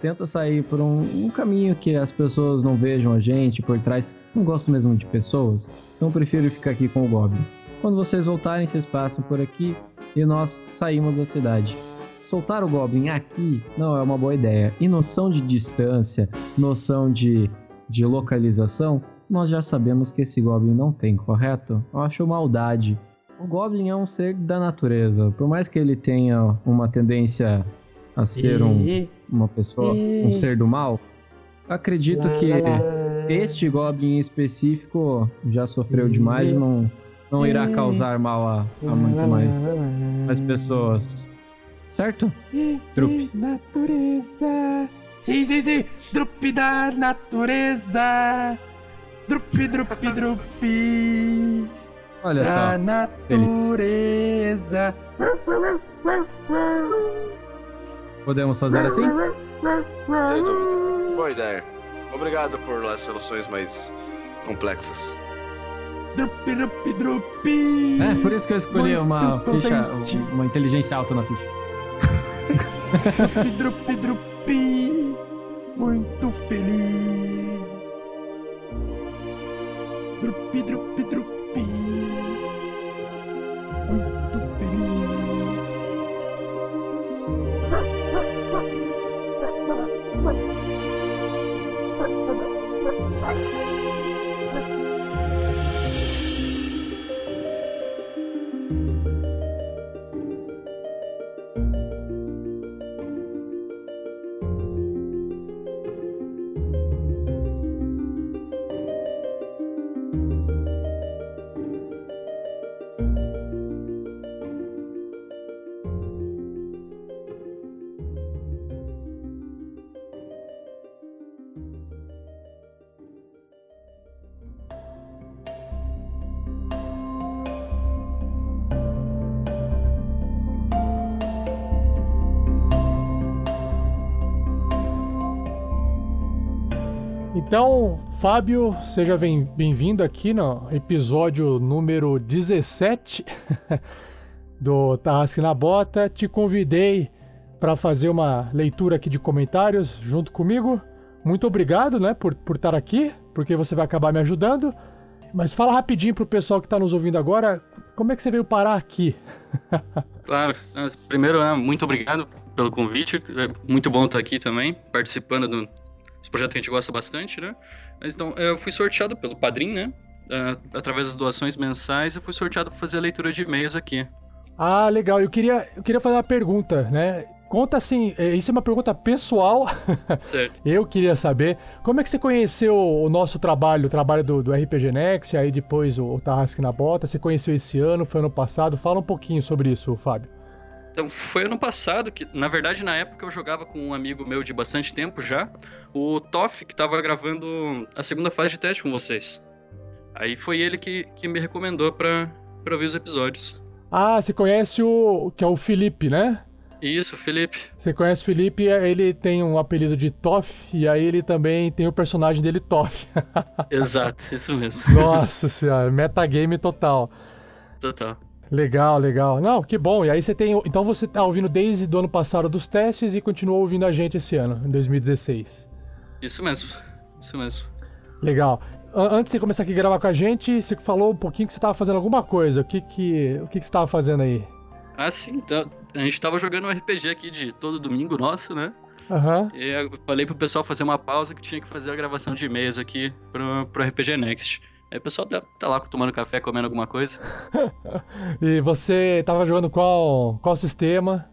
Tenta sair por um, um caminho que as pessoas não vejam a gente por trás. Não gosto mesmo de pessoas, então prefiro ficar aqui com o Goblin. Quando vocês voltarem, vocês passam por aqui e nós saímos da cidade. Soltar o Goblin aqui não é uma boa ideia. E noção de distância, noção de, de localização, nós já sabemos que esse Goblin não tem, correto? Eu acho maldade. O Goblin é um ser da natureza. Por mais que ele tenha uma tendência a ser um, uma pessoa, um ser do mal, acredito que este Goblin em específico já sofreu demais e não, não irá causar mal a, a muito mais, mais pessoas. Certo? Trupe. Natureza. Sim, sim, sim. Drup da natureza. Drup, drup, drup. Olha só. Da natureza. Podemos fazer assim? sem dúvida. Boa ideia. Obrigado por as soluções mais complexas. Drup, drup, drup. É, por isso que eu escolhi uma ficha, uma inteligência alta na ficha. Drup, drup, drup. Muito feliz. Drup, drup, Então, Fábio, seja bem- bem-vindo aqui no episódio número 17 (laughs) do Tarrasque na Bota. Te convidei para fazer uma leitura aqui de comentários junto comigo. Muito obrigado, né, por, por estar aqui, porque você vai acabar me ajudando. Mas fala rapidinho pro pessoal que está nos ouvindo agora, como é que você veio parar aqui? (laughs) Claro. Primeiro, né, muito obrigado pelo convite. É muito bom estar aqui também, participando do esse projeto que a gente gosta bastante, né? Mas então, eu fui sorteado pelo Padrim, né? Ah, através das doações mensais, eu fui sorteado para fazer a leitura de e-mails aqui. Ah, legal. Eu queria, eu queria fazer uma pergunta, né? Conta assim, eh, isso é uma pergunta pessoal. (laughs) Certo. Eu queria saber como é que você conheceu o nosso trabalho, o trabalho do, do RPG Next, aí depois o, o Tarrasque na Bota. Você conheceu esse ano, foi ano passado? Fala um pouquinho sobre isso, Fábio. Então, foi ano passado que, na verdade, na época eu jogava com um amigo meu de bastante tempo já, o Toff, que tava gravando a segunda fase de teste com vocês. Aí foi ele que, que me recomendou pra, pra ouvir os episódios. Ah, você conhece o que é o Felipe, né? Isso, Felipe. Você conhece o Felipe, ele tem um apelido de Toff, e aí ele também tem o personagem dele Toff. (laughs) Exato, isso mesmo. Nossa senhora, metagame total. Total. Legal, legal. Não, que bom. E aí você tem. Então você tá ouvindo desde do ano passado dos testes e continuou ouvindo a gente esse ano, em 2016. Isso mesmo. Isso mesmo. Legal. An- Antes de você começar aqui a gravar com a gente, você falou um pouquinho que você tava fazendo alguma coisa. O que que, o que, que você tava fazendo aí? Ah, sim, então. A gente tava jogando um RPG aqui de todo domingo nosso, né? Aham. E eu falei pro pessoal fazer uma pausa que tinha que fazer a gravação de e-mails aqui pro, pro RPG Next. Aí o pessoal tá, tá lá tomando café, comendo alguma coisa. (laughs) E você tava jogando qual, qual sistema?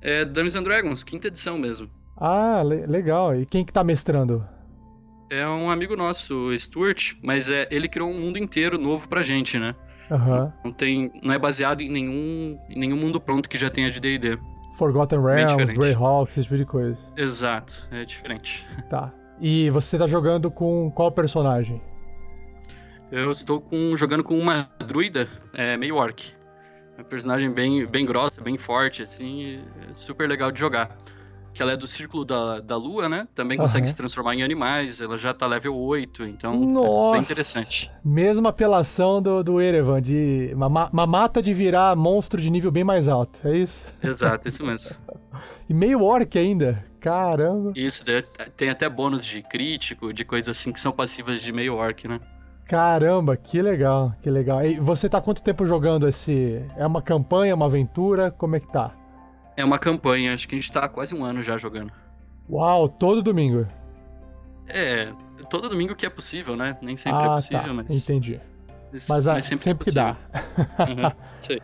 É Dungeons and Dragons, quinta edição mesmo. Ah, le- legal. E quem que tá mestrando? É um amigo nosso, o Stuart, mas é, ele criou um mundo inteiro novo pra gente, né? Aham. Não, tem, não é baseado em nenhum, em nenhum mundo pronto que já tenha de D&D. Forgotten Realms. Greyhawk, esse tipo de coisa. Exato, é diferente. Tá. E você tá jogando com qual personagem? Eu estou com, jogando com uma druida, é, meio orc. Uma personagem bem, bem grossa, bem forte, assim, é super legal de jogar. Que ela é do Círculo da, da Lua, né? Também consegue Aham. se transformar em animais, ela já tá level 8, então é Nossa! bem interessante. Mesma apelação do, do Erevan, de uma, ma- uma mata de virar monstro de nível bem mais alto, é isso? Exato, isso mesmo. (laughs) E meio orc ainda. Caramba. Isso, tem até bônus de crítico, de coisas assim que são passivas de meio orc, né? Caramba, que legal, que legal. E você tá quanto tempo jogando esse. É uma campanha, uma aventura? Como é que tá? É uma campanha, acho que a gente tá há quase um ano já jogando. Uau, todo domingo. É, todo domingo que é possível, né? Nem sempre é ah, possível, tá, mas. entendi. mas- Mas, ah, mas sempre, sempre é que dá. Uhum, (laughs) aí.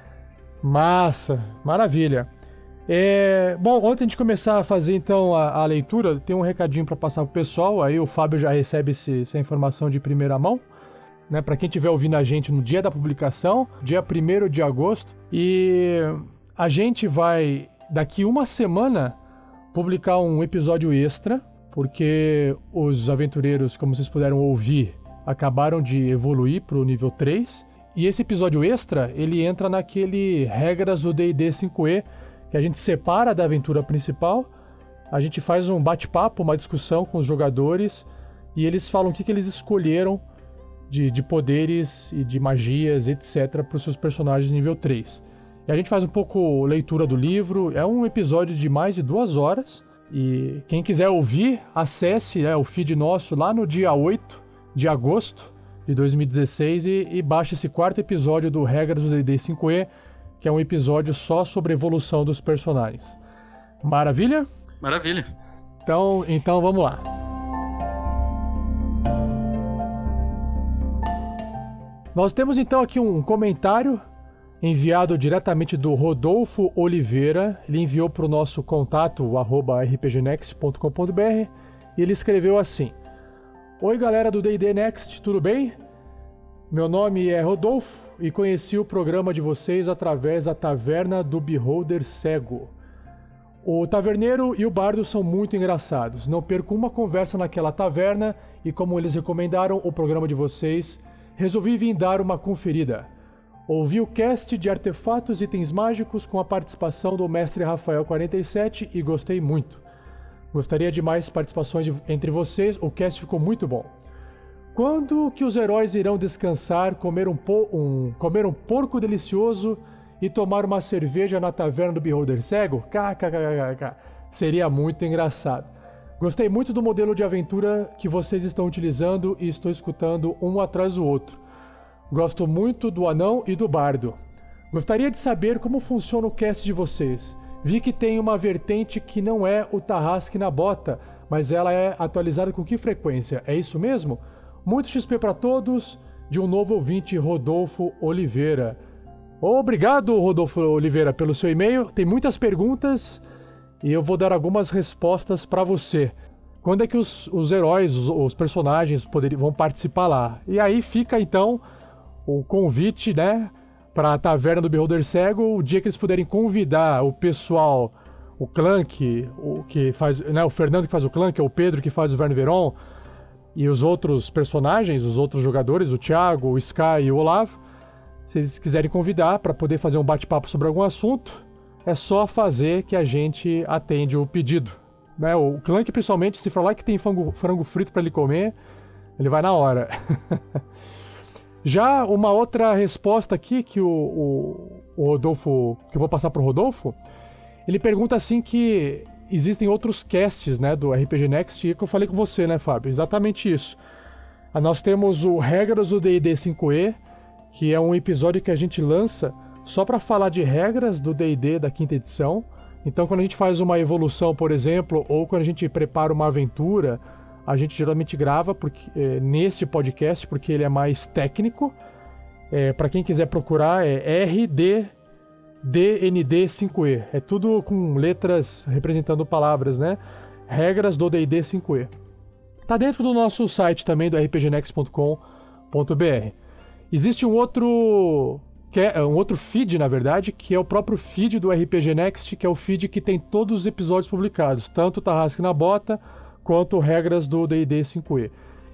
Massa, maravilha. É, bom, antes de a gente começar a fazer então a, a leitura, tem um recadinho para passar pro pessoal. Aí o Fábio já recebe esse- essa informação de primeira mão. Né, para quem estiver ouvindo a gente no dia da publicação, dia 1 de agosto. E a gente vai, daqui uma semana, publicar um episódio extra, porque os aventureiros, como vocês puderam ouvir, acabaram de evoluir para o nível 3. E esse episódio extra, ele entra naquele regras do D&D 5e, que a gente separa da aventura principal, a gente faz um bate-papo, uma discussão com os jogadores, e eles falam o que, que eles escolheram de, de poderes e de magias, etc., para os seus personagens nível 3. E a gente faz um pouco leitura do livro, é um episódio de mais de duas horas, e quem quiser ouvir, acesse né, o feed nosso lá no dia 8 de agosto de 2016 e, e baixe esse quarto episódio do Regras do D&D 5e, que é um episódio só sobre evolução dos personagens. Maravilha? Maravilha. Então, então vamos lá. Nós temos então aqui um comentário enviado diretamente do Rodolfo Oliveira. Ele enviou para o nosso contato, rpgnext.com.br, e ele escreveu assim: Oi galera do D&D Next, tudo bem? Meu nome é Rodolfo e conheci o programa de vocês através da Taverna do Beholder Cego. O taverneiro e o bardo são muito engraçados. Não perco uma conversa naquela taverna e, como eles recomendaram o programa de vocês, resolvi vir dar uma conferida. Ouvi o cast de artefatos e itens mágicos com a participação do mestre Rafael 47 e gostei muito. Gostaria de mais participações entre vocês, o cast ficou muito bom. Quando que os heróis irão descansar, comer um, um- comer um porco delicioso e tomar uma cerveja na taverna do Beholder Cego? KKKKK. Seria muito engraçado. Gostei muito do modelo de aventura que vocês estão utilizando e estou escutando um atrás do outro. Gosto muito do anão e do bardo. Gostaria de saber como funciona o cast de vocês. Vi que tem uma vertente que não é o Tarrasque na bota, mas ela é atualizada com que frequência? É isso mesmo? Muito XP para todos, de um novo ouvinte, Rodolfo Oliveira. Obrigado, Rodolfo Oliveira, pelo seu e-mail. Tem muitas perguntas e eu vou dar algumas respostas para você. Quando é que os, os heróis, os, os personagens vão participar lá? E aí fica então o convite, né, para a Taverna do Beholder Cego, o dia que eles puderem convidar o pessoal, o Clank, o que faz, né, o Fernando que faz o Clank, o Pedro que faz o Verne Veron, e os outros personagens, os outros jogadores, o Thiago, o Sky e o Olavo, se eles quiserem convidar para poder fazer um bate-papo sobre algum assunto, é só fazer que a gente atende o pedido. Né? O Clank, principalmente, se falar que tem frango, frango frito para ele comer, ele vai na hora. (laughs) Já uma outra resposta aqui que o, o, o Rodolfo, que eu vou passar para o Rodolfo, ele pergunta assim que existem outros casts, né, do RPG Next, e que eu falei com você, né, Fábio? Exatamente isso. Nós temos o Regras do D&D 5e, que é um episódio que a gente lança só para falar de regras do D&D da quinta edição, Então, quando a gente faz uma evolução, por exemplo, ou quando a gente prepara uma aventura, a gente geralmente grava porque, é, nesse podcast porque ele é mais técnico. É, para quem quiser procurar, é RDDND5E. É tudo com letras representando palavras, né? Regras do DD 5E. Tá dentro do nosso site também, do rpgnext.com.br. Existe um outro que é um outro feed, na verdade, que é o próprio feed do RPG Next, que é o feed que tem todos os episódios publicados, tanto Tarrasque na Bota quanto regras do D&D 5e.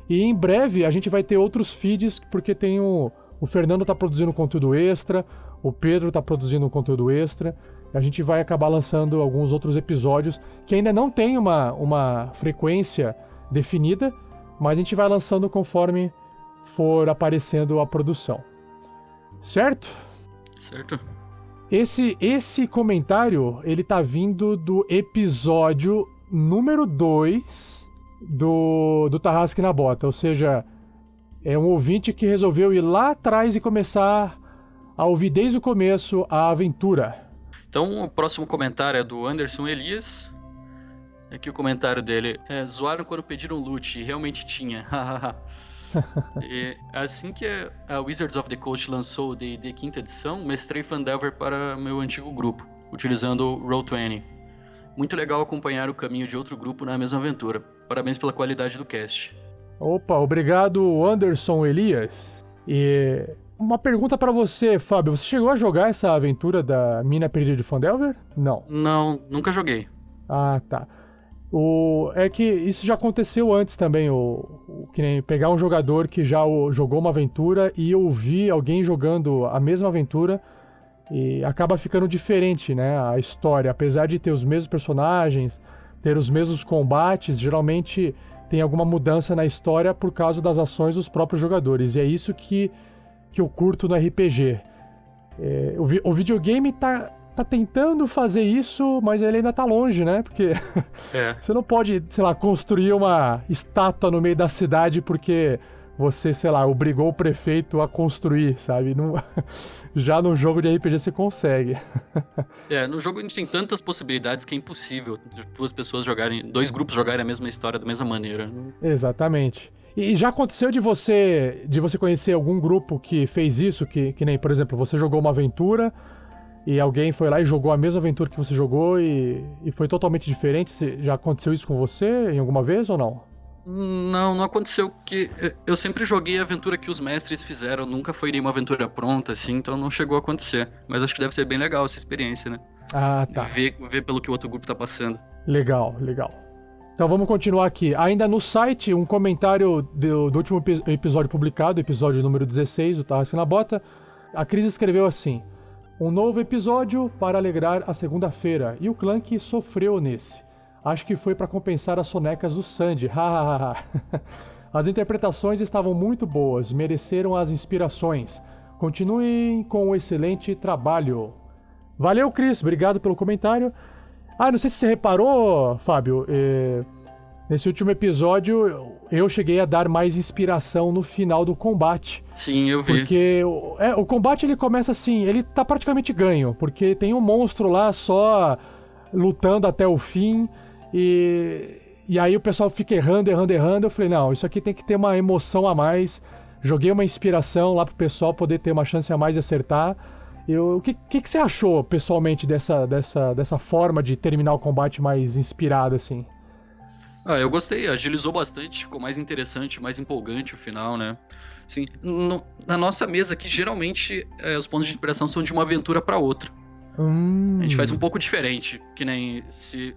E em breve a gente vai ter outros feeds, porque tem o, o Fernando está produzindo conteúdo extra, o Pedro está produzindo conteúdo extra, a gente vai acabar lançando alguns outros episódios que ainda não tem uma, uma frequência definida, mas a gente vai lançando conforme for aparecendo a produção. Certo? Certo. Esse, esse comentário, ele tá vindo do episódio número 2 do, do Tarrasque na Bota. Ou seja, é um ouvinte que resolveu ir lá atrás e começar a ouvir desde o começo a aventura. Então, o próximo comentário é do Anderson Elias. Aqui o comentário dele é: Zoaram quando pediram loot, e realmente tinha. (laughs) e (laughs) assim que a Wizards of the Coast lançou o D&D quinta edição, mestrei Fandelver para meu antigo grupo, utilizando o Roll20. Muito legal acompanhar o caminho de outro grupo na mesma aventura. Parabéns pela qualidade do cast. Opa, obrigado Anderson Elias. E uma pergunta para você, Fábio. Você chegou a jogar essa aventura da Mina Perdida de Fandelver? Não. Não, nunca joguei. Ah, tá. O, é que isso já aconteceu antes também, o, o, que nem pegar um jogador que já o, jogou uma aventura e ouvir alguém jogando a mesma aventura e acaba ficando diferente, né? A história, apesar de ter os mesmos personagens, ter os mesmos combates, geralmente tem alguma mudança na história por causa das ações dos próprios jogadores. E é isso que, que eu curto no RPG. É, o, o videogame tá tá tentando fazer isso, mas ele ainda tá longe, né? Porque é. (laughs) você não pode, sei lá, construir uma estátua no meio da cidade porque você, sei lá, obrigou o prefeito a construir, sabe? Não... (laughs) Já no jogo de RPG você consegue. (laughs) é, no jogo a gente tem tantas possibilidades que é impossível duas pessoas jogarem, dois grupos jogarem a mesma história da mesma maneira. Exatamente. E já aconteceu de você de você conhecer algum grupo que fez isso, que, que nem, por exemplo, você jogou uma aventura, e alguém foi lá e jogou a mesma aventura que você jogou e, e foi totalmente diferente? Já aconteceu isso com você em alguma vez ou não? Não, não aconteceu que eu sempre joguei a aventura que os mestres fizeram, nunca foi nenhuma aventura pronta assim, então não chegou a acontecer. Mas acho que deve ser bem legal essa experiência, né? Ah, tá. Ver, ver pelo que o outro grupo tá passando. Legal, legal. Então vamos continuar aqui. Ainda no site, um comentário do, do último episódio publicado, episódio número 16, do Tarrasque na Bota. A Cris escreveu assim: um novo episódio para alegrar a segunda-feira, e o Clank sofreu nesse. Acho que foi para compensar as sonecas do Sandy, (laughs) as interpretações estavam muito boas, mereceram as inspirações. Continuem com o excelente trabalho. Valeu, Cris, obrigado pelo comentário. Ah, não sei se você reparou, Fábio, eh, Nesse último episódio, eu cheguei a dar mais inspiração no final do combate. Sim, eu vi. Porque é, o combate ele começa assim, ele tá praticamente ganho, porque tem um monstro lá só lutando até o fim e e aí o pessoal fica errando, errando, errando. Eu falei, não, isso aqui tem que ter uma emoção a mais. Joguei uma inspiração lá pro pessoal poder ter uma chance a mais de acertar. Eu, o que, que, que você achou pessoalmente dessa, dessa, dessa forma de terminar o combate mais inspirado assim? Ah, eu gostei, agilizou bastante, ficou mais interessante, mais empolgante o final, né? Assim, no, na nossa mesa aqui, geralmente, é, os pontos de inspiração são de uma aventura para outra. Hum. A gente faz um pouco diferente, que nem se...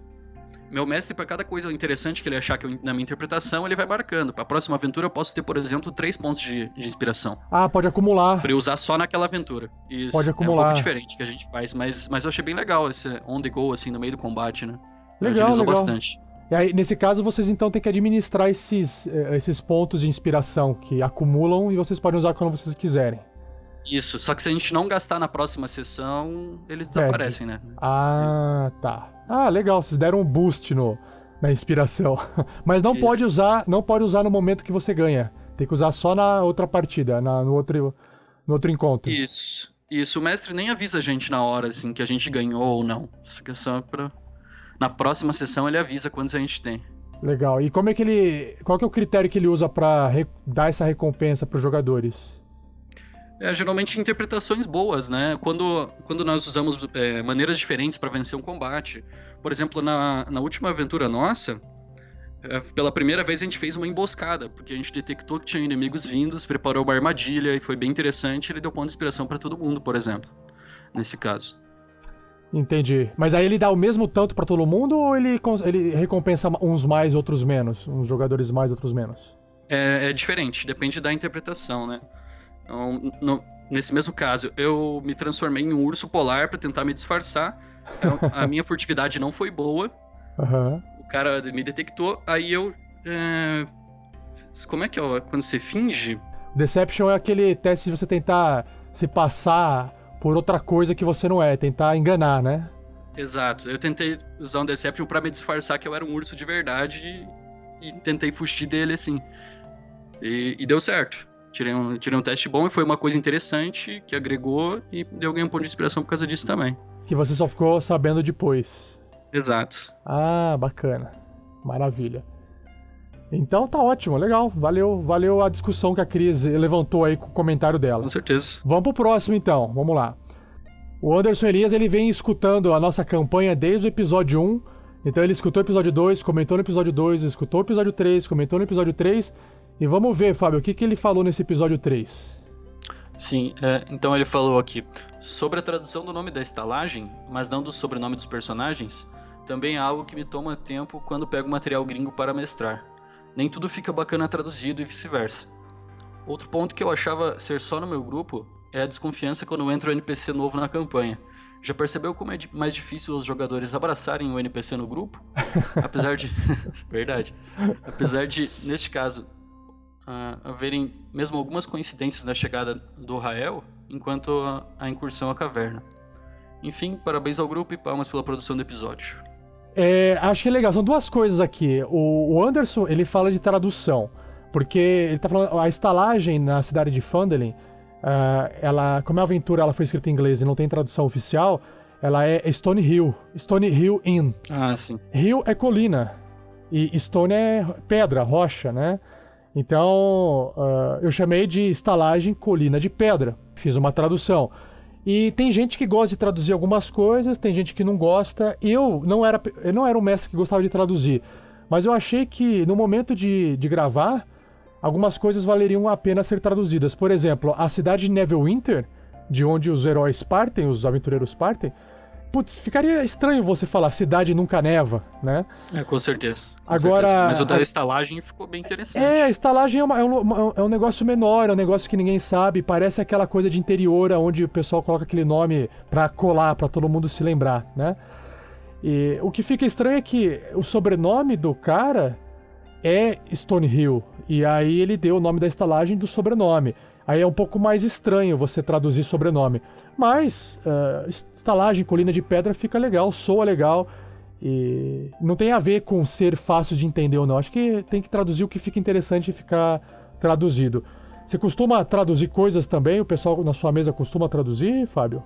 Meu mestre, para cada coisa interessante que ele achar que eu, na minha interpretação, ele vai marcando. Para a próxima aventura, eu posso ter, por exemplo, três pontos de, de inspiração. Ah, pode acumular. Pra eu usar só naquela aventura. Isso. Pode acumular. É um pouco diferente que a gente faz, mas, mas eu achei bem legal esse on the go, assim, no meio do combate, né? Legal, Agilizou legal. bastante. E aí, nesse caso, vocês então têm que administrar esses, eh, esses pontos de inspiração que acumulam e vocês podem usar quando vocês quiserem. Isso, só que se a gente não gastar na próxima sessão, eles desaparecem, né? Ah, tá. Ah, legal, vocês deram um boost no, na inspiração. (laughs) Mas não Isso. pode usar, não pode usar no momento que você ganha. Tem que usar só na outra partida, na, no, outro, no outro encontro. Isso. Isso, o mestre nem avisa a gente na hora, assim, que a gente ganhou ou não. Isso que é só pra. Na próxima sessão ele avisa quantos a gente tem. Legal. E como é que ele. Qual que é o critério que ele usa pra re- dar essa recompensa pros jogadores? É, geralmente interpretações boas, né? Quando, quando nós usamos é, maneiras diferentes para vencer um combate. Por exemplo, na, na última aventura nossa, é, pela primeira vez a gente fez uma emboscada, porque a gente detectou que tinha inimigos vindos, preparou uma armadilha e foi bem interessante. Ele deu ponto de inspiração para todo mundo, por exemplo, nesse caso. Entendi. Mas aí ele dá o mesmo tanto pra todo mundo ou ele, ele recompensa uns mais, outros menos? Uns jogadores mais, outros menos? É, é diferente, depende da interpretação, né? Então, no- nesse mesmo caso, eu me transformei em um urso polar para tentar me disfarçar. Eu- a minha furtividade não foi boa. Aham. O cara me detectou, aí eu. é, Como é que é? Quando você finge? Deception é aquele teste de você tentar se passar por outra coisa que você não é, tentar enganar, né? Exato. Eu tentei usar um Deception pra me disfarçar que eu era um urso de verdade e, e tentei fugir dele assim. E, e deu certo. Tirei um, tirei um teste bom e foi uma coisa interessante que agregou e deu ganhei um ponto de inspiração por causa disso também. Que você só ficou sabendo depois. Exato. Ah, bacana. Maravilha. Então tá ótimo, legal. Valeu, valeu a discussão que a Cris levantou aí com o comentário dela. Com certeza. Vamos pro próximo então, vamos lá. O Anderson Elias ele vem escutando a nossa campanha desde o episódio 1. Então ele escutou o episódio 2, comentou no episódio 2, escutou o episódio 3, comentou no episódio 3. E vamos ver, Fábio, o que, que ele falou nesse episódio 3. Sim, é, então ele falou aqui sobre a tradução do nome da estalagem, mas não do sobrenome dos personagens. Também é algo que me toma tempo quando pego material gringo para mestrar. Nem tudo fica bacana traduzido e vice-versa. Outro ponto que eu achava ser só no meu grupo é a desconfiança quando entra um NPC novo na campanha. Já percebeu como é mais difícil os jogadores abraçarem o NPC no grupo? (laughs) Apesar de. (laughs) Verdade. Apesar de, neste caso, ah, haverem mesmo algumas coincidências na chegada do Rael, enquanto a, a incursão à caverna. Enfim, parabéns ao grupo e palmas pela produção do episódio. É, acho que é legal, são duas coisas aqui. O, o Anderson, ele fala de tradução, porque ele tá falando, a estalagem na cidade de Phandalin, ah, ela, como a aventura ela foi escrita em inglês e não tem tradução oficial, ela é Stone Hill, Stone Hill Inn. Ah, sim. Hill é colina e Stone é pedra, rocha, né? Então, ah, eu chamei de estalagem colina de pedra. Fiz uma tradução. E tem gente que gosta de traduzir algumas coisas, tem gente que não gosta. Eu não era, eu não era um mestre que gostava de traduzir, mas eu achei que no momento de, de gravar, algumas coisas valeriam a pena ser traduzidas. Por exemplo, a cidade de Neverwinter, de onde os heróis partem, os aventureiros partem. Putz, ficaria estranho você falar cidade nunca neva, né? É, com certeza. com Agora- certeza. Mas o da a- estalagem ficou bem interessante. É, a estalagem é, uma- é um, é um negócio menor, é um negócio que ninguém sabe, parece aquela coisa de interior onde o pessoal coloca aquele nome pra colar, pra todo mundo se lembrar, né? E o que fica estranho é que o sobrenome do cara é Stonehill, e aí ele deu o nome da estalagem do sobrenome. Aí é um pouco mais estranho você traduzir sobrenome. Mas, ah, estalagem, colina de pedra fica legal, soa legal. E não tem a ver com ser fácil de entender ou não. Acho que tem que traduzir o que fica interessante e ficar traduzido. Você costuma traduzir coisas também? O pessoal na sua mesa costuma traduzir, Fábio?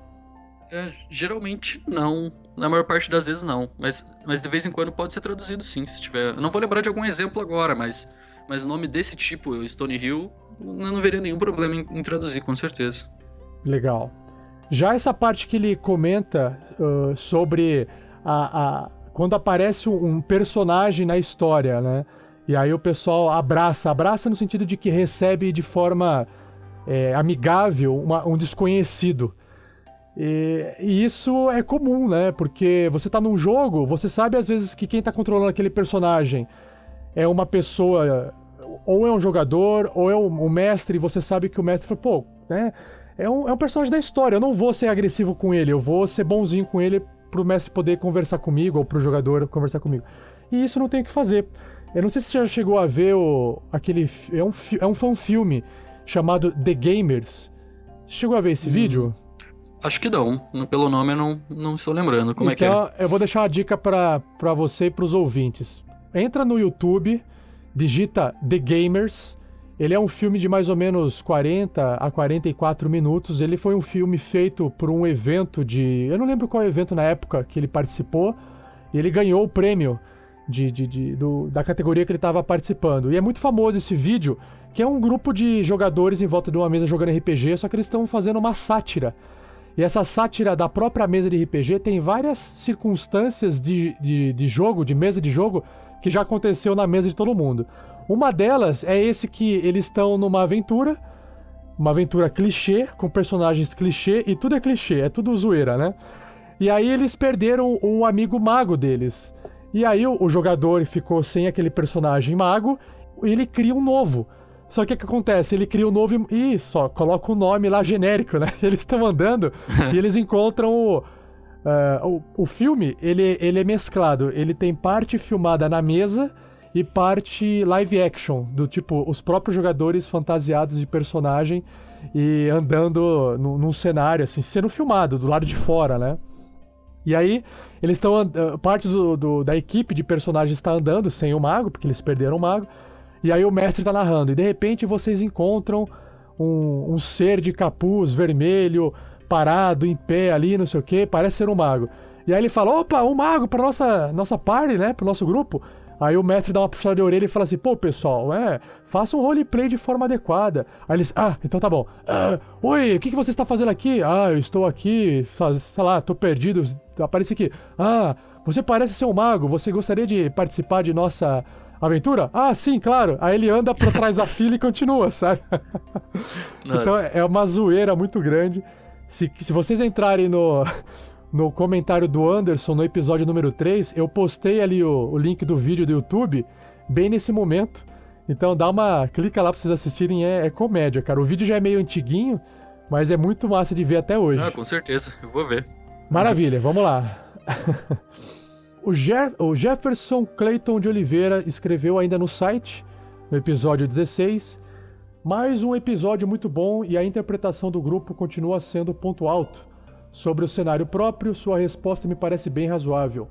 É, geralmente não. Na maior parte das vezes não. Mas, mas de vez em quando pode ser traduzido sim, se tiver. Eu não vou lembrar de algum exemplo agora, mas, mas nome desse tipo, Stone Hill, eu não veria nenhum problema em, em traduzir, com certeza. Legal. Já essa parte que ele comenta ah, sobre a, a- quando aparece um personagem na história, né? E aí o pessoal abraça, abraça no sentido de que recebe de forma é, amigável uma- um desconhecido. E, e isso é comum, né? Porque você tá num jogo, você sabe às vezes que quem tá controlando aquele personagem é uma pessoa, ou é um jogador, ou é um, um mestre, e você sabe que o mestre fala, pô, né? É um, é um personagem da história, eu não vou ser agressivo com ele, eu vou ser bonzinho com ele pro mestre poder conversar comigo, ou pro jogador conversar comigo. E isso não tem o que fazer. Eu não sei se você já chegou a ver o, aquele. É um, é um fanfilme chamado The Gamers. Você chegou a ver esse vídeo? Acho que não. Pelo nome eu não, não estou lembrando. Como então, é que é? eu vou deixar uma dica pra você e pros ouvintes. Entra no YouTube, digita The Gamers Ele é um filme de mais ou menos 40 a 44 minutos. Ele foi um filme feito por um evento de. Eu não lembro qual evento na época que ele participou. E ele ganhou o prêmio de, de, de do, da categoria que ele estava participando. E é muito famoso esse vídeo, que é um grupo de jogadores em volta de uma mesa jogando RPG, só que eles estão fazendo uma sátira. E essa sátira da própria mesa de RPG tem várias circunstâncias de, de, de jogo, de mesa de jogo, que já aconteceu na mesa de todo mundo. Uma delas é esse que eles estão numa aventura, uma aventura clichê, com personagens clichê, e tudo é clichê, é tudo zoeira, né? E aí eles perderam o amigo mago deles. E aí o, jogador ficou sem aquele personagem mago e ele cria um novo. Só que o que acontece? Ele cria um novo e só coloca o um nome lá genérico, né? (laughs) Eles estão andando e eles encontram o, uh, o, o filme. Ele, ele é mesclado. Ele tem parte filmada na mesa e parte live action, do tipo os próprios jogadores fantasiados de personagem e andando num, cenário assim, sendo filmado do lado de fora, né? E aí, eles estão. Parte do, do, da equipe de personagens está andando sem o mago, porque eles perderam o mago. E aí o mestre está narrando. E de repente vocês encontram um, um, ser de capuz vermelho, parado, em pé ali, não sei o que, parece ser um mago. E aí ele fala: opa, um mago para nossa nossa party, né? Para nosso grupo. Aí o mestre dá uma puxada de orelha e fala assim: pô, pessoal, é, faça um roleplay de forma adequada. Aí eles: ah, então tá bom. Ah, Oi, o que, que você está fazendo aqui? Ah, eu estou aqui, sei lá, tô perdido, aparece aqui. Ah, você parece ser um mago, você gostaria de participar de nossa aventura? Ah, sim, claro. Aí ele anda pra trás da (laughs) fila e continua, sabe? (laughs) então é uma zoeira muito grande. Se, se vocês entrarem no, no comentário do Anderson no episódio número 3, eu postei ali o, o link do vídeo do YouTube bem nesse momento. Então dá uma. clica lá pra vocês assistirem, é, é, comédia, cara. O vídeo já é meio antiguinho, mas é muito massa de ver até hoje. Ah, com certeza, eu vou ver. Maravilha, vamos lá. (laughs) o, Jer o Jefferson Clayton de Oliveira escreveu ainda no site, no episódio 16. Mais um episódio muito bom e a interpretação do grupo continua sendo ponto alto. Sobre o cenário próprio, sua resposta me parece bem razoável.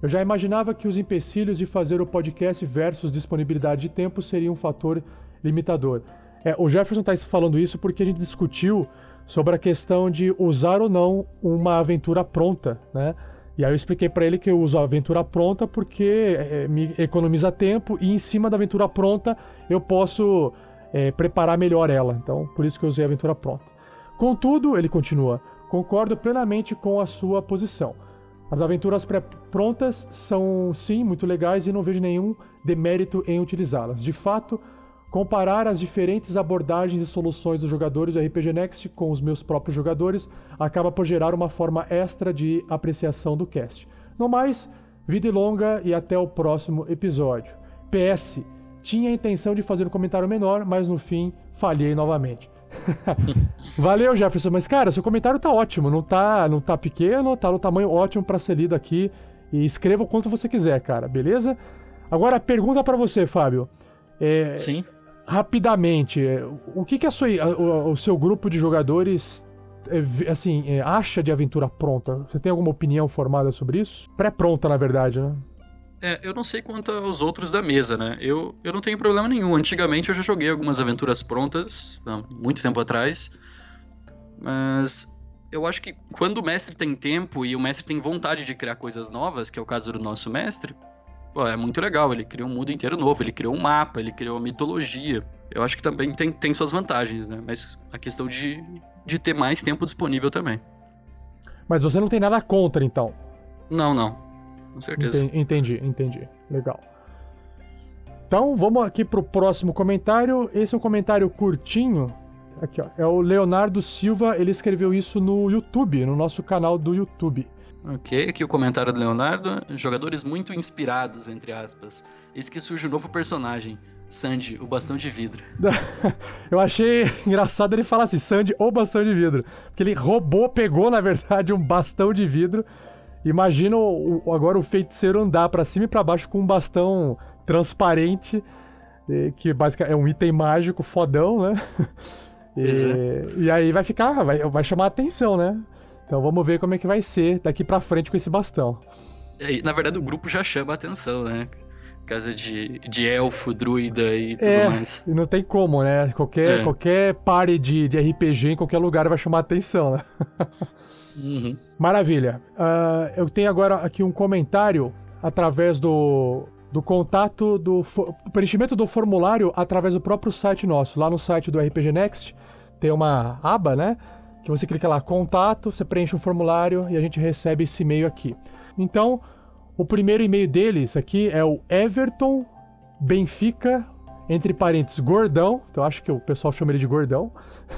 Eu já imaginava que os empecilhos de fazer o podcast versus disponibilidade de tempo seria um fator limitador. É, o Jefferson está falando isso porque a gente discutiu sobre a questão de usar ou não uma aventura pronta, né? E aí eu expliquei para ele que eu uso a aventura pronta porque é, me economiza tempo e em cima da aventura pronta eu posso é, preparar melhor ela. Então, por isso que eu usei a aventura pronta. Contudo, ele continua, concordo plenamente com a sua posição. As aventuras pré-prontas são sim muito legais e não vejo nenhum demérito em utilizá-las. De fato, Comparar as diferentes abordagens e soluções dos jogadores do RPG Next com os meus próprios jogadores acaba por gerar uma forma extra de apreciação do cast. No mais, vida longa e até o próximo episódio. PS, tinha a intenção de fazer um comentário menor, mas no fim falhei novamente. (laughs) Valeu, Jefferson, mas cara, seu comentário tá ótimo, não tá, não tá pequeno, tá no tamanho ótimo para ser lido aqui e escreva o quanto você quiser, cara, beleza? Agora pergunta para você, Fábio. É, Sim rapidamente, o que, que a sua, a, o seu grupo de jogadores é, assim, é, acha de aventura pronta? Você tem alguma opinião formada sobre isso? Pré-pronta, na verdade, né? É, eu não sei quanto aos outros da mesa, né? Eu, eu não tenho problema nenhum. Antigamente eu já joguei algumas aventuras prontas, muito tempo atrás. Mas eu acho que quando o mestre tem tempo e o mestre tem vontade de criar coisas novas, que é o caso do nosso mestre, Pô, é muito legal. Ele criou um mundo inteiro novo, ele criou um mapa, ele criou uma mitologia. Eu acho que também tem, tem suas vantagens, né? Mas a questão de, de ter mais tempo disponível também. Mas você não tem nada contra, então? Não, não. Com certeza. Entendi, entendi. Legal. Então, vamos aqui pro próximo comentário. Esse é um comentário curtinho. Aqui, ó. É o Leonardo Silva. Ele escreveu isso no YouTube, no nosso canal do YouTube. Ok, aqui o comentário do Leonardo. Jogadores muito inspirados, entre aspas. Eis que surge um novo personagem. Sandy, o bastão de vidro. (laughs) Eu achei engraçado ele falar assim, Sandy, o bastão de vidro. Porque ele roubou, pegou, na verdade, um bastão de vidro. Imagina o, agora o feiticeiro andar para cima e para baixo com um bastão transparente, que basicamente é um item mágico fodão, né? (laughs) E, é. e aí vai ficar, vai, vai chamar a atenção, né? Então vamos ver como é que vai ser daqui para frente com esse bastão. É, na verdade, o grupo já chama a atenção, né? casa de, de elfo, druida e tudo é, mais. e não tem como, né? Qualquer, É. qualquer party de, de RPG em qualquer lugar vai chamar atenção, né? (laughs) Uhum. Maravilha. Ah, eu tenho agora aqui um comentário através do, do contato do preenchimento do formulário através do próprio site nosso. Lá no site do RPG Next tem uma aba, né? Que você clica lá, contato, você preenche um formulário e a gente recebe esse e-mail aqui. Então, o primeiro e-mail deles aqui é o Everton Benfica, entre parênteses, Gordão. Então, acho que o pessoal chama ele de Gordão.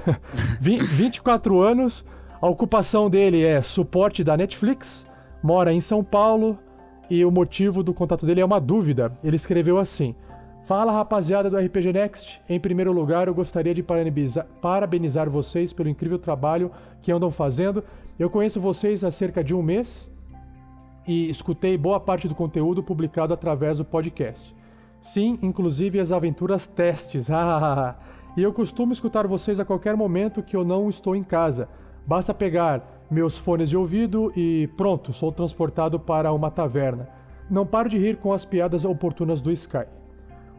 (laughs) Vi- 24 anos. A ocupação dele é suporte da Netflix, mora em São Paulo e o motivo do contato dele é uma dúvida. Ele escreveu assim: Fala rapaziada do RPG Next. Em primeiro lugar, eu gostaria de parabenizar, vocês pelo incrível trabalho que andam fazendo. Eu conheço vocês há cerca de um mês e escutei boa parte do conteúdo publicado através do podcast. Sim, inclusive as aventuras testes. (laughs) E eu costumo escutar vocês a qualquer momento que eu não estou em casa. Basta pegar meus fones de ouvido e pronto, sou transportado para uma taverna. Não paro de rir com as piadas oportunas do Sky.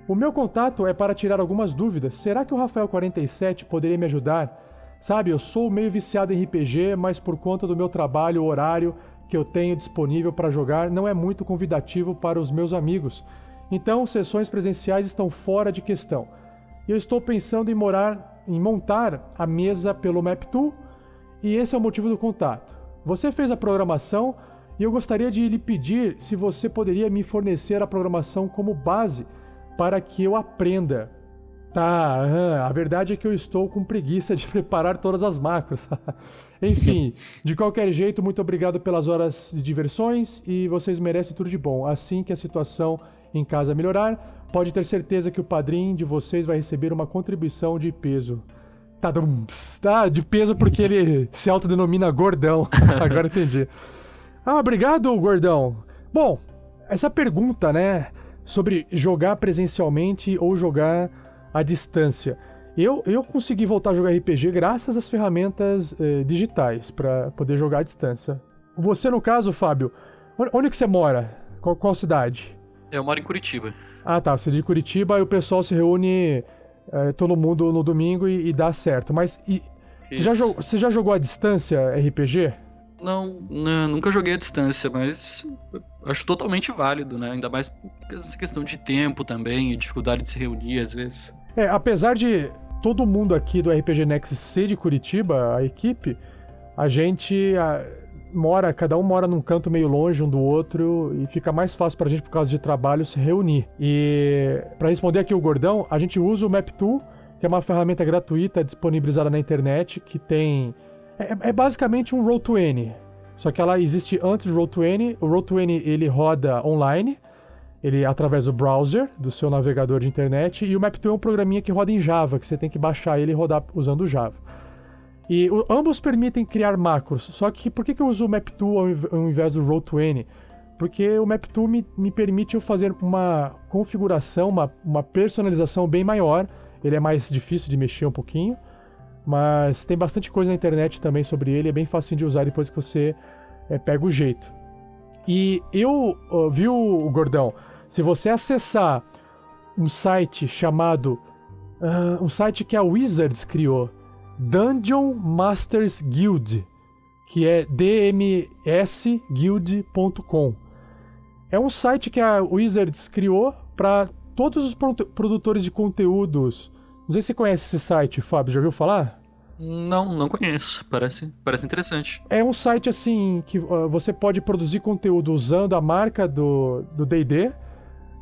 O meu contato é para tirar algumas dúvidas. Será que o Rafael 47 poderia me ajudar? Sabe, eu sou meio viciado em RPG, mas por conta do meu trabalho, o horário que eu tenho disponível para jogar não é muito convidativo para os meus amigos. Então, sessões presenciais estão fora de questão. Eu estou pensando em morar, em montar a mesa pelo Map2 e esse é o motivo do contato. Você fez a programação e eu gostaria de lhe pedir se você poderia me fornecer a programação como base para que eu aprenda. Tá, a verdade é que eu estou com preguiça de (laughs) preparar todas as macros. (laughs) Enfim, de qualquer jeito, muito obrigado pelas horas de diversões e vocês merecem tudo de bom. Assim que a situação em casa melhorar, pode ter certeza que o padrinho de vocês vai receber uma contribuição de peso. Tá, dum, ps, tá de peso porque ele se autodenomina gordão. (laughs) Agora entendi. Ah, obrigado, gordão. Bom, essa pergunta, né, sobre jogar presencialmente ou jogar à distância. Eu, eu consegui voltar a jogar RPG graças às ferramentas eh, digitais para poder jogar à distância. Você, no caso, Fábio, onde- onde que você mora? Qual, qual cidade? Eu moro em Curitiba. Ah, tá. Você é de Curitiba e o pessoal se reúne eh, todo mundo no domingo e, e dá certo. Mas e, você, já jogou, você já jogou à distância RPG? Não, né, nunca joguei à distância, mas acho totalmente válido, né? Ainda mais por essa questão de tempo também, e dificuldade de se reunir às vezes. É, apesar de todo mundo aqui do RPG Next ser de Curitiba, a equipe, a gente ah, mora, cada um mora num canto meio longe um do outro e fica mais fácil pra gente, por causa de trabalho, se reunir. E pra responder aqui o Gordão, a gente usa o Map2, que é uma ferramenta gratuita disponibilizada na internet, que tem. É, é basicamente um Roll20. Só que ela existe antes do Roll20. O Roll20 ele roda online ele através do browser, do seu navegador de internet, e o Map2 é um programinha que roda em Java, que você tem que baixar ele e rodar usando Java. E o- ambos permitem criar macros, só que por que, que eu uso o Map2 ao ao invés do Roll20? Porque o Map2 me, me permite eu fazer uma configuração, uma, uma personalização bem maior. Ele é mais difícil de mexer um pouquinho, mas tem bastante coisa na internet também sobre ele, é bem fácil de usar depois que você eh, pega o jeito. E eu, viu, Gordão, se você acessar um site chamado. ah, um site que a Wizards criou, Dungeon Masters Guild, que é dmsguild.com. É um site que a Wizards criou para todos os produ- produtores de conteúdos. Não sei se você conhece esse site, Fábio, já ouviu falar? Não, não conheço. Parece, parece interessante. É um site assim que uh, você pode produzir conteúdo usando a marca do do D&D.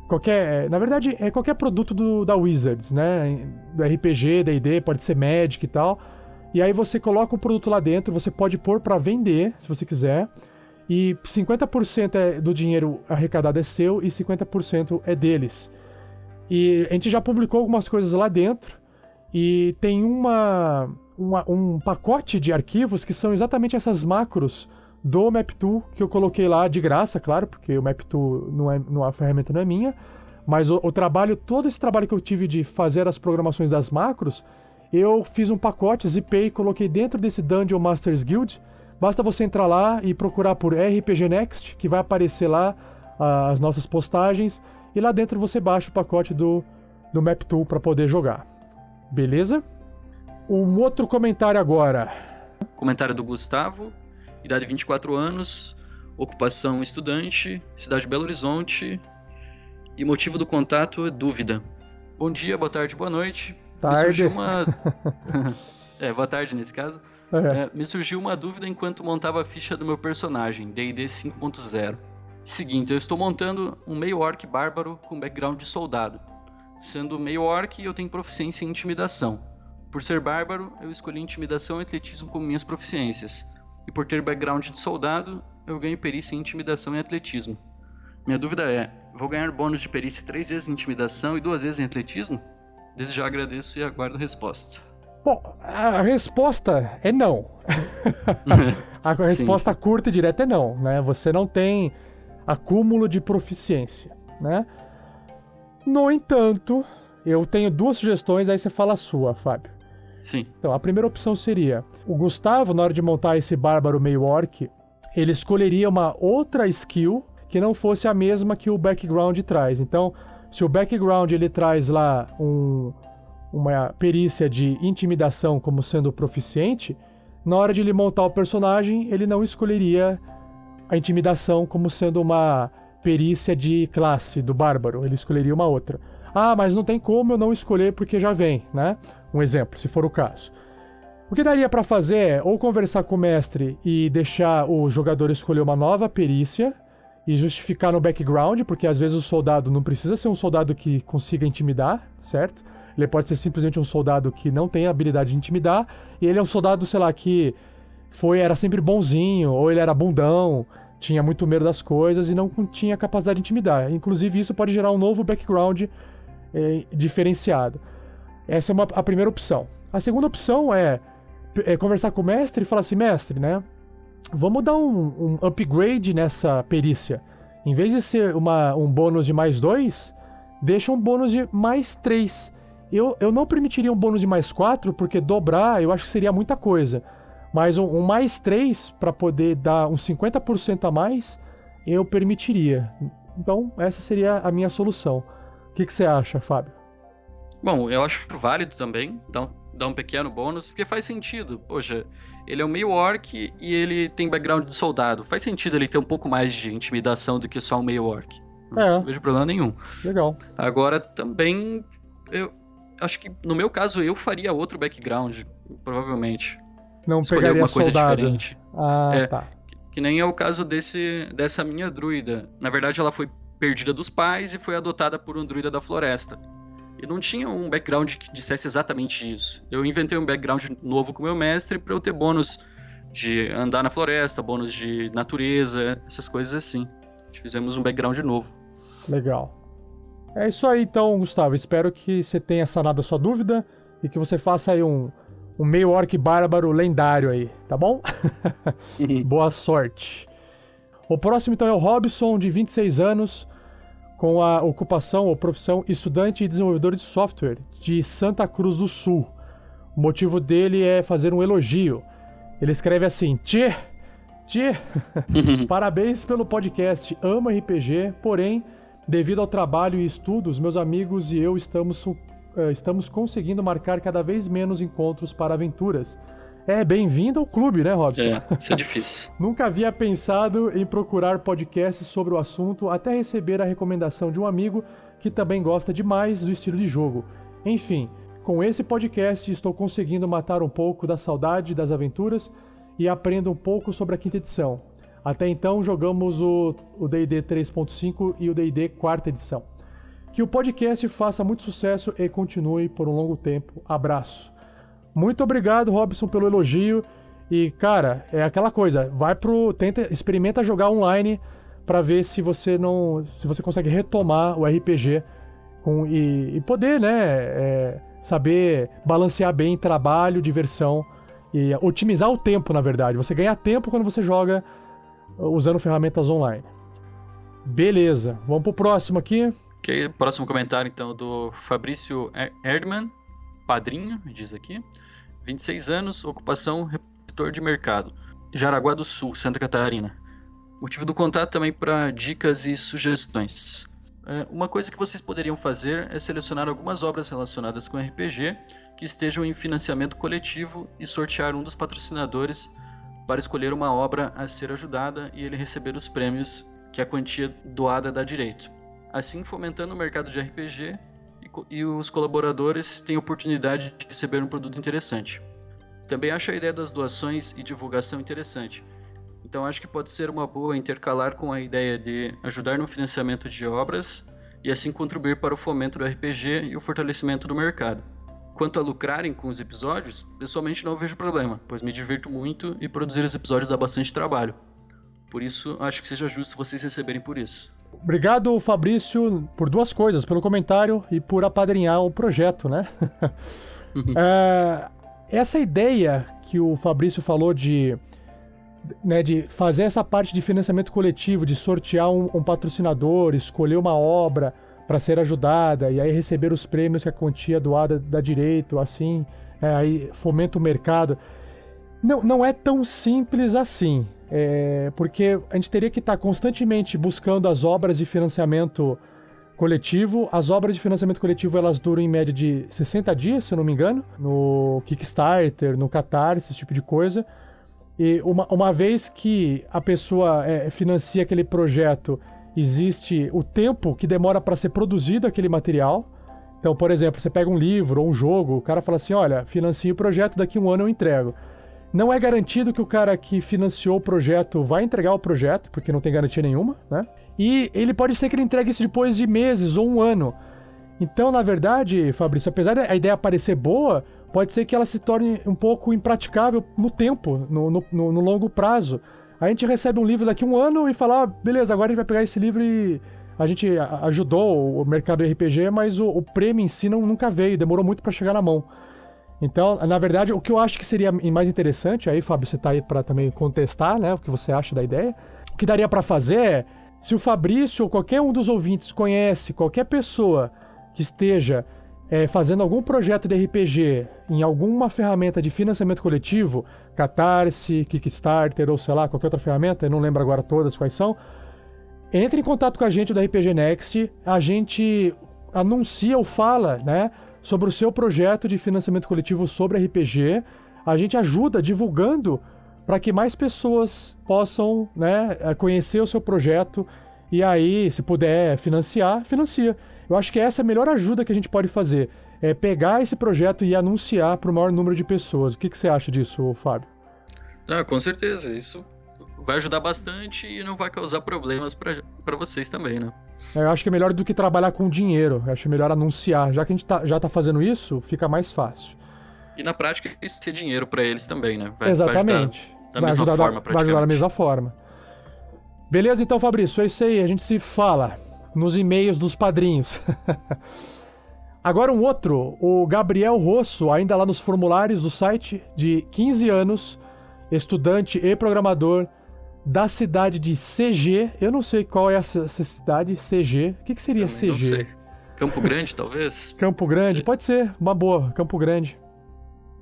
Qualquer, na verdade, é qualquer produto do, da Wizards, né? Do RPG, D&D, pode ser Magic e tal. E aí você coloca o produto lá dentro, você pode pôr para vender, se você quiser. E 50% é do dinheiro arrecadado é seu e 50% é deles. E a gente já publicou algumas coisas lá dentro. E tem uma, uma- um pacote de arquivos que são exatamente essas macros do Map2 que eu coloquei lá de graça, claro, porque o Map2 não é, não, a ferramenta não é minha. Mas o, o trabalho, todo esse trabalho que eu tive de fazer as programações das macros, eu fiz um pacote, zipei coloquei dentro desse Dungeon Masters Guild. Basta você entrar lá e procurar por RPG Next, que vai aparecer lá ah, as nossas postagens. e lá dentro você baixa o pacote do, do Map Tool para poder jogar. Beleza? Um outro comentário agora. Comentário do Gustavo, idade 24 anos, ocupação estudante, cidade Belo Horizonte e motivo do contato é dúvida. Bom dia, boa tarde, boa noite. Tarde. Me surgiu uma. (laughs) é, boa tarde nesse caso. É. É, me surgiu uma dúvida enquanto montava a ficha do meu personagem, DD 5.0. Seguinte, eu estou montando um meio orc bárbaro com background de soldado. Sendo meio orc, eu tenho proficiência em intimidação. Por ser bárbaro, eu escolhi intimidação e atletismo como minhas proficiências. E por ter background de soldado, eu ganho perícia em intimidação e atletismo. Minha dúvida é: vou ganhar bônus de perícia três vezes em intimidação e duas vezes em atletismo? Desde já agradeço e aguardo resposta. Bom, a resposta é não. (laughs) a resposta sim. curta e direta é não, né? Você não tem acúmulo de proficiência, né? No entanto, eu tenho duas sugestões, aí você fala a sua, Fábio. Sim. Então, a primeira opção seria: o Gustavo, na hora de montar esse bárbaro meio orc, ele escolheria uma outra skill que não fosse a mesma que o background traz. Então, se o background ele traz lá um, uma perícia de intimidação como sendo proficiente, na hora de ele montar o personagem, ele não escolheria a intimidação como sendo uma perícia de classe do bárbaro, ele escolheria uma outra. Ah, mas não tem como eu não escolher porque já vem, né? Um exemplo, se for o caso. O que daria para fazer é ou conversar com o mestre e deixar o jogador escolher uma nova perícia e justificar no background, porque às vezes o soldado não precisa ser um soldado que consiga intimidar, certo? Ele pode ser simplesmente um soldado que não tem a habilidade de intimidar, e ele é um soldado, sei lá, que foi era sempre bonzinho, ou ele era bundão, tinha muito medo das coisas e não tinha capacidade de intimidar. Inclusive, isso pode gerar um novo background eh, diferenciado. Essa é uma, a primeira opção. A segunda opção é, é conversar com o mestre e falar assim, mestre, né? Vamos dar um, um upgrade nessa perícia. Em vez de ser uma, um bônus de mais dois, deixa um bônus de mais três. Eu, eu não permitiria um bônus de mais quatro, porque dobrar eu acho que seria muita coisa. Mas um, um mais três, para poder dar uns 50% a mais, eu permitiria. Então, essa seria a minha solução. O que, que você acha, Fábio? Bom, eu acho válido também, então dá um pequeno bônus, porque faz sentido. Poxa, ele é um meio orc e ele tem background de soldado. Faz sentido ele ter um pouco mais de intimidação do que só um meio orc. É. Não vejo problema nenhum. Legal. Agora também eu acho que no meu caso eu faria outro background, provavelmente. Não Escolher pegaria alguma coisa soldado. diferente. Ah, É. tá. Que nem é o caso desse dessa minha druida. Na verdade, ela foi perdida dos pais e foi adotada por um druida da floresta. E não tinha um background que dissesse exatamente isso. Eu inventei um background novo com o meu mestre para eu ter bônus de andar na floresta, bônus de natureza, essas coisas assim. Fizemos um background novo. Legal. É isso aí então, Gustavo. Espero que você tenha sanado a sua dúvida e que você faça aí um, um meio orc bárbaro lendário aí, tá bom? (laughs) (laughs) Boa sorte. O próximo então é o Robson, de 26 anos, com a ocupação ou profissão estudante e desenvolvedor de software de Santa Cruz do Sul. O motivo dele é fazer um elogio. Ele escreve assim: Tchê, tchê, (laughs) parabéns pelo podcast. Amo RPG, porém, devido ao trabalho e estudos, meus amigos e eu estamos, eh, estamos conseguindo marcar cada vez menos encontros para aventuras. É, bem-vindo ao clube, né, Robson? É, isso é difícil. (laughs) Nunca havia pensado em procurar podcasts sobre o assunto até receber a recomendação de um amigo que também gosta demais do estilo de jogo. Enfim, com esse podcast estou conseguindo matar um pouco da saudade das aventuras e aprendo um pouco sobre a quinta edição. Até então jogamos o o D&D 3.5 e o D&D quarta edição. Que o podcast faça muito sucesso e continue por um longo tempo. Abraço. Muito obrigado, Robson, pelo elogio. E, cara, é aquela coisa, vai pro. Tenta, experimenta jogar online para ver se você não. se você consegue retomar o RPG com, e, e poder, né? é, saber balancear bem trabalho, diversão e otimizar o tempo, na verdade. Você ganha tempo quando você joga uh, usando ferramentas online. Beleza, vamos pro próximo aqui. Ok, próximo comentário então do Fabrício Er- Erdmann, padrinho, diz aqui. 26 anos, ocupação repositor de mercado. Jaraguá do Sul, Santa Catarina. Motivo do contato também para dicas e sugestões. É, uma coisa que vocês poderiam fazer é selecionar algumas obras relacionadas com RPG que estejam em financiamento coletivo e sortear um dos patrocinadores para escolher uma obra a ser ajudada e ele receber os prêmios que a quantia doada dá direito. Assim, fomentando o mercado de RPG e, os colaboradores têm oportunidade de receber um produto interessante. Também acho a ideia das doações e divulgação interessante. Então acho que pode ser uma boa intercalar com a ideia de ajudar no financiamento de obras e assim contribuir para o fomento do RPG e o fortalecimento do mercado. Quanto a lucrarem com os episódios, pessoalmente não vejo problema, pois me divirto muito e produzir os episódios dá bastante trabalho. Por isso, acho que seja justo vocês receberem por isso. Obrigado, Fabrício, por duas coisas, pelo comentário e por apadrinhar o projeto, né? (laughs) é, essa ideia que o Fabrício falou de, né, de fazer essa parte de financiamento coletivo, de sortear um, um patrocinador, escolher uma obra para ser ajudada e aí receber os prêmios que a quantia doada dá direito, assim, é, aí fomenta o mercado. Não, não é tão simples assim, é, porque a gente teria que estar tá constantemente buscando as obras de financiamento coletivo. As obras de financiamento coletivo elas duram em média de 60 dias, se eu não me engano, no Kickstarter, no Catarse, esse tipo de coisa. E uma, uma vez que a pessoa é, financia aquele projeto existe o tempo que demora para ser produzido aquele material. Então, por exemplo, você pega um livro ou um jogo, o cara fala assim: olha, financie o projeto, daqui a um ano eu entrego. Não é garantido que o cara que financiou o projeto vai entregar o projeto, porque não tem garantia nenhuma, né? E ele pode ser que ele entregue isso depois de meses ou um ano. Então, na verdade, Fabrício, apesar da ideia parecer boa, pode ser que ela se torne um pouco impraticável no tempo, no, no, no longo prazo a gente recebe um livro daqui um ano e fala, ah, beleza, agora a gente vai pegar esse livro e a gente ajudou o mercado RPG, mas o, o prêmio em si não, nunca veio, demorou muito para chegar na mão. Então, na verdade, o que eu acho que seria mais interessante, aí, Fábio, você está aí para também contestar, né, o que você acha da ideia. O que daria para fazer é, se o Fabrício ou qualquer um dos ouvintes conhece qualquer pessoa que esteja é, fazendo algum projeto de RPG em alguma ferramenta de financiamento coletivo, Catarse, Kickstarter ou sei lá, qualquer outra ferramenta, eu não lembro agora todas quais são, entre em contato com a gente da RPG Next, a gente anuncia ou fala né, sobre o seu projeto de financiamento coletivo sobre RPG, a gente ajuda divulgando para que mais pessoas possam né, conhecer o seu projeto e aí, se puder financiar, financia. Eu acho que essa é a melhor ajuda que a gente pode fazer. É pegar esse projeto e anunciar para o maior número de pessoas. O que, que você acha disso, Fábio? Ah, com certeza. Isso vai ajudar bastante e não vai causar problemas para vocês também, né? É, eu acho que é melhor do que trabalhar com dinheiro. Eu acho melhor anunciar. Já que a gente tá, já está fazendo isso, fica mais fácil. E na prática, isso ser dinheiro para eles também, né? Vai, Exatamente. Vai da mesma ajudar, forma, Vai ajudar da mesma forma. Beleza, então, Fabrício, é isso aí. A gente se fala nos e-mails dos padrinhos. (laughs) Agora um outro, o Gabriel Rosso, ainda lá nos formulários do site, de 15 anos, estudante e programador da cidade de CG. Eu não sei qual é essa, essa cidade, CG. O que, que seria Também CG? Não sei. Campo Grande, talvez? (laughs) Campo Grande, pode ser, uma boa, Campo Grande.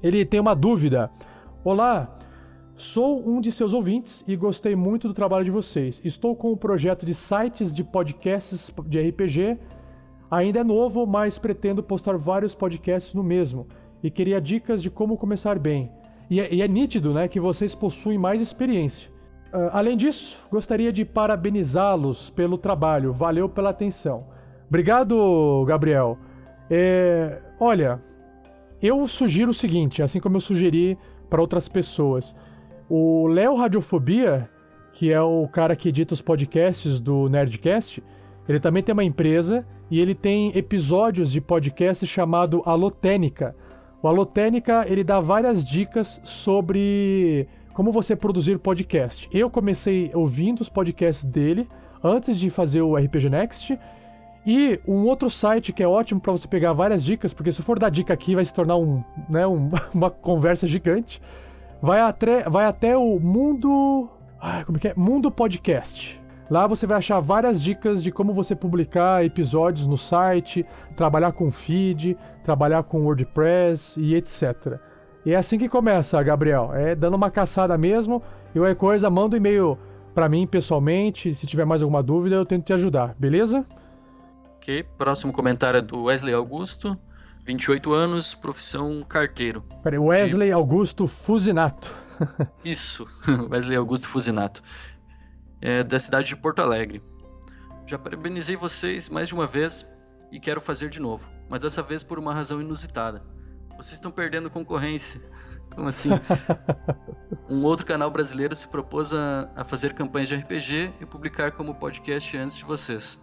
Ele tem uma dúvida. Olá, Sou um de seus ouvintes e gostei muito do trabalho de vocês. Estou com um projeto de sites de podcasts de RPG. Ainda é novo, mas pretendo postar vários podcasts no mesmo. E queria dicas de como começar bem. E é, e é nítido né, que vocês possuem mais experiência. Uh, além disso, gostaria de parabenizá-los pelo trabalho. Valeu pela atenção. Obrigado, Gabriel. É, olha, eu sugiro o seguinte, assim como eu sugeri para outras pessoas. O Léo Radiofobia, que é o cara que edita os podcasts do Nerdcast, ele também tem uma empresa e ele tem episódios de podcast chamado Alotênica. O Alotênica, ele dá várias dicas sobre como você produzir podcast. Eu comecei ouvindo os podcasts dele antes de fazer o RPG Next. E um outro site que é ótimo para você pegar várias dicas, porque se for dar dica aqui vai se tornar um, (laughs) né, um, uma conversa gigante vai até, vai até o Mundo. Ai, como que é? Mundo Podcast. Lá você vai achar várias dicas de como você publicar episódios no site, trabalhar com feed, trabalhar com WordPress e etc. E é assim que começa, Gabriel. É dando uma caçada mesmo. E qualquer coisa, manda um e-mail para mim pessoalmente. Se tiver mais alguma dúvida, eu tento te ajudar, beleza? Ok, próximo comentário é do Wesley Augusto, 28 anos, profissão carteiro. Peraí, Wesley Augusto Fusinato. (laughs) Isso, (laughs) Wesley Augusto Fusinato. É da cidade de Porto Alegre. Já parabenizei vocês mais de uma vez e quero fazer de novo, mas dessa vez por uma razão inusitada. Vocês estão perdendo concorrência. Como assim? (laughs) um outro canal brasileiro se propôs a, a fazer campanhas de RPG e publicar como podcast antes de vocês.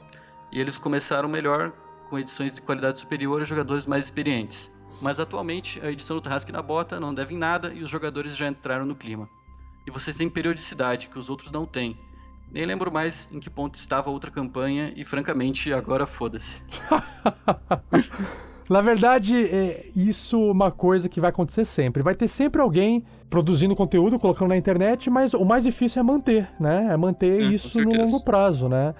E eles começaram melhor, com edições de qualidade superior a jogadores mais experientes. Mas atualmente a edição do Tarrasque na Bota não deve em nada e os jogadores já entraram no clima. E vocês têm periodicidade que os outros não têm. Nem lembro mais em que ponto estava a outra campanha e francamente agora foda-se. (laughs) Na verdade, é isso é uma coisa que vai acontecer sempre. Vai ter sempre alguém produzindo conteúdo, colocando na internet, mas o mais difícil é manter, né? É manter É, isso no longo prazo, né?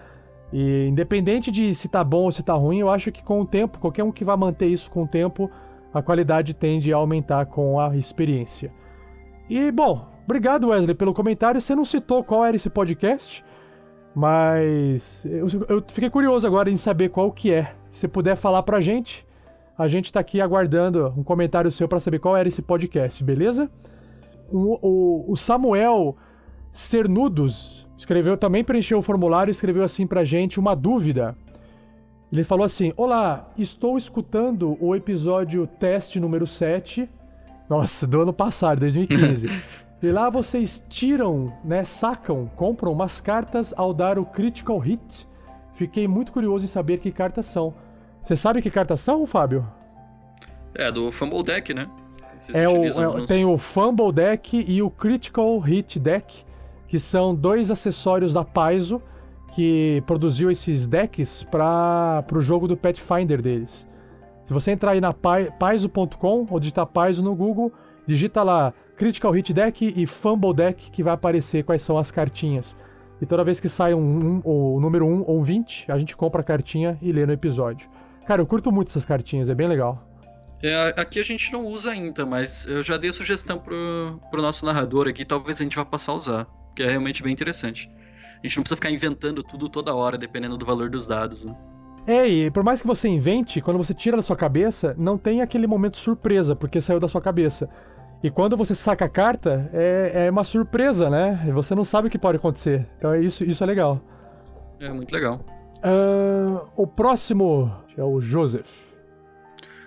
E independente de se tá bom ou se tá ruim, eu acho que com o tempo, qualquer um que vai manter isso com o tempo, a qualidade tende a aumentar com a experiência. E, bom, obrigado, Wesley, pelo comentário. Você não citou qual era esse podcast, mas eu, eu fiquei curioso agora em saber qual que é. Se puder falar pra gente, a gente tá aqui aguardando um comentário seu pra saber qual era esse podcast, beleza? O, o- o Samuel Cernudos escreveu, também preencheu o formulário e escreveu assim pra gente uma dúvida. Ele falou assim: Olá, estou escutando o episódio teste número 7. Nossa, do ano passado, 2015. (laughs) e lá vocês tiram, né, sacam, compram umas cartas ao dar o Critical Hit. Fiquei muito curioso em saber que cartas são. Você sabe que cartas são, Fábio? É, do Fumble Deck, né? Vocês É o, é- tem o Fumble Deck e o Critical Hit Deck, que são dois acessórios da Paizo que produziu esses decks para o jogo do Pathfinder deles. Se você entrar aí na pai- paizo.com ou digitar Paizo no Google, digita lá Critical Hit Deck e Fumble Deck que vai aparecer quais são as cartinhas. E toda vez que sai um, um- o número 1 ou um 20, a gente compra a cartinha e lê no episódio. Cara, eu curto muito essas cartinhas, é bem legal. É, aqui a gente não usa ainda, mas eu já dei sugestão pro, pro nosso narrador aqui, talvez a gente vá passar a usar, que é realmente bem interessante. A gente não precisa ficar inventando tudo toda hora, dependendo do valor dos dados. Né? É, e por mais que você invente, quando você tira da sua cabeça, não tem aquele momento surpresa, porque saiu da sua cabeça. E quando você saca a carta, é, é uma surpresa, né? Você não sabe o que pode acontecer. Então é isso, isso é legal. É muito legal. Ahn, o próximo é o Joseph.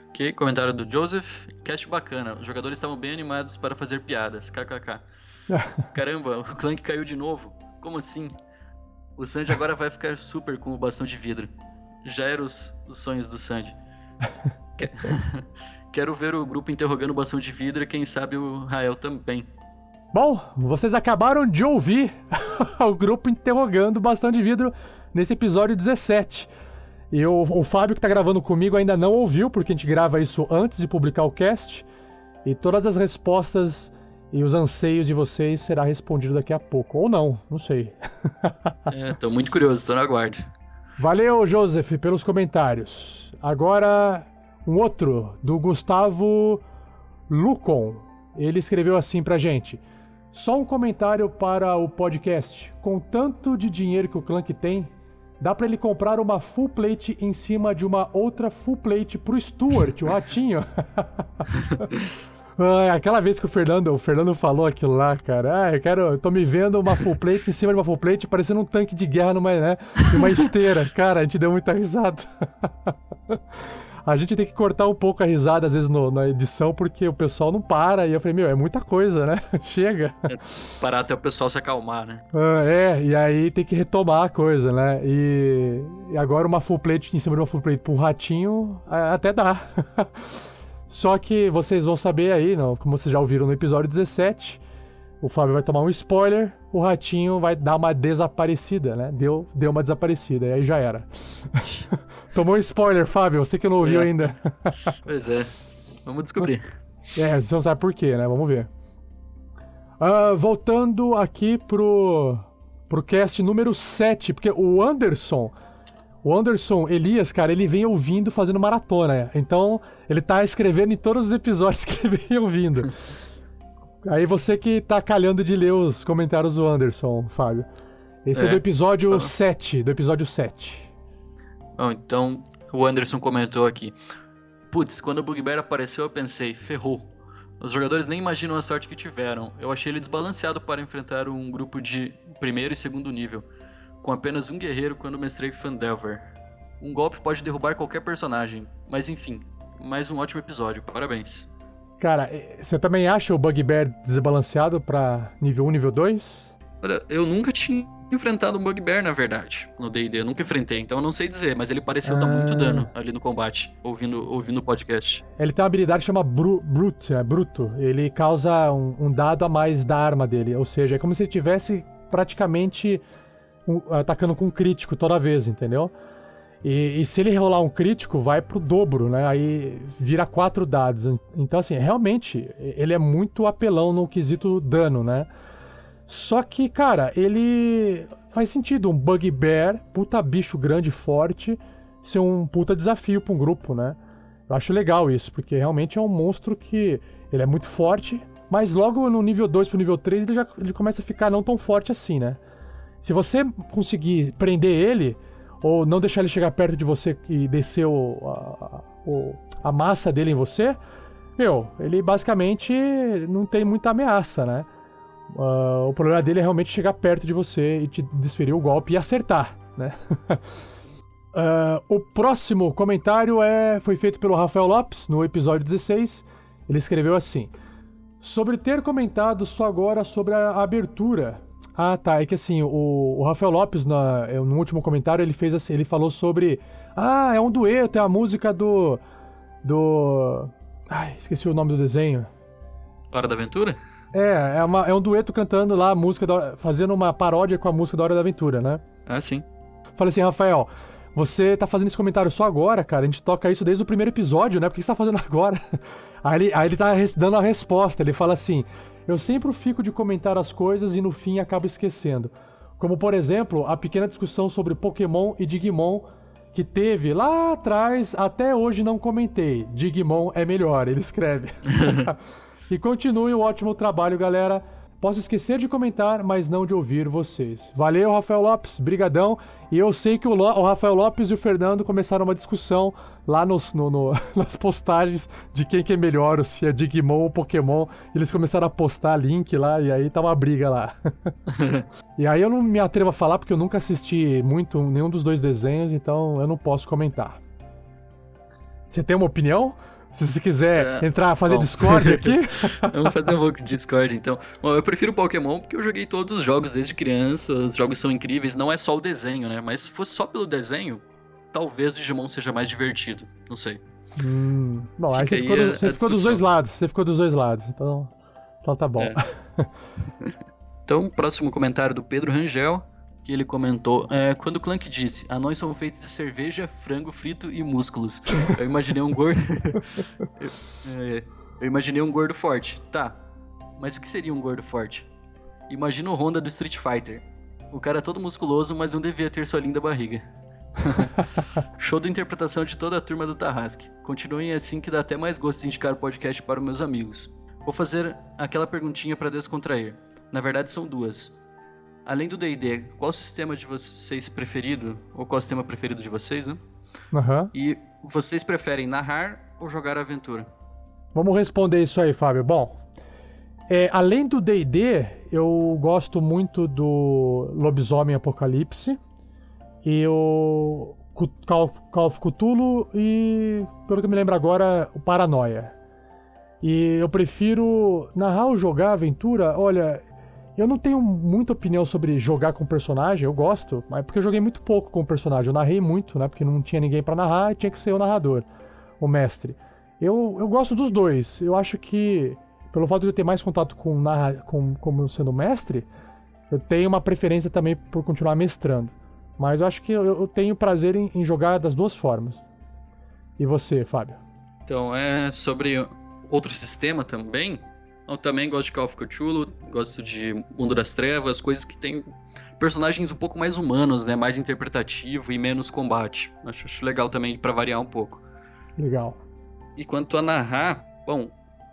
Ok, comentário do Joseph. Cast bacana. Os jogadores estavam bem animados para fazer piadas. KKK. (laughs) Caramba, o Clank caiu de novo. Como assim? O Sandy agora vai ficar super com o bastão de vidro. Já eram os, os sonhos do Sandy. (laughs) Que- (laughs) Quero ver o grupo interrogando o bastão de vidro e quem sabe o Rael também. Bom, vocês acabaram de ouvir o grupo interrogando o bastão de vidro nesse episódio 17. E o, Fábio que tá gravando comigo ainda não ouviu, porque a gente grava isso antes de publicar o cast. E todas as respostas e os anseios de vocês será respondido daqui a pouco. Ou não, não sei. (laughs) É, tô muito curioso, tô na guarda. Valeu, Joseph, pelos comentários. Agora, um outro, do Gustavo Lucon. Ele escreveu assim pra gente. Só um comentário para o podcast. Com tanto de dinheiro que o Clank tem, dá pra ele comprar uma full plate em cima de uma outra full plate pro Stuart, o ratinho. (laughs) Ai, aquela vez que o Fernando, o Fernando falou aquilo lá, cara. Ah, eu quero, eu tô me vendo uma full plate em cima de uma full plate, parecendo um tanque de guerra numa, né, numa esteira. Cara, a gente deu muita risada. (laughs) A gente tem que cortar um pouco a risada às vezes no- na edição, porque o pessoal não para. E eu falei, meu, é muita coisa, né? (laughs) Chega. Parar até o pessoal se acalmar, né? Ah, é, e aí tem que retomar a coisa, né? E, e agora uma full plate em cima de uma full plate pro ratinho, a- até dá. (laughs) Só que vocês vão saber aí, não, como vocês já ouviram no episódio 17, o Fábio vai tomar um spoiler, o ratinho vai dar uma desaparecida, né? Deu, deu uma desaparecida, e aí já era. (laughs) Tomou um spoiler, Fábio, você que não ouviu É. ainda. (laughs) Pois é. Vamos descobrir. É, você não sabe por quê, né? Vamos ver. Ah, voltando aqui pro, pro cast número 7, porque o Anderson, o Anderson Elias, cara, ele vem ouvindo fazendo maratona. Então, ele tá escrevendo em todos os episódios (laughs) que ele vem ouvindo. Aí você que tá calhando de ler os comentários do Anderson, Fábio. Esse é, É. do episódio Ah. 7, do episódio 7. Bom, então o Anderson comentou aqui. Putz, quando o Bugbear apareceu eu pensei, ferrou. Os jogadores nem imaginam a sorte que tiveram. Eu achei ele desbalanceado para enfrentar um grupo de primeiro e segundo nível, com apenas um guerreiro quando mestrei Fandelver. Um golpe pode derrubar qualquer personagem, mas enfim, mais um ótimo episódio, parabéns. Cara, você também acha o Bugbear desbalanceado pra nível 1, nível 2? Olha, eu nunca tinha enfrentado um Bugbear, na verdade, no D&D. Eu nunca enfrentei, então eu não sei dizer, mas ele pareceu dar muito Ah. dano ali no combate, ouvindo, ouvindo o podcast. Ele tem uma habilidade que chama Bru Brute, é Bruto. Ele causa um, um dado a mais da arma dele, ou seja, é como se ele tivesse praticamente um- atacando com um crítico toda vez, entendeu? E, e se ele rolar um crítico, vai pro dobro, né? Aí vira quatro dados. Então, assim, realmente, ele é muito apelão no quesito dano, né? Só que, cara, ele faz sentido um Bugbear, puta bicho grande e forte, ser um puta desafio pra um grupo, né? Eu acho legal isso, porque realmente é um monstro que ele é muito forte, mas logo no nível 2 pro nível 3 ele já ele começa a ficar não tão forte assim, né? Se você conseguir prender ele, ou não deixar ele chegar perto de você e descer o, a, a massa dele em você, meu, ele basicamente não tem muita ameaça, né? Ah, o problema dele é realmente chegar perto de você e te desferir o golpe e acertar, né? (laughs) Ah, o próximo comentário é, foi feito pelo Rafael Lopes no episódio 16. Ele escreveu assim: Sobre ter comentado só agora sobre a abertura. Ah, tá. É que assim, o, o Rafael Lopes, na, é, no último comentário, ele fez assim, ele falou sobre. Ah, é um dueto, é a música do. Do. Ai, esqueci o nome do desenho. Hora da Aventura? É, é, uma, é um dueto cantando lá a música, da, fazendo uma paródia com a música da Hora da Aventura, né? Ah, sim. Falei assim, Rafael, você tá fazendo esse comentário só agora, cara? A gente toca isso desde o primeiro episódio, né? Por que você tá fazendo (laughs) agora? Aí ele, aí ele tá dando a resposta, ele fala assim: Eu sempre fico de comentar as coisas e no fim acabo esquecendo. Como, por exemplo, a pequena discussão sobre Pokémon e Digimon que teve lá atrás, até hoje não comentei. Digimon é melhor, ele escreve. (laughs) e continue o ótimo trabalho, galera. Posso esquecer de comentar, mas não de ouvir vocês. Valeu, Rafael Lopes, brigadão. E eu sei que o, Lo- o Rafael Lopes e o Fernando começaram uma discussão lá nos, no- no- (laughs) nas postagens de quem que é melhor, se é Digimon ou Pokémon. Eles começaram a postar link lá e aí tá uma briga lá. (laughs) e aí eu não me atrevo a falar porque eu nunca assisti muito nenhum dos dois desenhos, então eu não posso comentar. Você tem uma opinião? Se você quiser É, entrar, fazer bom. Discord (laughs) aqui. Vamos fazer um pouco de Discord então. Bom, eu prefiro Pokémon porque eu joguei todos os jogos desde criança, os jogos são incríveis, não é só o desenho, né? Mas se fosse só pelo desenho, talvez Digimon seja mais divertido, não sei. Hum, bom, aí você ficou, aí do- a- você ficou dos dois lados. Você ficou dos dois lados. Então, então tá bom. É. (laughs) Então, próximo comentário do Pedro Rangel, que ele comentou: é, Quando o Clank disse, anões são feitos de cerveja, frango frito e músculos. Eu imaginei um gordo. eu, (laughs) é, eu imaginei um gordo forte. Tá, mas o que seria um gordo forte? Imagina o Honda do Street Fighter. O cara é todo musculoso, mas não devia ter sua linda barriga. (laughs) Show da interpretação de toda a turma do Tarrasque. Continuem assim que dá até mais gosto de indicar o podcast para os meus amigos. Vou fazer aquela perguntinha para descontrair. Na verdade são duas. Além do D&D, qual o sistema de vocês preferido? Ou qual o sistema preferido de vocês, né? Aham. E vocês preferem narrar ou jogar aventura? Vamos responder isso aí, Fábio. Bom, é, além do D&D, eu gosto muito do Lobisomem Apocalipse e o Call, Call of Cthulhu e, pelo que me lembro agora, o Paranoia. E eu prefiro narrar ou jogar aventura. Olha, eu não tenho muita opinião sobre jogar com personagem, eu gosto, mas porque eu joguei muito pouco com o personagem. Eu narrei muito, né? Porque não tinha ninguém pra narrar e tinha que ser o narrador, o mestre. Eu, eu gosto dos dois. Eu acho que, pelo fato de eu ter mais contato com, narra, com como sendo mestre, eu tenho uma preferência também por continuar mestrando. Mas eu acho que eu, eu tenho prazer em, em jogar das duas formas. E você, Fábio? Então, é sobre outro sistema também. Eu também gosto de Call of Cthulhu, gosto de Mundo das Trevas, coisas que tem personagens um pouco mais humanos, né? Mais interpretativo e menos combate. Acho, acho legal também pra variar um pouco. Legal. E quanto a narrar, bom,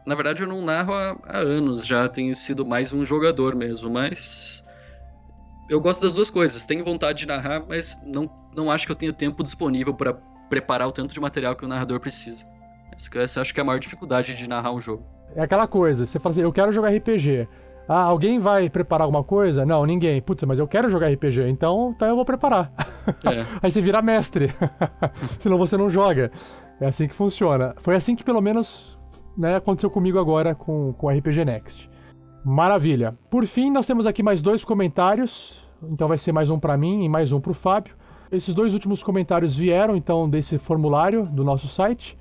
na verdade eu não narro há, há anos, já tenho sido mais um jogador mesmo, mas eu gosto das duas coisas. Tenho vontade de narrar, mas não, não acho que eu tenho tempo disponível para preparar o tanto de material que o narrador precisa. Essa, acho que é a maior dificuldade de narrar um jogo. É aquela coisa, você fala assim, eu quero jogar RPG. Ah, alguém vai preparar alguma coisa? Não, ninguém. Putz, mas eu quero jogar RPG, então, então eu vou preparar. É. (laughs) Aí você vira mestre. (laughs) Senão você não joga. É assim que funciona. Foi assim que pelo menos né, aconteceu comigo agora com, com RPG Next. Maravilha. Por fim, nós temos aqui mais dois comentários. Então vai ser mais um para mim e mais um para o Fábio. Esses dois últimos comentários vieram então desse formulário do nosso site.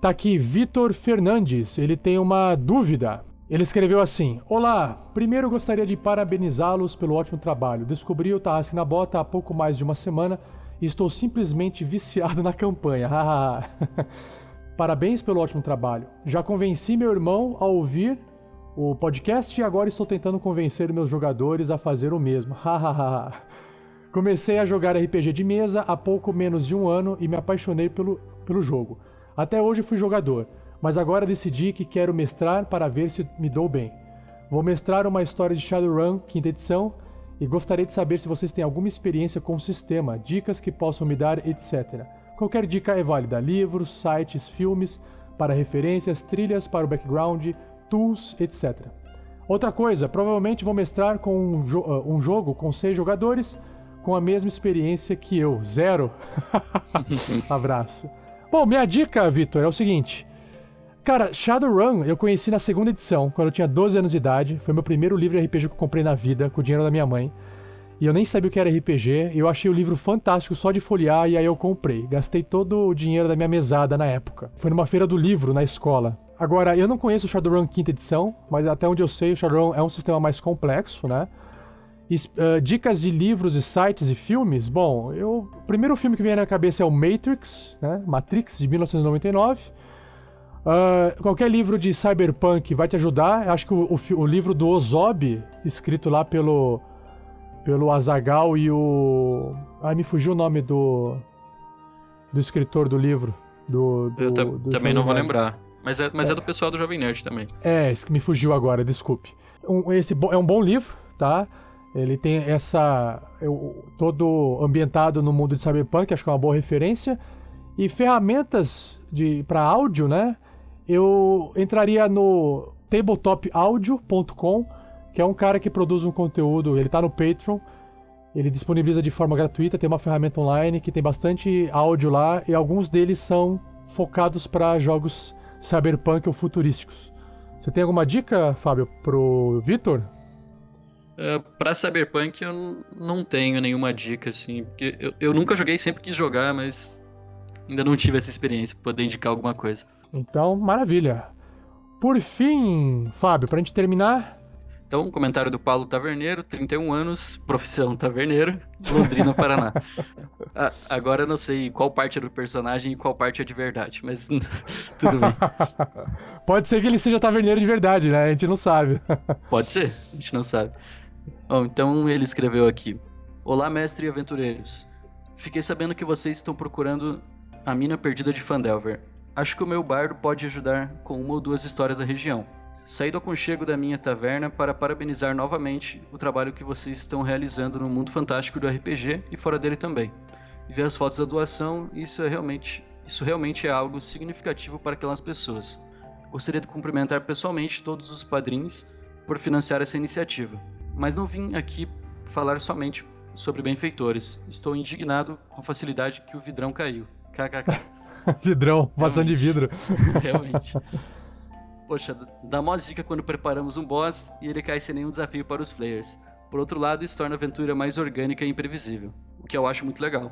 Tá aqui Vitor Fernandes, ele tem uma dúvida. Ele escreveu assim: Olá, primeiro gostaria de parabenizá-los pelo ótimo trabalho. Descobri o Tarrasque na Bota há pouco mais de uma semana e estou simplesmente viciado na campanha. (laughs) Parabéns pelo ótimo trabalho. Já convenci meu irmão a ouvir o podcast e agora estou tentando convencer meus jogadores a fazer o mesmo. Comecei a jogar RPG de mesa há pouco menos de um ano e me apaixonei pelo, pelo jogo. Até hoje fui jogador mas agora decidi que quero mestrar para ver se me dou bem. Vou mestrar uma história de Shadowrun, quinta edição, e gostaria de saber se vocês têm alguma experiência com o sistema, dicas que possam me dar, etc. Qualquer dica é válida: livros, sites, filmes, para referências, trilhas para o background, tools, etc. Outra coisa, provavelmente vou mestrar com um, jo uh, um jogo com seis jogadores com a mesma experiência que eu, zero. (laughs) Abraço. Bom, minha dica, Vitor, é o seguinte: Cara, Shadowrun eu conheci na segunda edição, quando eu tinha 12 anos de idade. Foi meu primeiro livro de RPG que eu comprei na vida, com o dinheiro da minha mãe. E eu nem sabia o que era RPG, eu achei o livro fantástico só de folhear, e aí eu comprei. Gastei todo o dinheiro da minha mesada na época. Foi numa feira do livro, na escola. Agora, eu não conheço o Shadowrun quinta edição, mas até onde eu sei, o Shadowrun é um sistema mais complexo, né? E, uh, dicas de livros e sites e filmes? Bom, eu, o primeiro filme que vem na cabeça é o Matrix, né? Matrix, de 1999. Uh, qualquer livro de cyberpunk vai te ajudar. Acho que o, o, o, livro do Ozob, escrito lá pelo pelo Azagal e o. Ah, me fugiu o nome do do escritor do livro. Do, do, Eu do também não vou lembrar. Mas, é, mas é. é. do pessoal do Jovem Nerd também. É, esse que me fugiu agora, desculpe. Um, esse é um bom livro, tá? Ele tem essa. Eu, todo ambientado no mundo de Cyberpunk, acho que é uma boa referência. E ferramentas para áudio, né? eu entraria no tabletopaudio.com, que é um cara que produz um conteúdo, ele está no Patreon, ele disponibiliza de forma gratuita, tem uma ferramenta online que tem bastante áudio lá e alguns deles são focados para jogos cyberpunk ou futurísticos. Você tem alguma dica, Fábio, pro Vitor? Uh, pra Cyberpunk eu não tenho nenhuma dica, assim. Porque eu, eu nunca joguei, sempre quis jogar, mas ainda não tive essa experiência pra poder indicar alguma coisa. Então, maravilha. Por fim, Fábio, pra gente terminar. Então, comentário do Paulo Taverneiro, 31 anos, profissão taverneiro, Londrina, Paraná. (laughs) ah, agora eu não sei qual parte é do personagem e qual parte é de verdade, mas (laughs) tudo bem. (laughs) Pode ser que ele seja taverneiro de verdade, né? A gente não sabe. Pode ser, a gente não sabe. Bom, então ele escreveu aqui: Olá, mestre e aventureiros. Fiquei sabendo que vocês estão procurando a mina perdida de Fandelver. Acho que o meu bardo pode ajudar com uma ou duas histórias da região. Saí do aconchego da minha taverna para parabenizar novamente o trabalho que vocês estão realizando no mundo fantástico do RPG e fora dele também. E ver as fotos da doação, isso é realmente, isso realmente é algo significativo para aquelas pessoas. Gostaria de cumprimentar pessoalmente todos os padrinhos por financiar essa iniciativa. Mas não vim aqui falar somente sobre benfeitores. Estou indignado com a facilidade que o vidrão caiu. KKK. (laughs) Vidrão, maçã de vidro. (laughs) Realmente. (laughs) Poxa, dá mó zica quando preparamos um boss e ele cai sem nenhum desafio para os players. Por outro lado, isso torna a aventura mais orgânica e imprevisível, o que eu acho muito legal.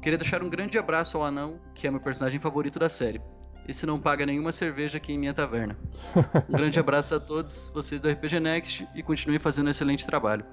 Queria deixar um grande abraço ao anão, que é meu personagem favorito da série. Esse não paga nenhuma cerveja aqui em minha taverna. Um grande (laughs) abraço a todos vocês do RPG Next e continuem fazendo um excelente trabalho.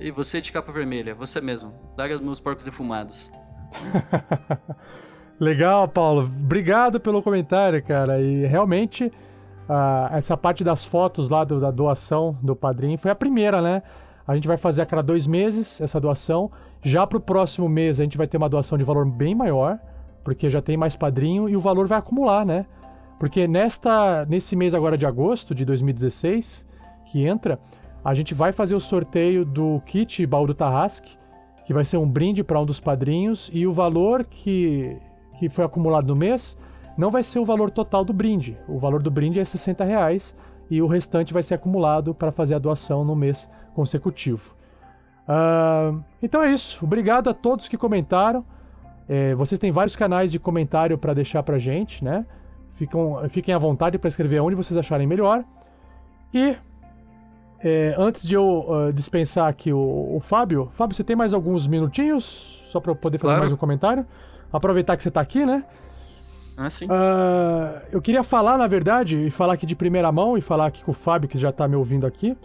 E você de capa vermelha, você mesmo, larga os meus porcos defumados. (laughs) Legal, Paulo. Obrigado pelo comentário, cara. E realmente, uh, essa parte das fotos lá do, da doação do padrinho foi a primeira, né? A gente vai fazer a cada dois meses essa doação. Já para o próximo mês a gente vai ter uma doação de valor bem maior, porque já tem mais padrinho e o valor vai acumular, né? Porque nesta, nesse mês agora de agosto de 2016, que entra, a gente vai fazer o sorteio do kit baú do Tarrasque, que vai ser um brinde para um dos padrinhos, e o valor que, que foi acumulado no mês não vai ser o valor total do brinde. O valor do brinde é 60 reais e o restante vai ser acumulado para fazer a doação no mês consecutivo. Uh, então é isso. Obrigado a todos que comentaram. É, vocês têm vários canais de comentário para deixar para gente, né? Ficam, fiquem à vontade para escrever onde vocês acharem melhor. E é, antes de eu uh, dispensar aqui o, o, Fábio, Fábio, você tem mais alguns minutinhos só para eu poder fazer claro. mais um comentário? Aproveitar que você está aqui, né? Ah, sim. Uh, eu queria falar, na verdade, e falar aqui de primeira mão, e falar aqui com o Fábio, que já está me ouvindo aqui.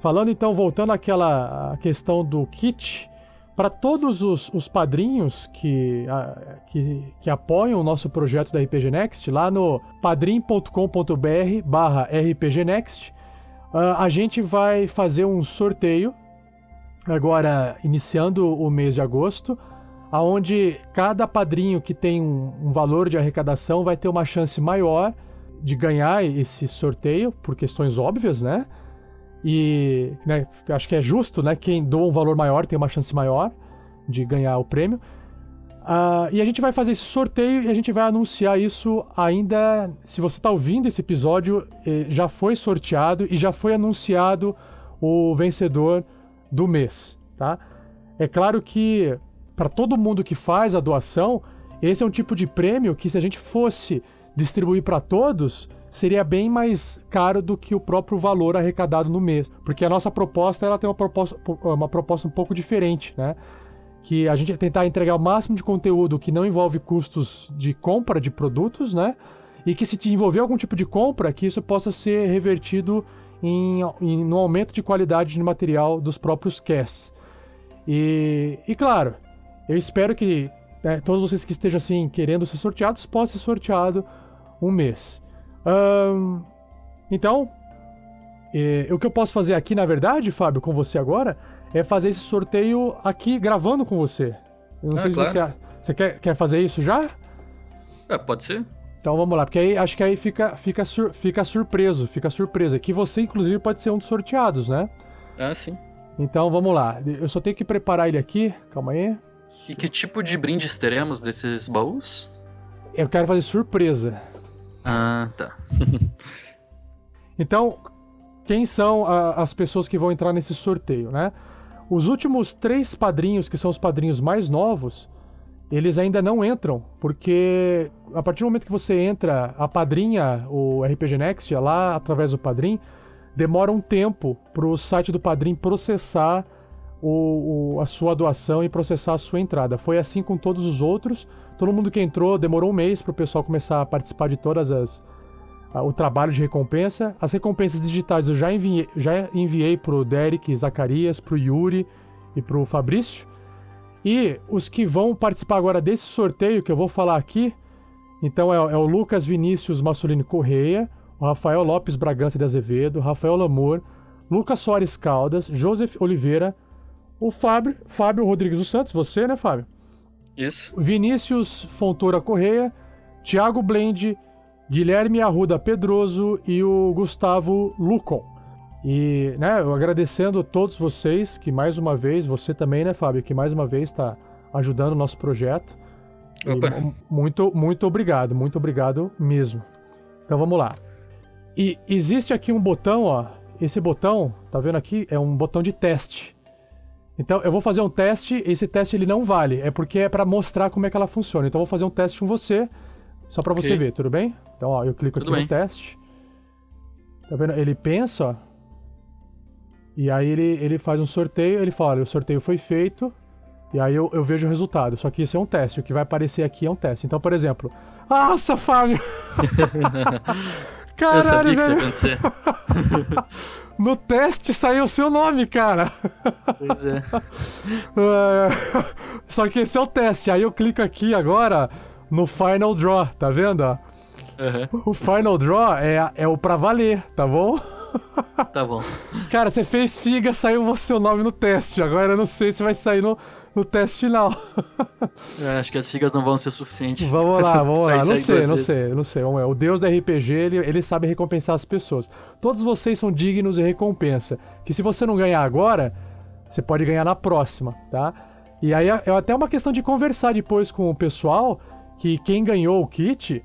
Falando então, voltando àquela questão do kit, para todos os, os padrinhos que, a, que, que, apoiam o nosso projeto da RPG Next, lá no padrim.com.br barra rpgnext, uh, a gente vai fazer um sorteio, agora iniciando o mês de agosto, aonde cada padrinho que tem um, um valor de arrecadação vai ter uma chance maior de ganhar esse sorteio, por questões óbvias, né? E né, acho que é justo, né? Quem doa um valor maior tem uma chance maior de ganhar o prêmio. Uh, e a gente vai fazer esse sorteio e a gente vai anunciar isso ainda. Se você está ouvindo esse episódio, eh, já foi sorteado e já foi anunciado o vencedor do mês, tá? É claro que para todo mundo que faz a doação, esse é um tipo de prêmio que se a gente fosse distribuir para todos, seria bem mais caro do que o próprio valor arrecadado no mês, porque a nossa proposta ela tem uma proposta, uma proposta um pouco diferente, né? Que a gente é tentar entregar o máximo de conteúdo que não envolve custos de compra de produtos, né? E que se te envolver algum tipo de compra, que isso possa ser revertido em, em no aumento de qualidade de material dos próprios casts. E, e claro, eu espero que né, todos vocês que estejam assim querendo ser sorteados possam ser sorteado um mês. Um, então, é, o que eu posso fazer aqui, na verdade, Fábio, com você agora, é fazer esse sorteio aqui gravando com você. Eu não ah, sei claro. se você, você quer, quer fazer isso já? É, pode ser. Então vamos lá, porque aí acho que aí fica, fica, sur, fica surpreso, fica surpresa. Que você, inclusive, pode ser um dos sorteados, né? Ah, sim. Então vamos lá. Eu só tenho que preparar ele aqui. Calma aí. E que tipo de brindes teremos desses baús? Eu quero fazer surpresa. Ah, tá. (laughs) então, quem são a, as pessoas que vão entrar nesse sorteio, né? Os últimos três padrinhos, que são os padrinhos mais novos, eles ainda não entram, porque a partir do momento que você entra, a padrinha, o RPG Next, lá através do padrim, demora um tempo para o site do padrim processar o, o, a sua doação e processar a sua entrada. Foi assim com todos os outros. Todo mundo que entrou demorou um mês para o pessoal começar a participar de todas as o trabalho de recompensa. As recompensas digitais eu já enviei, já enviei pro Derek, Zacarias, pro Yuri e pro Fabrício. E os que vão participar agora desse sorteio que eu vou falar aqui, então é, é o Lucas Vinícius Massolini Correia, o Rafael Lopes Bragança de Azevedo, Rafael Lamour, Lucas Soares Caldas, Joseph Oliveira, o Fábio, Fábio Rodrigues dos Santos, você, né, Fábio? Isso. Vinícius Fontoura Correia, Thiago Blend, Guilherme Arruda Pedroso e o Gustavo Lucon. E, né, eu agradecendo a todos vocês que mais uma vez, você também, né, Fábio, que mais uma vez está ajudando o nosso projeto. muito, muito obrigado, muito obrigado mesmo. Então vamos lá. E existe aqui um botão, ó. Esse botão, tá vendo aqui? É um botão de teste. Então eu vou fazer um teste, esse teste ele não vale, é porque é para mostrar como é que ela funciona. Então eu vou fazer um teste com você, só para okay. você ver, tudo bem? Então ó, eu clico tudo aqui bem. no teste. Tá vendo? Ele pensa, ó. E aí ele, ele faz um sorteio, ele fala, o sorteio foi feito, e aí eu, eu vejo o resultado. Só que isso é um teste, o que vai aparecer aqui é um teste. Então, por exemplo, nossa, Fábio! (laughs) Caralho, eu sabia que isso ia acontecer. (laughs) No teste saiu o seu nome, cara. Pois é. (laughs) é. Só que esse é o teste. Aí eu clico aqui agora no Final Draw, tá vendo? Uhum. O Final Draw é, é o pra valer, tá bom? Tá bom. Cara, você fez figa, saiu o seu nome no teste. Agora eu não sei se vai sair no, no teste final. Eu (laughs) acho que as figas não vão ser suficientes. Vamos lá, vamos (laughs) lá. Não sei, não vezes. sei, não sei. Vamos lá. O deus do RPG, ele, ele sabe recompensar as pessoas. Todos vocês são dignos de recompensa. Que se você não ganhar agora, você pode ganhar na próxima, tá? E aí é é até uma questão de conversar depois com o pessoal que quem ganhou o kit,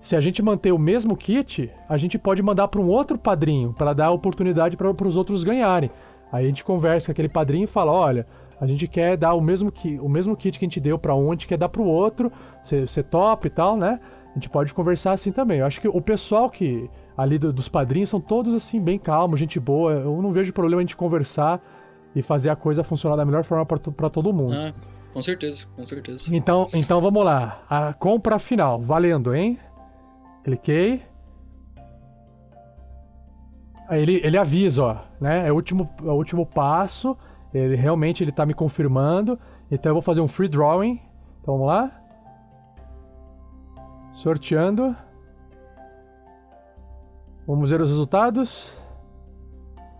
se a gente manter o mesmo kit, a gente pode mandar para um outro padrinho para dar a oportunidade para os outros ganharem. Aí a gente conversa com aquele padrinho e fala, olha, a gente quer dar o mesmo, ki o mesmo kit que a gente deu para um, a gente quer dar para o outro, você topa e tal, né? A gente pode conversar assim também. Eu acho que o pessoal que ali do- dos padrinhos são todos assim bem calmos, gente boa. Eu não vejo problema a gente conversar e fazer a coisa funcionar da melhor forma para todo mundo. Ah, com certeza, com certeza. Então, então vamos lá. A compra final, valendo, hein? Cliquei. Aí ele, ele avisa, ó, né? É o último, é o último passo. Ele realmente ele tá me confirmando. Então eu vou fazer um free drawing. Então vamos lá. Sorteando. Vamos ver os resultados.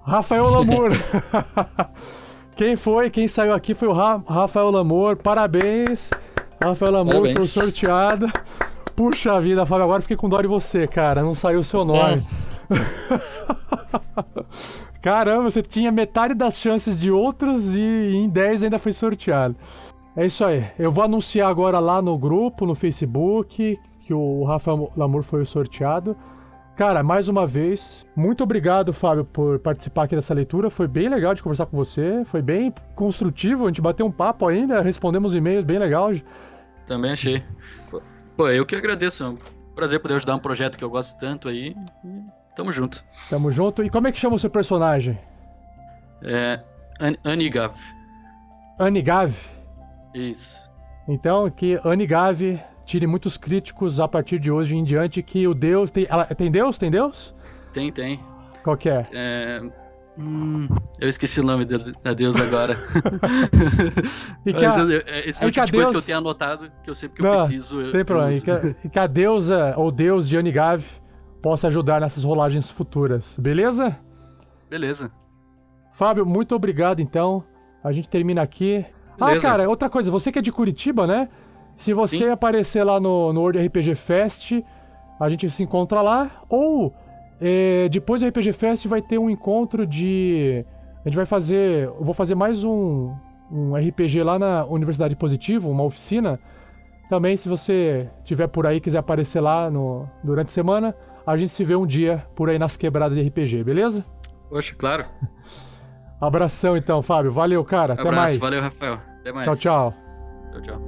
Rafael Lamour. (laughs) Quem foi? Quem saiu aqui foi o Ra- Rafael Lamour. Parabéns. Rafael Lamour foi sorteado. Puxa vida, Fábio, agora fiquei com dó de você, cara. Não saiu o seu nome. (laughs) Caramba, você tinha metade das chances de outros e em 10 ainda foi sorteado. É isso aí. Eu vou anunciar agora lá no grupo, no Facebook, que o Rafael Lamour foi sorteado. Cara, mais uma vez, muito obrigado, Fábio, por participar aqui dessa leitura. Foi bem legal de conversar com você. Foi bem construtivo. A gente bateu um papo ainda, respondemos e-mails bem legal. Também achei. Pô, eu que agradeço. É um prazer poder ajudar um projeto que eu gosto tanto aí. E Tamo junto. Tamo junto. E como é que chama o seu personagem? É. An Anigav. Anigav. Isso. Então, que Anigav tire muitos críticos a partir de hoje em diante que o Deus tem. ela- tem Deus? Tem Deus? Tem, tem. Qual que é? É. Hum, eu esqueci o nome da deusa agora. (laughs) E que Mas a- eu- eu- esse é e o tipo de coisa que Deus- eu tenho anotado, que eu sempre que Não, eu preciso. Eu, Tem eu problema. E uso. que, a- e que a deusa ou Deus de Anigav possa ajudar nessas rolagens futuras, beleza? Beleza. Fábio, muito obrigado então. A gente termina aqui. Ah, Beleza. cara, outra coisa, você que é de Curitiba, né? Se você Sim. aparecer lá no, no World RPG Fest, a gente se encontra lá. Ou é, depois do RPG Fest vai ter um encontro de. A gente vai fazer. Eu vou fazer mais um, um RPG lá na Universidade Positivo, uma oficina. Também, se você tiver por aí quiser aparecer lá no, durante a semana, a gente se vê um dia por aí nas quebradas de RPG, beleza? Poxa, claro. (laughs) Abração então, Fábio. Valeu, cara. Até Abraço, mais. valeu, Rafael. Até mais. Tchau, tchau. Tchau, tchau.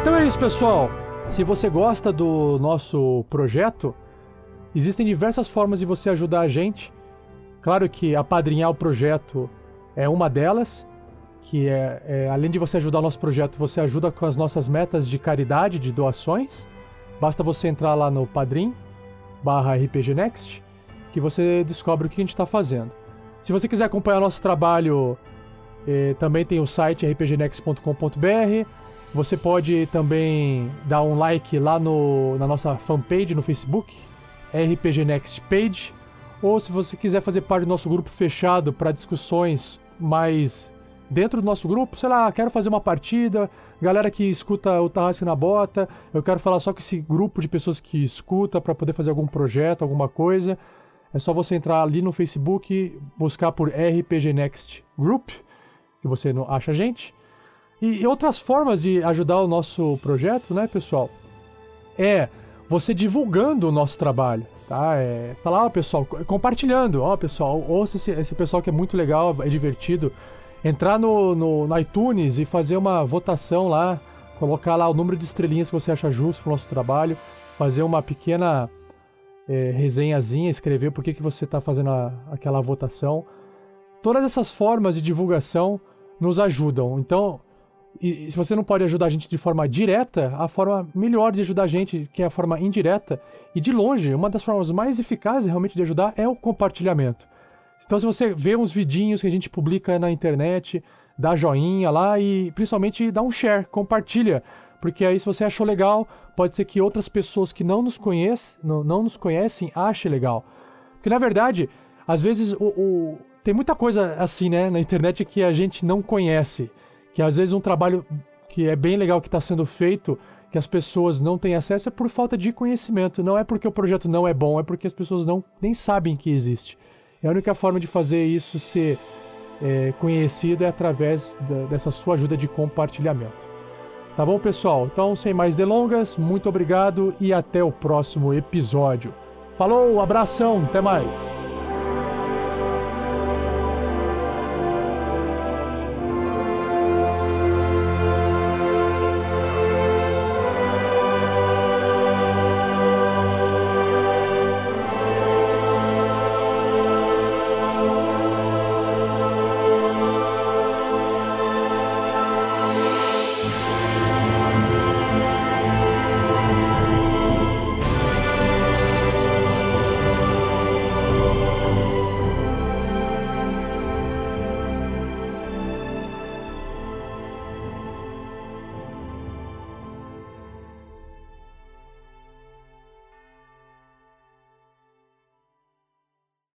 Então é isso, pessoal. Se você gosta do nosso projeto, existem diversas formas de você ajudar a gente. Claro que apadrinhar o projeto é uma delas, que é, é, além de você ajudar o nosso projeto, você ajuda com as nossas metas de caridade, de doações. Basta você entrar lá no Padrim barra RPG Next, que você descobre o que a gente está fazendo. Se você quiser acompanhar nosso trabalho, eh, também tem o site rpgnext.com.br. Você pode também dar um like lá no, na nossa fanpage no Facebook, RPG Next Page. Ou se você quiser fazer parte do nosso grupo fechado para discussões mais dentro do nosso grupo, sei lá, quero fazer uma partida, galera que escuta o Tarrasque na Bota, eu quero falar só com esse grupo de pessoas que escuta para poder fazer algum projeto, alguma coisa. É só você entrar ali no Facebook, buscar por RPG Next Group, que você não acha a gente. E outras formas de ajudar o nosso projeto, né, pessoal? É você divulgando o nosso trabalho, tá? É, tá lá, pessoal, co- compartilhando. Ó, pessoal, ouça esse, esse pessoal que é muito legal, é divertido. Entrar no, no, no iTunes e fazer uma votação lá, colocar lá o número de estrelinhas que você acha justo pro nosso trabalho, fazer uma pequena é, resenhazinha, escrever por que, que você está fazendo a- aquela votação. Todas essas formas de divulgação nos ajudam. Então, e, se você não pode ajudar a gente de forma direta, a forma melhor de ajudar a gente, que é a forma indireta, e de longe, uma das formas mais eficazes realmente de ajudar é o compartilhamento. Então, se você vê uns vidinhos que a gente publica na internet, dá joinha lá e principalmente dá um share, compartilha, porque aí se você achou legal, pode ser que outras pessoas que não nos conhecem, não, não nos conhecem, achem legal. Porque na verdade, às vezes o, o, tem muita coisa assim, né, na internet que a gente não conhece, que às vezes um trabalho que é bem legal que está sendo feito, que as pessoas não têm acesso é por falta de conhecimento. Não é porque o projeto não é bom, é porque as pessoas não nem sabem que existe. E a única forma de fazer isso ser é, conhecido é através da, dessa sua ajuda de compartilhamento. Tá bom, pessoal? Então, sem mais delongas, muito obrigado e até o próximo episódio. Falou, abração, até mais!